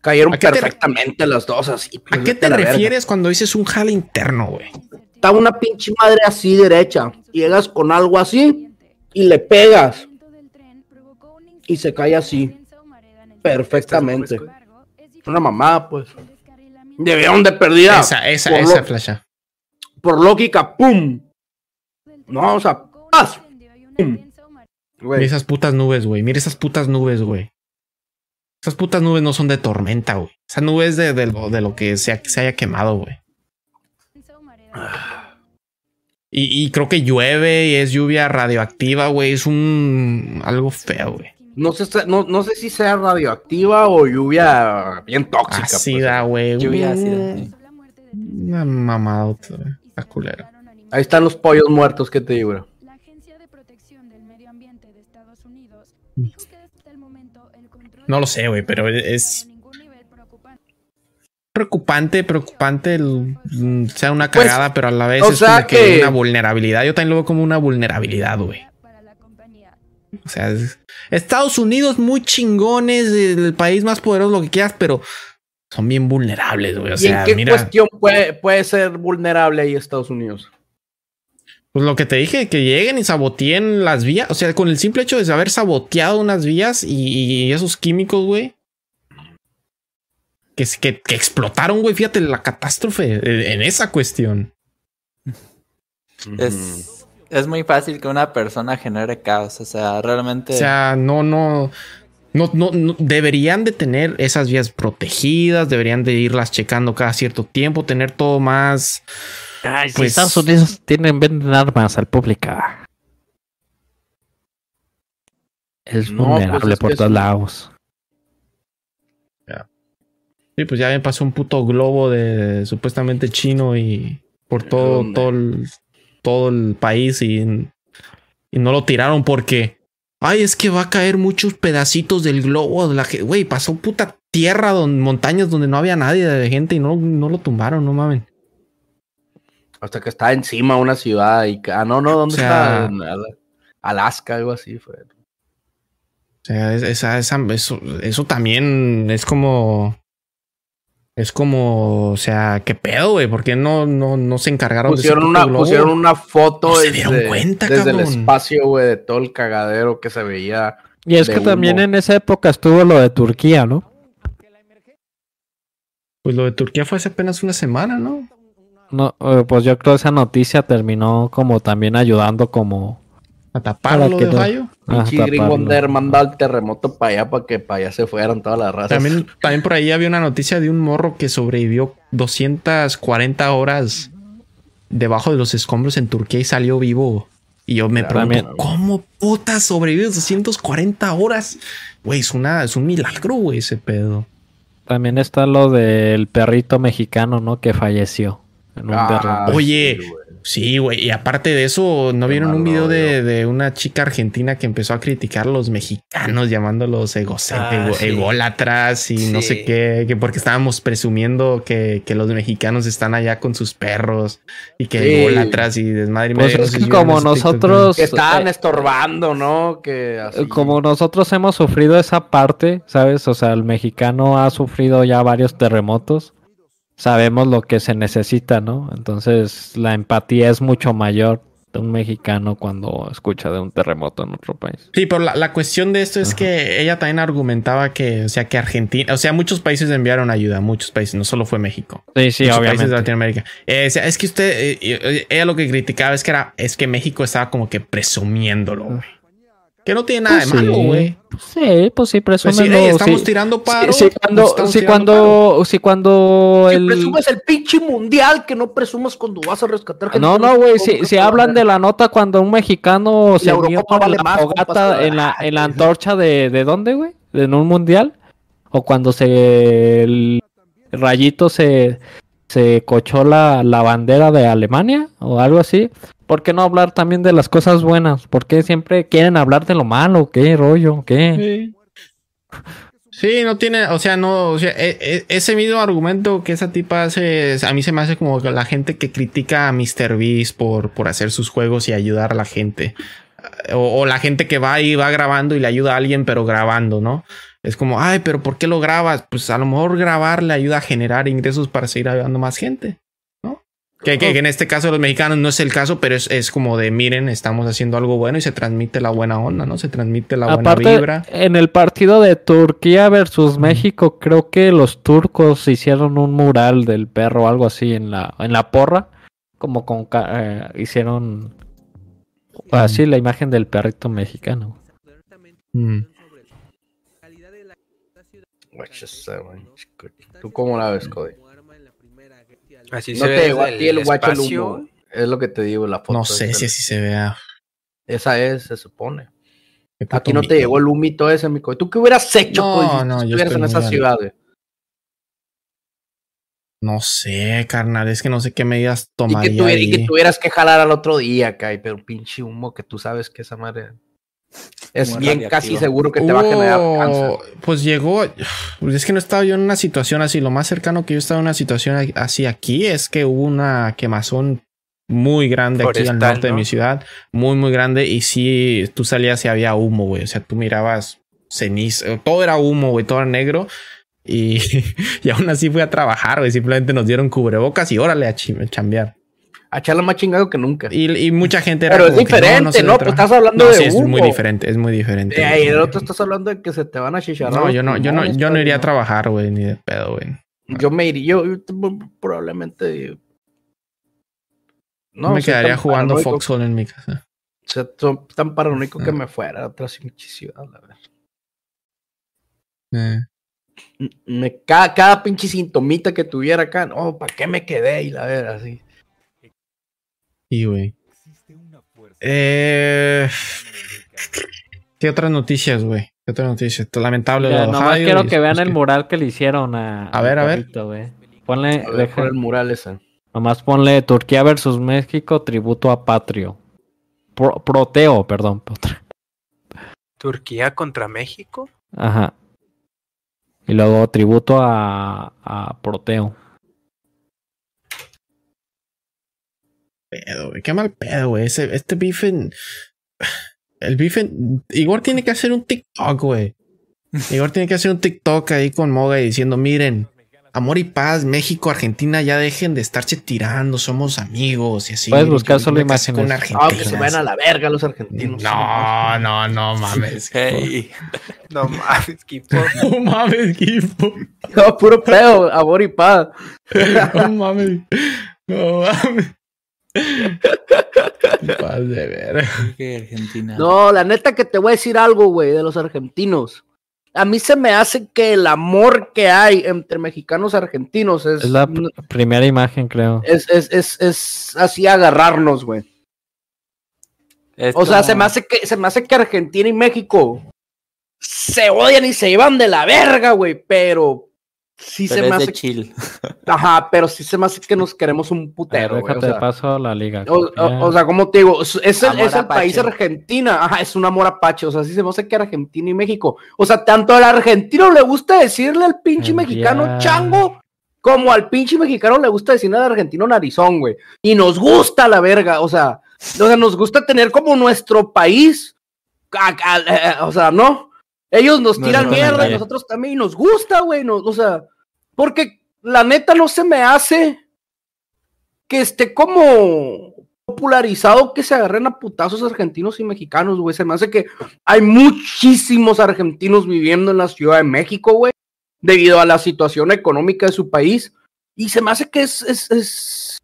cayeron ¿A qué perfectamente las dos así. pues, ¿A qué vete te refieres cuando dices un jale interno, güey? Está una pinche madre así derecha, llegas con algo así y le pegas y se cae así, perfectamente. Una mamada, pues. Debieron de perdida. Esa, esa, por, esa flasha. por lógica, ¡pum! No, o sea, ¡paz! ¡Pum! Mira esas putas nubes, güey. Mira esas putas nubes, güey. Esas putas nubes no son de tormenta, güey. Esa nube es de, de lo, de lo que se, se haya quemado, güey. Y, y creo que llueve y es lluvia radioactiva, güey. Es un algo feo, güey. no, sé, no, no sé si sea radioactiva o lluvia bien tóxica. pues. Ácida, güey. Lluvia ácida, Mm. Una mamadota, güey. Está culero. Ahí están los pollos muertos que te digo. La Agencia de Protección del Medio Ambiente de Estados Unidos Mm. dijo que hasta el momento el control No lo sé, güey, pero es- preocupante. Preocupante, el- mm, sea una Pues, cagada, pero a la vez es como que, que- una vulnerabilidad. Yo también lo veo como una vulnerabilidad, güey. O sea, es- Estados Unidos muy chingones, el país más poderoso, lo que quieras, pero son bien vulnerables, güey. O ¿Y sea, en qué mira, cuestión puede, puede ser vulnerable ahí Estados Unidos? Pues lo que te dije, que lleguen y saboteen las vías. O sea, con el simple hecho de haber saboteado unas vías y, y esos químicos, güey. Que, que, que explotaron, güey. Fíjate la catástrofe en esa cuestión. Es, es muy fácil que una persona genere caos. O sea, realmente. O sea, no, no, no, no, no- deberían de tener esas vías protegidas, deberían de irlas checando cada cierto tiempo, tener todo más. Ay, si Pues- Estados Unidos tienen, venden armas al público. Es No, pues vulnerable es por todos lados. Sí, pues ya me pasó un puto globo de supuestamente chino y por todo, ¿Dónde? todo el, todo el país y, y no lo tiraron porque. Ay, es que va a caer muchos pedacitos del globo. de La, ge- güey, pasó puta tierra, don, montañas donde no había nadie de gente y no, no lo tumbaron, no mamen. Hasta que está encima una ciudad y... que- Ah, no, no, ¿dónde O sea, está? Alaska, algo así fue. O sea, es- esa, esa- eso, eso también es como. Es como, o sea, ¿qué pedo, güey? ¿Por qué no, no, no se encargaron Pusieron de una, globo? pusieron una foto No se desde, dieron cuenta, desde el espacio, güey, de todo el cagadero que se veía. Y es que también en esa época estuvo lo de Turquía, ¿no? Pues lo de Turquía fue hace apenas una semana, ¿no? No, eh, pues yo creo que esa noticia terminó como también ayudando como A taparlo que de no- Ohio. gringo el terremoto para allá para que para allá se fueran todas las razas. También, también por ahí había una noticia de un morro que sobrevivió 240 horas debajo de los escombros en Turquía y salió vivo. Y yo me pregunto, También. ¿cómo puta sobrevive 240 horas? Güey, es, una, es un milagro, güey, ese pedo. También está lo del perrito mexicano, ¿no? Que falleció en un Ah, derrumbe. Oye, sí, güey. Y aparte de eso, ¿no Qué vieron un video de, de una chica argentina que empezó a criticar a los mexicanos, llamándolos egocéntricos, Ah, sí. ególatras y no sé qué? Que porque estábamos presumiendo que, que los mexicanos están allá con sus perros y que Sí. ególatras y desmadre. y Pues es que como nosotros- Que estaban eh, estorbando, ¿no? Que así. Eh, Como nosotros hemos sufrido esa parte, ¿sabes? O sea, el mexicano ha sufrido ya varios terremotos. Sabemos lo que se necesita, ¿no? Entonces la empatía es mucho mayor de un mexicano cuando escucha de un terremoto en otro país. Sí, pero la, la cuestión de esto es Ajá. que ella también argumentaba que, o sea, que Argentina, o sea, muchos países enviaron ayuda, muchos países, no solo fue México. Sí, sí, muchos países de obviamente. Latinoamérica. Eh, o sea, es que usted, eh, eh, ella lo que criticaba es que era, es que México estaba como que presumiéndolo, güey. Que no tiene nada Pues de malo, sí. güey. Sí, pues sí, Pues sí, presúmenlo. ey, estamos sí. tirando paro. Sí, sí, cuando, cuando, sí, cuando Si el... presumes el pinche mundial, que no presumas cuando vas a rescatar gente. No, no, güey, si, si hablan de la nota cuando un mexicano se unió vale la más, fogata en la, en la antorcha de, de dónde, güey, en un mundial, o cuando se el rayito se, se cochó la, la bandera de Alemania o algo así, ¿por qué no hablar también de las cosas buenas? ¿Por qué siempre quieren hablar de lo malo? ¿Qué rollo? ¿Qué? Sí, no tiene, o sea, no, o sea, e- e- ese mismo argumento que esa tipa hace, a mí se me hace como que la gente que critica a Mr. Beast por, por hacer sus juegos y ayudar a la gente. O, o la gente que va y va grabando y le ayuda a alguien, pero grabando, ¿no? Es como, ay, pero ¿por qué lo grabas? Pues a lo mejor grabar le ayuda a generar ingresos para seguir ayudando más gente. Que, que- que en este caso de los mexicanos no es el caso, pero es, es como de, miren, estamos haciendo algo bueno y se transmite la buena onda, ¿no? Se transmite la buena Aparte, vibra. en el partido de Turquía versus México, creo que los turcos hicieron un mural del perro o algo así en la, en la porra. Como con ca- eh, hicieron así la imagen del perrito mexicano. Mm. ¿Tú cómo la ves, Cody? Así No se te ve llegó a desde ti el guacho el humo. Es lo que te digo, la foto. No sé si así se vea. Esa es, se supone. Aquí no te llegó el humito ese, mi. ¿Tú qué hubieras hecho, No, Cody, si no, yo estuvieras estoy en esa ciudad, güey? No sé, carnal. Es que no sé qué medidas Y que, tomaría. y que ahí. tuvieras que jalar al otro día, acá, pero pinche humo que tú sabes que esa madre es bien casi seguro que te va a generar Hubo- cáncer. Pues llegó. pues es que no estaba yo en una situación así. Lo más cercano que yo estaba en una situación así aquí es que hubo una quemazón muy grande aquí al Forestal, norte de mi ciudad. Muy, muy grande. Y sí, tú salías y había humo, güey. O sea, tú mirabas ceniza. Todo era humo, güey. Todo era negro. Y, y aún así fui a trabajar, güey. Simplemente nos dieron cubrebocas y órale a chambear. A echarla más chingado que nunca. Y, y mucha gente era Pero es que, diferente, se ¿no? debe Pues estás hablando No, de sí, es muy diferente, es muy diferente. Eh, y el otro estás hablando de que se te van a chicharrar. No, yo no, yo no, yo no iría a trabajar, güey, ni de pedo, güey. Yo me iría, yo, probablemente. No, me quedaría jugando paranoico- Foxhole en mi casa. O sea, tan paranoico que Ah. me fuera a otra ciudad, la verdad. Eh. Me, cada, cada pinche sintomita que tuviera acá, no, ¿para qué me quedé? Y la verdad, así. Y, güey. Eh, ¿Qué otras noticias, güey? ¿Qué otras noticias? Lamentable Ya, lo nomás Ohio quiero que vean después el mural que le hicieron a. A ver, a ver. güey. Ponle, A ver, deja- el mural ese. nomás ponle Turquía versus México, tributo a Patrio. Pro- proteo, perdón. Turquía contra México. Ajá. Y luego tributo a, a Proteo. Pedo, güey. Qué mal pedo, güey. Ese, este en- el bife. Igor tiene que hacer un TikTok, güey. Igor tiene que hacer un TikTok ahí con Moga y diciendo: Miren, amor y paz, México, Argentina, ya dejen de estarse tirando, somos amigos y así. Puedes buscar solo imágenes. Ah, que se vayan a la verga los argentinos. No, no, no mames. Hey. No mames, Kipo. No mames, Gifo. No, puro pedo, amor y paz. No mames. No mames. Paz de ver. Que Argentina. No, la neta que te voy a decir algo, güey, de los argentinos. A mí se me hace que el amor que hay entre mexicanos y argentinos es, Es la pr- primera imagen, creo. es, es, es, es así agarrarnos, güey. O sea, se me hace que se me hace que Argentina y México se odian y se llevan de la verga, güey, pero sí pero se me de hace chill. ajá, pero sí se me hace que nos queremos un A ver, putero, güey. O déjate sea, de paso la liga. o, o- o sea, como te digo, es, es el, es país Argentina, ajá, es un amor apache, o sea, sí se me hace que Argentina y México, o sea, tanto al argentino le gusta decirle al pinche El mexicano día- chango, como al pinche mexicano le gusta decirle al argentino narizón, güey, y nos gusta la verga, o sea, o sea, nos gusta tener como nuestro país, a- a- o sea, ¿no? Ellos nos No, tiran no, mierda y no. nosotros también, y nos gusta, güey, o sea, porque la neta no se me hace que esté como popularizado que se agarren a putazos argentinos y mexicanos, güey. Se me hace que hay muchísimos argentinos viviendo en la Ciudad de México, güey, debido a la situación económica de su país. Y se me hace que es, es, es,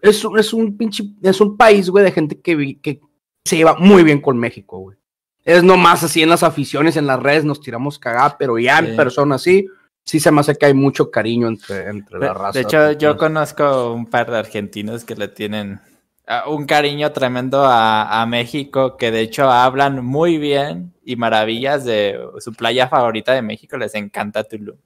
es, un- es un pinche, es un país, güey, de gente que, que se lleva muy bien con México, güey. Es nomás así en las aficiones, en las redes nos tiramos cagada, pero ya en Sí. persona así, sí se me hace que hay mucho cariño entre, entre la raza. De hecho, yo conozco un par de argentinos que le tienen ah, un cariño tremendo a, a México, que de hecho hablan muy bien y maravillas de su playa favorita de México, les encanta Tulum.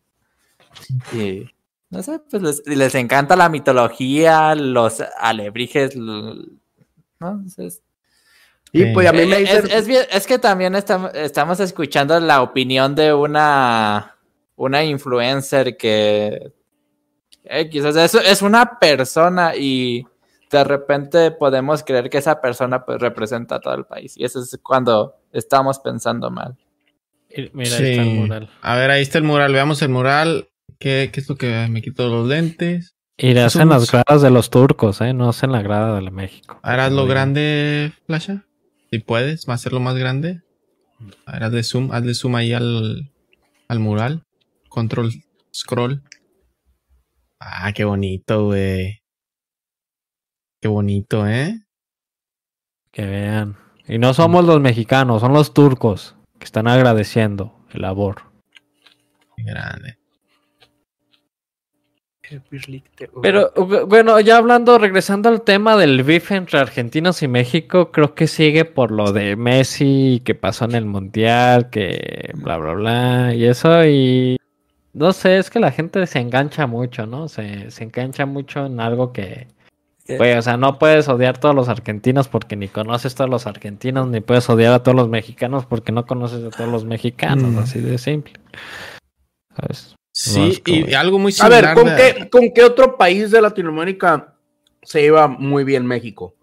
Y no sé, pues les, les encanta la mitología, los alebrijes, ¿no? Entonces, Y pues a mí eh, me dicen... es, es bien- es que también estamos, estamos escuchando la opinión de una, una influencer que eh, quizás es, es una persona y de repente podemos creer que esa persona pues representa a todo el país. Y eso es cuando estamos pensando mal. Mira, ahí está el mural. A ver, ahí está el mural. Veamos el mural. ¿Qué, qué es lo que me quito los lentes? Y le hacen las gradas de los turcos, ¿eh? No hacen la grada de la México. Muy bien. grande, Flasha. Si puedes, va a hacerlo más grande. A ver, hazle zoom, hazle zoom ahí al, al mural. Control scroll. Ah, qué bonito, güey. Qué bonito, ¿eh? Que vean. Y no somos los mexicanos, son los turcos que están agradeciendo el labor. Qué grande. Pero bu- bueno, ya hablando, regresando al tema del beef entre argentinos y México, creo que sigue por lo de Messi, que pasó en el Mundial, que bla, bla, bla, y eso, y no sé, es que la gente se engancha mucho, ¿no? Se, se engancha mucho en algo que, güey, o sea, no puedes odiar a todos los argentinos porque ni conoces a todos los argentinos, ni puedes odiar a todos los mexicanos porque no conoces a todos los mexicanos, Mm. así de simple. ¿Sabes? Sí, y algo muy A similar. ver, ¿con de- qué, ¿con qué otro país de Latinoamérica se lleva muy bien México?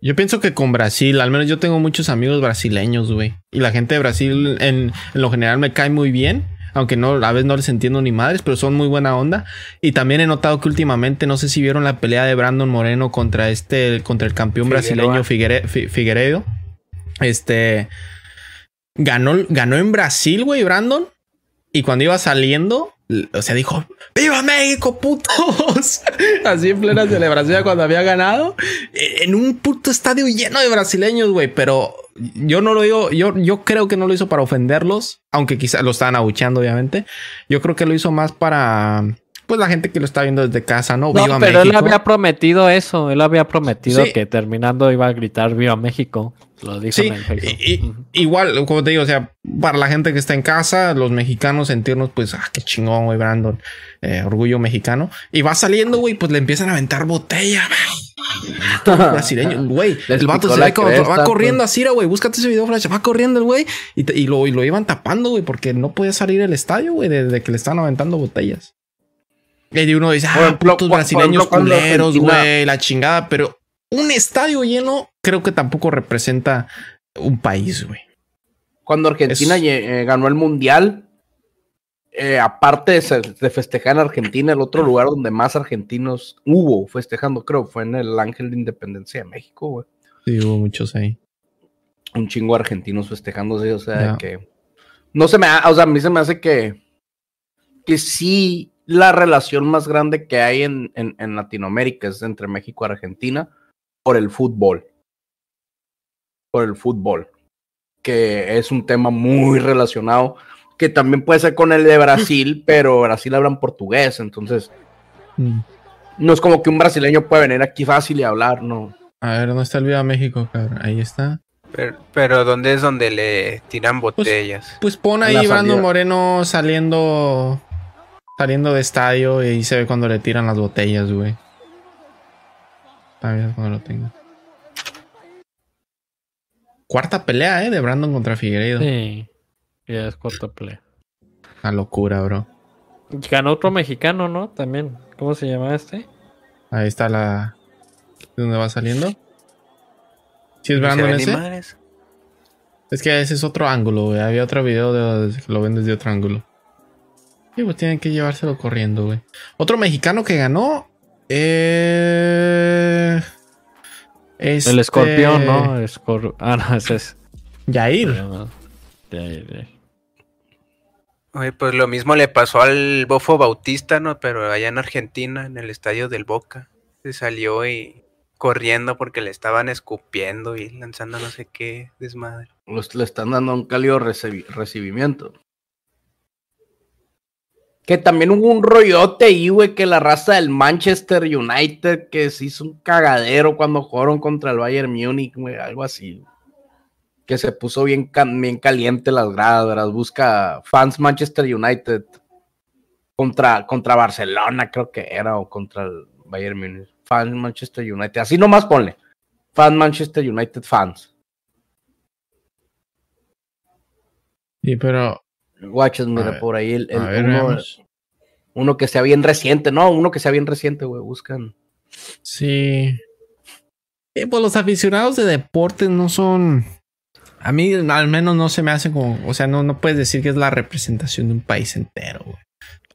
Yo pienso que con Brasil, al menos yo tengo muchos amigos brasileños, güey. Y la gente de Brasil en, en lo general me cae muy bien. Aunque no, a veces no les entiendo ni madres, pero son muy buena onda. Y también he notado que últimamente, no sé si vieron la pelea de Brandon Moreno contra este, contra el campeón Figueroa. brasileño Figuere- Fi- Figueiredo. Este ganó, ganó en Brasil, güey, Brandon. Y cuando iba saliendo, o sea, dijo: ¡Viva México, putos! Así en plena celebración cuando había ganado. Eh, En un puto estadio lleno de brasileños, güey. Pero yo no lo digo, yo, yo creo que no lo hizo para ofenderlos, aunque quizá lo estaban abucheando, obviamente. Yo creo que lo hizo más para, pues, la gente que lo está viendo desde casa, ¿no? No, ¡Viva pero él México! había prometido eso. Él había prometido Sí. que terminando iba a gritar Viva México. Lo dijo Sí, en el Facebook. y- y- Ujú. igual, como te digo, o sea, para la gente que está en casa, los mexicanos sentirnos, pues, ah, qué chingón, güey, Brandon, eh, orgullo mexicano. Y va saliendo, güey, pues le empiezan a aventar botella, brasileño, güey. El vato se ve como cresta, va corriendo pues. así, güey. Búscate ese video, flash. Va corriendo el güey y lo, y lo iban tapando, güey, porque no podía salir el estadio, güey, desde que le estaban aventando botellas. Y uno dice, ah, ejemplo, putos brasileños ejemplo, culeros, güey, la chingada. Pero un estadio lleno, creo que tampoco representa un país, güey. Cuando Argentina Es- eh, ganó el mundial, eh, aparte de, festejar en Argentina, el otro lugar donde más argentinos hubo festejando, creo, fue en el Ángel de Independencia de México, güey. Sí, hubo muchos ahí. Un chingo de argentinos festejándose, o sea, que no se me, ha- o sea, a mí se me hace que, que sí, la relación más grande que hay en, en, en Latinoamérica es entre México y Argentina por el fútbol. Por el fútbol. Que es un tema muy relacionado. Que también puede ser con el de Brasil, pero Brasil hablan portugués. Entonces, Mm. no es como que un brasileño puede venir aquí fácil y hablar, no. A ver, ¿dónde está el Viva México, cabrón? Ahí está. Pero, pero ¿dónde es donde le tiran botellas? Pues pon ahí salida. Moreno saliendo saliendo de estadio y ahí se ve cuando le tiran las botellas, güey. Ver cuando lo tenga. Cuarta pelea, eh, de Brandon contra Figueiredo. Sí. Ya es cuarta pelea. Una locura, bro. Ganó otro mexicano, ¿no? También. ¿Cómo se llama este? Ahí está la. ¿De dónde va saliendo? ¿Sí es Brandon ese? Es que ese es otro ángulo, güey. Había otro video de que lo ven desde otro ángulo. Sí, pues tienen que llevárselo corriendo, güey. Otro mexicano que ganó. Eh... El este- escorpión, ¿no? Escor- Ah, no, ese es. Yair. Ya, ya, ya. Oye, pues lo mismo le pasó al Bofo Bautista, ¿no? Pero allá en Argentina, en el estadio del Boca. Se salió y corriendo porque le estaban escupiendo y lanzando no sé qué desmadre. Los- le están dando un cálido recibi- recibimiento. Que también hubo un rollote ahí, güey, que la raza del Manchester United que se hizo un cagadero cuando jugaron contra el Bayern Múnich, güey, algo así. Que se puso bien, bien caliente las gradas, ¿verdad? Busca fans Manchester United contra, contra Barcelona, creo que era, o contra el Bayern Múnich. Fans Manchester United, así nomás ponle. Fans Manchester United fans. Sí, pero. Guachas, mira, por ahí el, el- a ver, uno, uno que sea bien reciente, no, uno que sea bien reciente, güey, buscan. Sí. Eh, pues los aficionados de deportes no son. A mí, al menos, no se me hace como. O sea, no, no puedes decir que es la representación de un país entero, güey.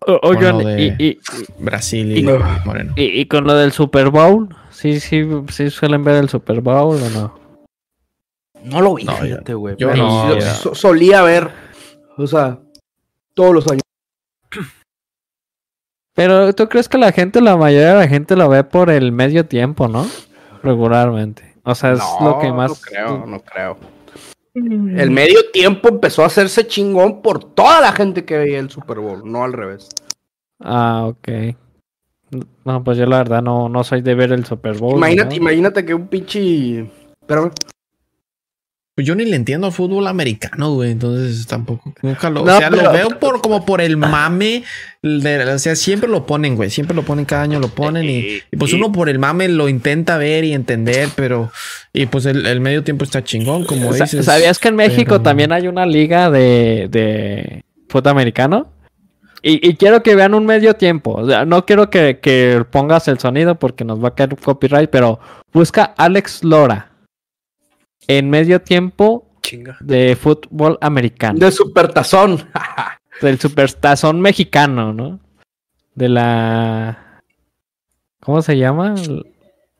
O- Oigan, y, y, Brasil y, Y- Moreno. y, y con lo del Super Bowl, ¿sí, sí, sí suelen ver el Super Bowl o no? No lo vi, No, fíjate, güey. yo no, solía ver, o sea, todos los años. Pero tú crees que la gente, la mayoría de la gente lo ve por el medio tiempo, ¿no? Regularmente. O sea, es no, lo que más. No creo, no creo. El medio tiempo empezó a hacerse chingón por toda la gente que veía el Super Bowl, no al revés. Ah, ok. No, pues yo la verdad no, no soy de ver el Super Bowl. Imagínate, ¿no? imagínate que un pinche. Espérame. Pues yo ni le entiendo al fútbol americano, güey. Entonces tampoco. Nunca lo. No, o sea, pero- lo veo por como por el mame. de- o sea, siempre lo ponen, güey. Siempre lo ponen, cada año lo ponen. Y, y pues uno por el mame lo intenta ver y entender, pero. Y pues el, el medio tiempo está chingón, como dices. ¿Sabías que en México pero- también hay una liga de, de fútbol americano? Y, y quiero que vean un medio tiempo. O sea, no quiero que, que pongas el sonido porque nos va a caer copyright, pero busca Alex Lora en medio tiempo Chinga. de fútbol americano. De Supertazón. Del supertazón mexicano, ¿no? De la... ¿Cómo se llama?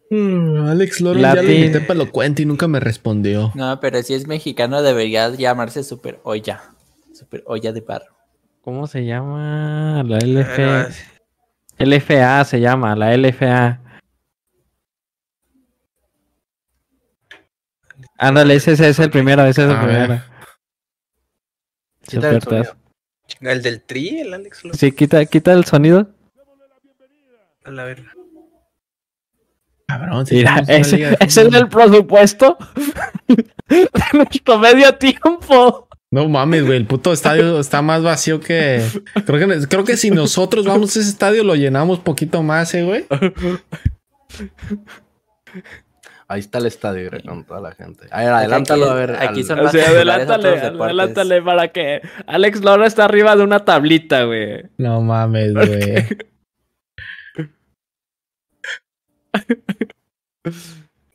Mm, Alex Loren ya invité para lo cuento y nunca me respondió. No, pero si es mexicano debería llamarse Super Olla. Super Olla de barro. ¿Cómo se llama? La Bueno, LF... LFA se llama, la LFA. Ándale, ese, ese es el primero, ese es el A ver. primero. Quita el del tri, el Alex. Lora. Sí, quita, quita el sonido. A la verga. Cabrón, si Mira, ese, liga de ese es el presupuesto de nuestro medio tiempo. No mames, güey, el puto estadio está más vacío que. Creo que, creo que si nosotros vamos a ese estadio lo llenamos poquito más, eh, güey. Ahí está el estadio, güey, con toda la gente. A ver, adelántalo a ver. aquí al- son O sea, adelántale, adelántale para que Alex Lora está arriba de una tablita, güey. No mames, güey.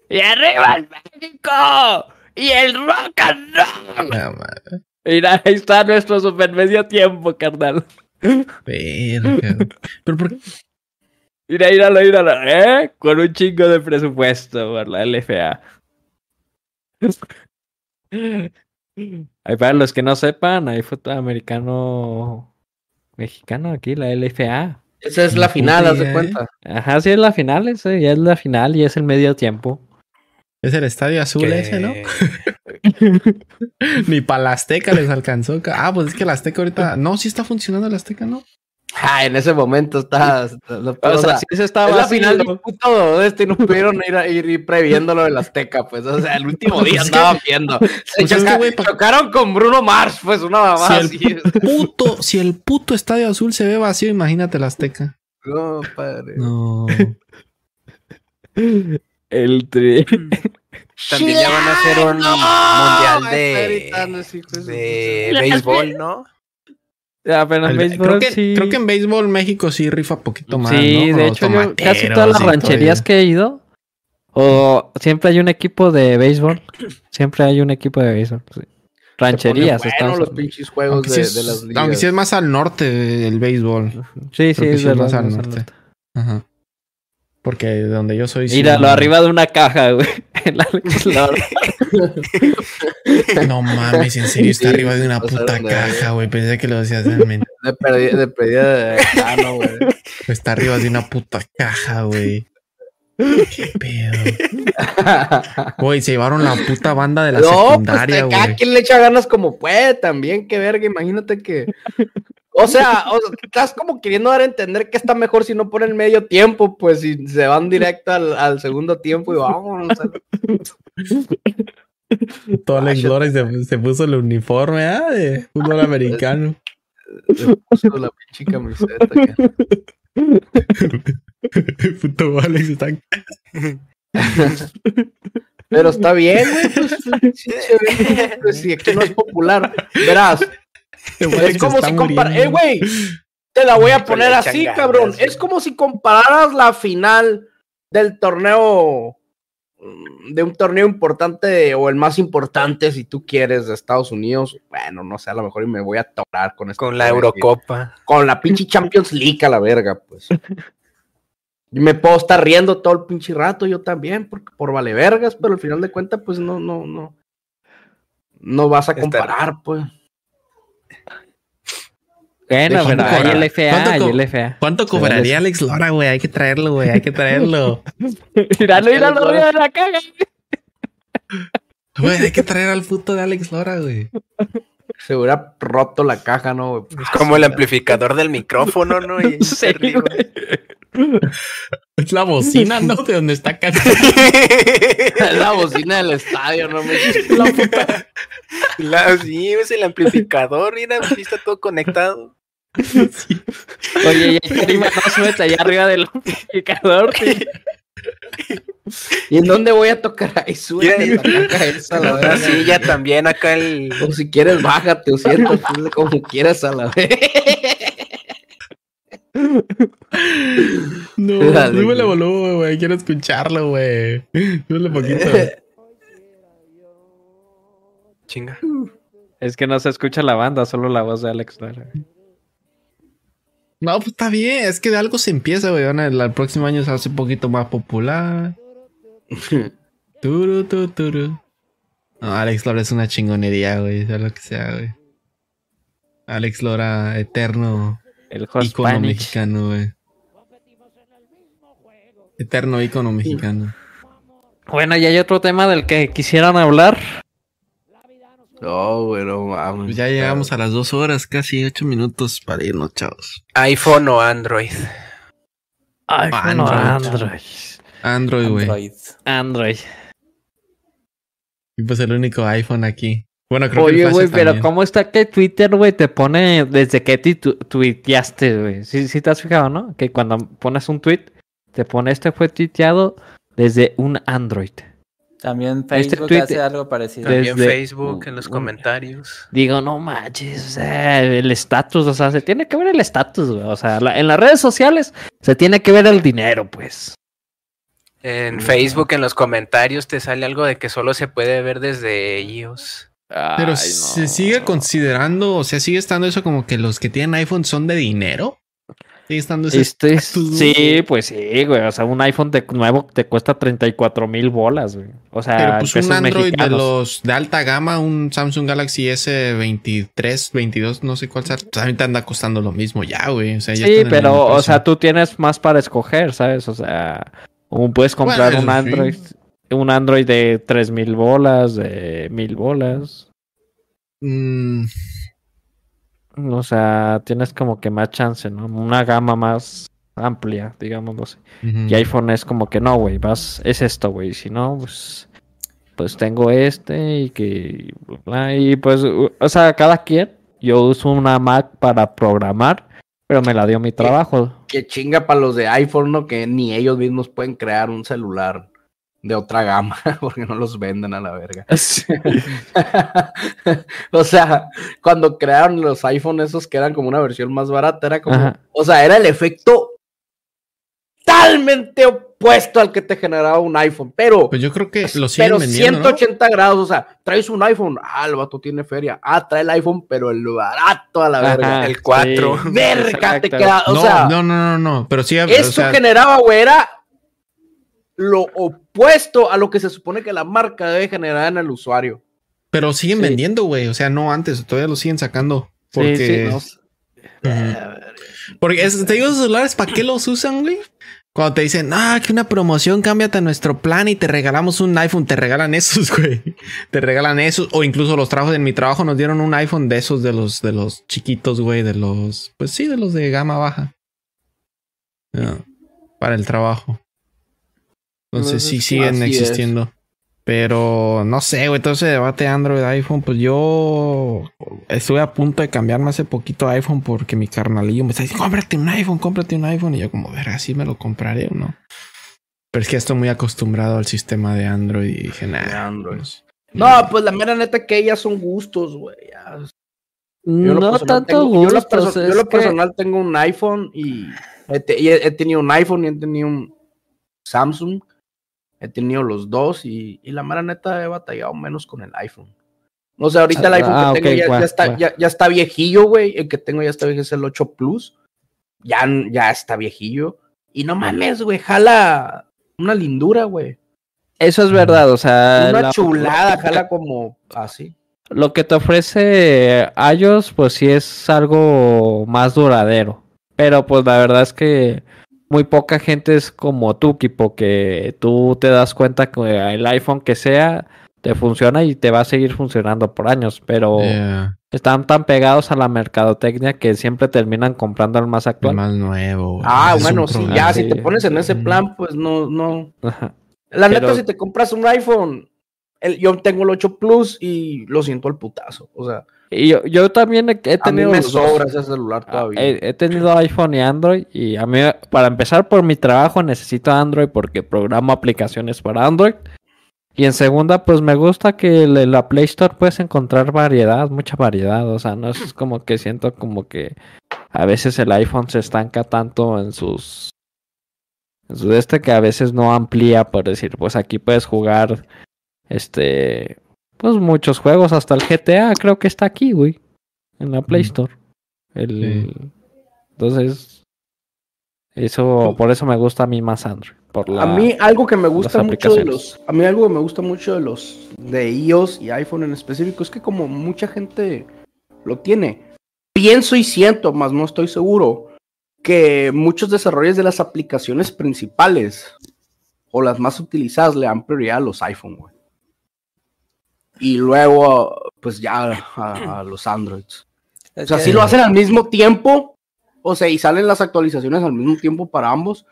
¡Y arriba el México! y el rock and roll. No, madre. Mira, ahí está nuestro super medio tiempo, carnal. Verga. Pero por Mira, míralo, míralo, ¿eh? Con un chingo de presupuesto por la LFA. Ahí para los que no sepan, hay fútbol americano mexicano aquí, la LFA. Esa es la final, haz de ¿eh? cuenta. Ajá, sí es la final, ese, ya es la final y es el medio tiempo. es el estadio azul ese, ¿no? Ni para la Azteca les alcanzó. ca- Ah, pues es que la Azteca ahorita. No, sí está funcionando la Azteca, ¿no? Ah, en ese momento está. O sea, sí se estaba es la final del puto de este y no pudieron ir, a- ir, previendo lo del Azteca, pues. O sea, el último día Pues andaban viendo. Se pues es que, choca- güey, pa- chocaron con Bruno Mars, pues, una mamá Si el-. Puto, si el puto estadio azul se ve vacío, imagínate la Azteca. No, padre. No. El tri. También ya van a hacer un mundial de, de béisbol, ¿no? Ya, pero en El- béisbol creo, que, sí. creo que en béisbol México sí rifa poquito más. Sí, ¿no? de Los hecho, yo casi todas las rancherías que he ido, o siempre hay un equipo de béisbol. Siempre hay un equipo de béisbol. sí. Rancherías, bueno los hablando. pinches juegos Aunque, de, sí es, de las ligas. aunque sí es más al norte el béisbol. Sí, sí, creo sí es más al norte. norte. Ajá. Porque de donde yo soy. sí, Míralo, no. arriba de una caja, güey. Alex Lord. No mames, en serio está Sí, arriba de una puta caja, güey. Pensé que lo decías realmente. De perdida de, perdida de ah, no, güey. Está arriba de una puta caja, güey. Qué pedo. Güey, se llevaron la puta banda de la no, pues secundaria, güey. quien le echa ganas como puede también, qué verga, imagínate que. O sea, o sea, estás como queriendo dar a entender que está mejor si no ponen medio tiempo, pues si se van directo al, al segundo tiempo y vamos. Todo Alex Lora se, se puso el uniforme ah, de fútbol americano. se puso la pinche camiseta. que- Puto Alex está. Pero está bien, güey, pues, sí, pues, si aquí no es popular. Verás, es como si comparas. Eh, güey, te la voy a poner así, cabrón. Es como si compararas la final del torneo. Mm, De un torneo importante o el más importante, si tú quieres, de Estados Unidos. Bueno, no sé, a lo mejor me voy a atorar con esto. Con la Eurocopa. Con la pinche Champions League a la verga, pues. Y me puedo estar riendo todo el pinche rato, yo también, porque por vale vergas, pero al final de cuentas, pues no, no, no. No vas a comparar, pues. Bueno, ¿Cuánto pero hay cobra? LFA, ¿Cuánto hay co- LFA. ¿Cuánto cobraría Alex Lora, güey? Hay que traerlo, güey. Hay que traerlo. Míralo, míralo, arriba de la caja. Güey, hay que traer al puto de Alex Lora, güey. Se hubiera roto la caja, ¿no? Es como el amplificador del micrófono, ¿no? Y Sí. Es la bocina, ¿no? De donde está acá. Es la bocina del estadio, no me La puta. La- sí, es el amplificador, mira, está todo conectado. Oye, y el clima no se mete allá arriba del amplificador. sí. ¿Y en dónde voy a tocar ahí? Súbete la esa, la La verga. silla también acá el... O si quieres, bájate o siéntate como quieras a la vez. No, Dale, súbele güey. volumen, güey. Quiero escucharlo, güey. Súbele poquito. Chinga. Es que no se escucha la banda, solo la voz de Alex Lara. No, pues está bien. Es que de algo se empieza, güey. El, próximo año se hace un poquito más popular. Turu, tu, turu. No, Alex Lora es una chingonería, güey. Sea lo que sea, güey. Alex Lora, eterno El Spanish. mexicano, güey. Eterno ícono mexicano. Bueno, y hay otro tema del que quisieran hablar. No, güey, no mames. Pues ya llegamos a las dos horas, casi ocho minutos para irnos, chavos. iPhone o Android. Ay, bueno, Android. Android. Android, güey. Android. Android. Y pues el único iPhone aquí. Bueno, creo Oye, güey, pero. ¿cómo está que Twitter, güey, te pone desde que tu- tuiteaste, güey? Sí, sí te has fijado, ¿no? Que cuando pones un tweet, te pone este fue tuiteado desde un Android. También Este Facebook tweet- hace algo parecido. También Desde- Facebook en los comentarios. Digo, no manches, o sea, el estatus, o sea, se tiene que ver el estatus, güey. O sea, la- en las redes sociales se tiene que ver el dinero, pues. En Facebook, en los comentarios, te sale algo de que solo se puede ver desde iOS. Pero Ay, se no. sigue considerando, o sea, sigue estando eso como que los que tienen iPhone son de dinero. Estando ese Este, estatus, sí, pues sí, güey. O sea, un iPhone de nuevo te cuesta 34 mil bolas, güey. O sea, Pero pues un Android de mexicanos. los de alta gama, un Samsung Galaxy S23, 22, no sé cuál sea, pues ahorita anda costando lo mismo ya, güey. O sea, ya Sí, pero, o sea, tú tienes más para escoger, ¿sabes? O sea, puedes comprar Bueno, un sí. Android, un Android de 3 mil bolas, de mil bolas. Mm, O sea, tienes como que más chance, ¿no? Una gama más amplia, digamos, no sé. ujú. Y iPhone es como que no, güey, vas, es esto, güey. Si no, pues, pues tengo este y que, bla, y pues, o sea, cada quien. Yo uso una Mac para programar, pero me la dio mi trabajo. Que chinga para los de iPhone, ¿no? Que ni ellos mismos pueden crear un celular de otra gama, porque no los venden a la verga. o sea, cuando crearon los iPhone esos que eran como una versión más barata, era como, Ajá. o sea, era el efecto totalmente opuesto al que te generaba un iPhone, pero Pues yo creo que lo pero vendiendo, ¿no? 180 grados, o sea, traes un iPhone, ah, el vato tiene feria, ah, trae el iPhone, pero el barato a la verga. El 4. sí, Verga, te queda, o no, sea, no, no, no, no, pero sí, o eso sea, generaba, güey, era lo opuesto a lo que se supone que la marca debe generar en el usuario. pero siguen Sí. vendiendo, güey. O sea, no antes, todavía lo siguen sacando. Sí, Porque, sí, Ujú. porque es- te digo, esos celulares, ¿para qué los usan, güey? Cuando te dicen, ah, que una promoción, cámbiate a nuestro plan y te regalamos un iPhone, te regalan esos, güey. Te regalan esos. O incluso los trabajos en mi trabajo nos dieron un iPhone de esos, de los, de los chiquitos, güey, de los, pues sí, de los de gama baja. Para el trabajo. Entonces Pues sí siguen así es. existiendo. Pero no sé, güey, todo ese debate Android, iPhone, pues yo estuve a punto de cambiarme hace poquito a iPhone porque mi carnalillo me está diciendo, cómprate un iPhone, cómprate un iPhone. Y yo como, ver, así me lo compraré o no. Pero es que ya estoy muy acostumbrado al sistema de Android y dije, nah. De Android. pues, No, pues la mera neta que ellas son gustos, güey. ya. Yo en lo No personal tanto tengo- yo, lo gustos, perso- yo lo que- personal tengo un iPhone y he, te- y he- he tenido un iPhone y he tenido un Samsung. He tenido los dos y, y la mera neta he batallado menos con el iPhone. O sea, ahorita el Ah, iPhone ah, que tengo ok, ya, está, ya, ya está viejillo, güey. El que tengo ya está viejo es el 8 Plus. Ya, ya está viejillo. Y no mames, güey, jala una lindura, güey. Eso es verdad, o sea, Una la- chulada, jala como así. lo que te ofrece iOS, pues sí es algo más duradero. Pero pues la verdad es que muy poca gente es como tú, Kipo, que tú te das cuenta que el iPhone que sea te funciona y te va a seguir funcionando por años, pero yeah, están tan pegados a la mercadotecnia que siempre terminan comprando el más el actual. más nuevo. güey. Ah, es bueno, sí, problema. ya, Sí. si te pones en ese Ujú. plan, pues no, no. Ajá. La Pero- neta, si te compras un iPhone, el- yo tengo el 8 Plus y lo siento al putazo. O sea, Y yo, yo también he, he a mí tenido me sobra ese celular Ah, todavía. He, he tenido iPhone y Android y a mí, para empezar por mi trabajo necesito Android porque programo aplicaciones para Android. Y en segunda, pues me gusta que en la Play Store puedes encontrar variedad, mucha variedad. O sea, no es como que siento como que a veces el iPhone se estanca tanto en sus... En su este que a veces no amplía, por decir, pues aquí puedes jugar este... Pues muchos juegos, hasta el GTA creo que está aquí, güey. En la Play. Store. El... Entonces, eso, por eso me gusta a mí más Android. Por la... A mí algo que me gusta mucho de los, a mí algo que me gusta mucho de los de iOS y iPhone en específico es que como mucha gente lo tiene, pienso y siento, más no estoy seguro, que muchos desarrollos de las aplicaciones principales o las más utilizadas le dan prioridad a los iPhone, güey. Y luego, pues ya a, a los Androids. O sea, sí lo hacen al mismo tiempo, o sea, y salen las actualizaciones al mismo tiempo para ambos,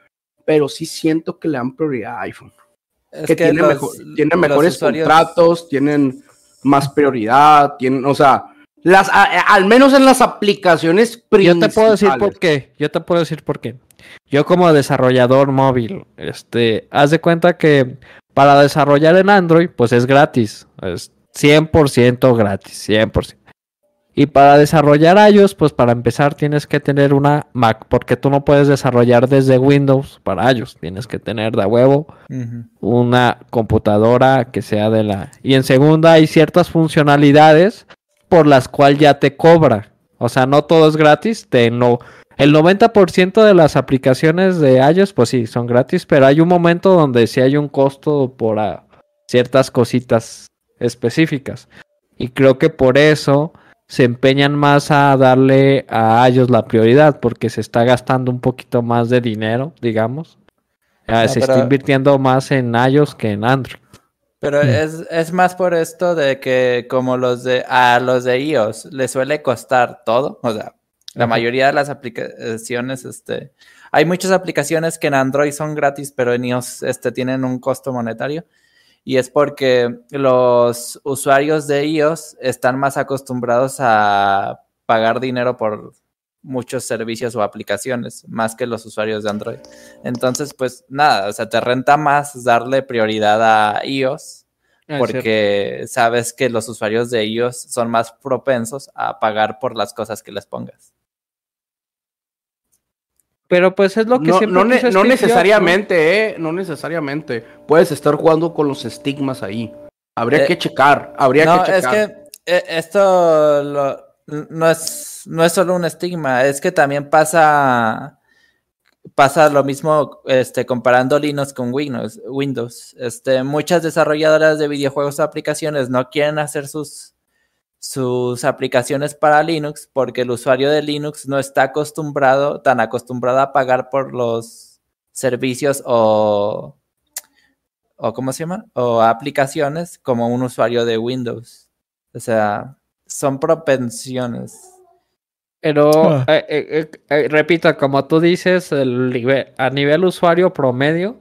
pero sí siento que le dan prioridad a iPhone. Es que, tiene, los- mejor- tiene mejores usuarios- contratos, tienen más prioridad, tienen, o sea, las, a- a- al menos en las aplicaciones Yo principales. te puedo decir por qué. Yo te puedo decir por qué. Yo como desarrollador móvil, este, haz de cuenta que para desarrollar en Android, pues es gratis. Es 100% gratis, 100%. Y para desarrollar iOS, pues para empezar tienes que tener una Mac, porque tú no puedes desarrollar desde Windows para iOS. Tienes que tener de huevo una computadora que sea de la... Y en segunda hay ciertas funcionalidades por las cuales ya te cobra. O sea, no todo es gratis. Te no... El 90% de las aplicaciones de iOS, pues sí, son gratis, pero hay un momento donde sí hay un costo por ciertas cositas específicas. Y creo que por eso se empeñan más a darle a iOS la prioridad, porque se está gastando un poquito más de dinero, digamos. Ah, No, se está invirtiendo más en iOS que en Android. Pero es, es más por esto de que como los de a los de iOS les suele costar todo, o sea, la Ajá. mayoría de las aplicaciones, este, hay muchas aplicaciones que en Android son gratis, pero en iOS este, tienen un costo monetario. Y es porque los usuarios de iOS están más acostumbrados a pagar dinero por muchos servicios o aplicaciones, más que los usuarios de Android. Entonces, pues nada, o sea, te renta más darle prioridad a iOS porque sabes que los usuarios de iOS son más propensos a pagar por las cosas que les pongas. Pero pues es lo que No, siempre no ne- quiso no necesariamente, eh, no necesariamente. Puedes estar jugando con los estigmas ahí. Habría Eh, que checar, habría No, que es checar. que eh, esto lo- no, es, no es solo un estigma, es que también pasa, pasa lo mismo este, comparando Linux con Windows. Windows. Este, muchas desarrolladoras de videojuegos o aplicaciones no quieren hacer sus, sus aplicaciones para Linux porque el usuario de Linux no está acostumbrado, tan acostumbrado a pagar por los servicios o, o ¿cómo se llama? O aplicaciones como un usuario de Windows. O sea, son propensiones. Pero, Ah. eh, eh, eh, eh, repito, como tú dices, el a nivel usuario promedio,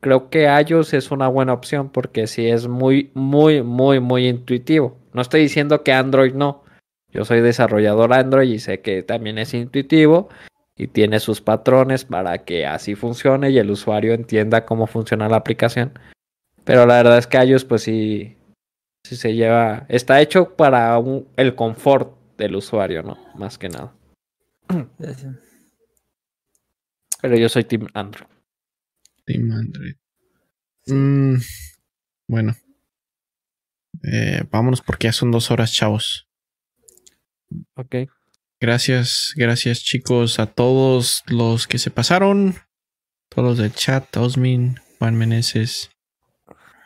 creo que iOS es una buena opción porque sí es muy, muy, muy, muy intuitivo. No estoy diciendo que Android no. Yo soy desarrollador Android y sé que también es intuitivo y tiene sus patrones para que así funcione y el usuario entienda cómo funciona la aplicación. Pero la verdad es que iOS, pues sí, sí se lleva, está hecho para un- el confort del usuario, ¿no? Más que nada. Pero yo soy Team Android. Team Android. Mm, bueno. Eh, vámonos porque ya son dos horas, chavos. Ok. Gracias, gracias chicos a todos los que se pasaron. Todos los del chat, Osmin, Juan Meneses.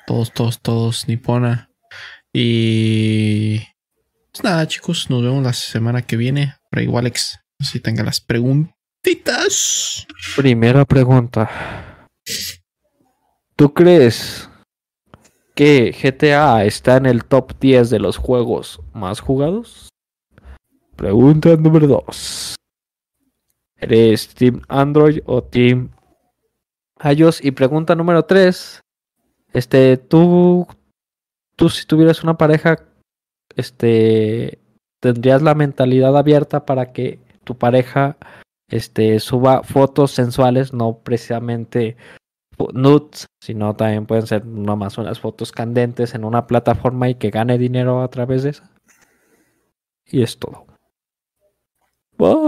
Todos, todos, todos, Nipona. Y... Pues nada chicos, nos vemos la semana que viene. Por igual Alex, si tenga las preguntitas. Primera pregunta. ¿Tú crees que GTA está en el top 10 de los juegos más jugados? Pregunta número 2. ¿Eres Team Android o Team iOS? Y pregunta número 3. Este, tú, tú si tuvieras una pareja, este, tendrías la mentalidad abierta para que tu pareja este, suba fotos sensuales, no precisamente nudes, sino también pueden ser nomás unas fotos candentes en una plataforma y que gane dinero a través de esa. Y es todo. Bye.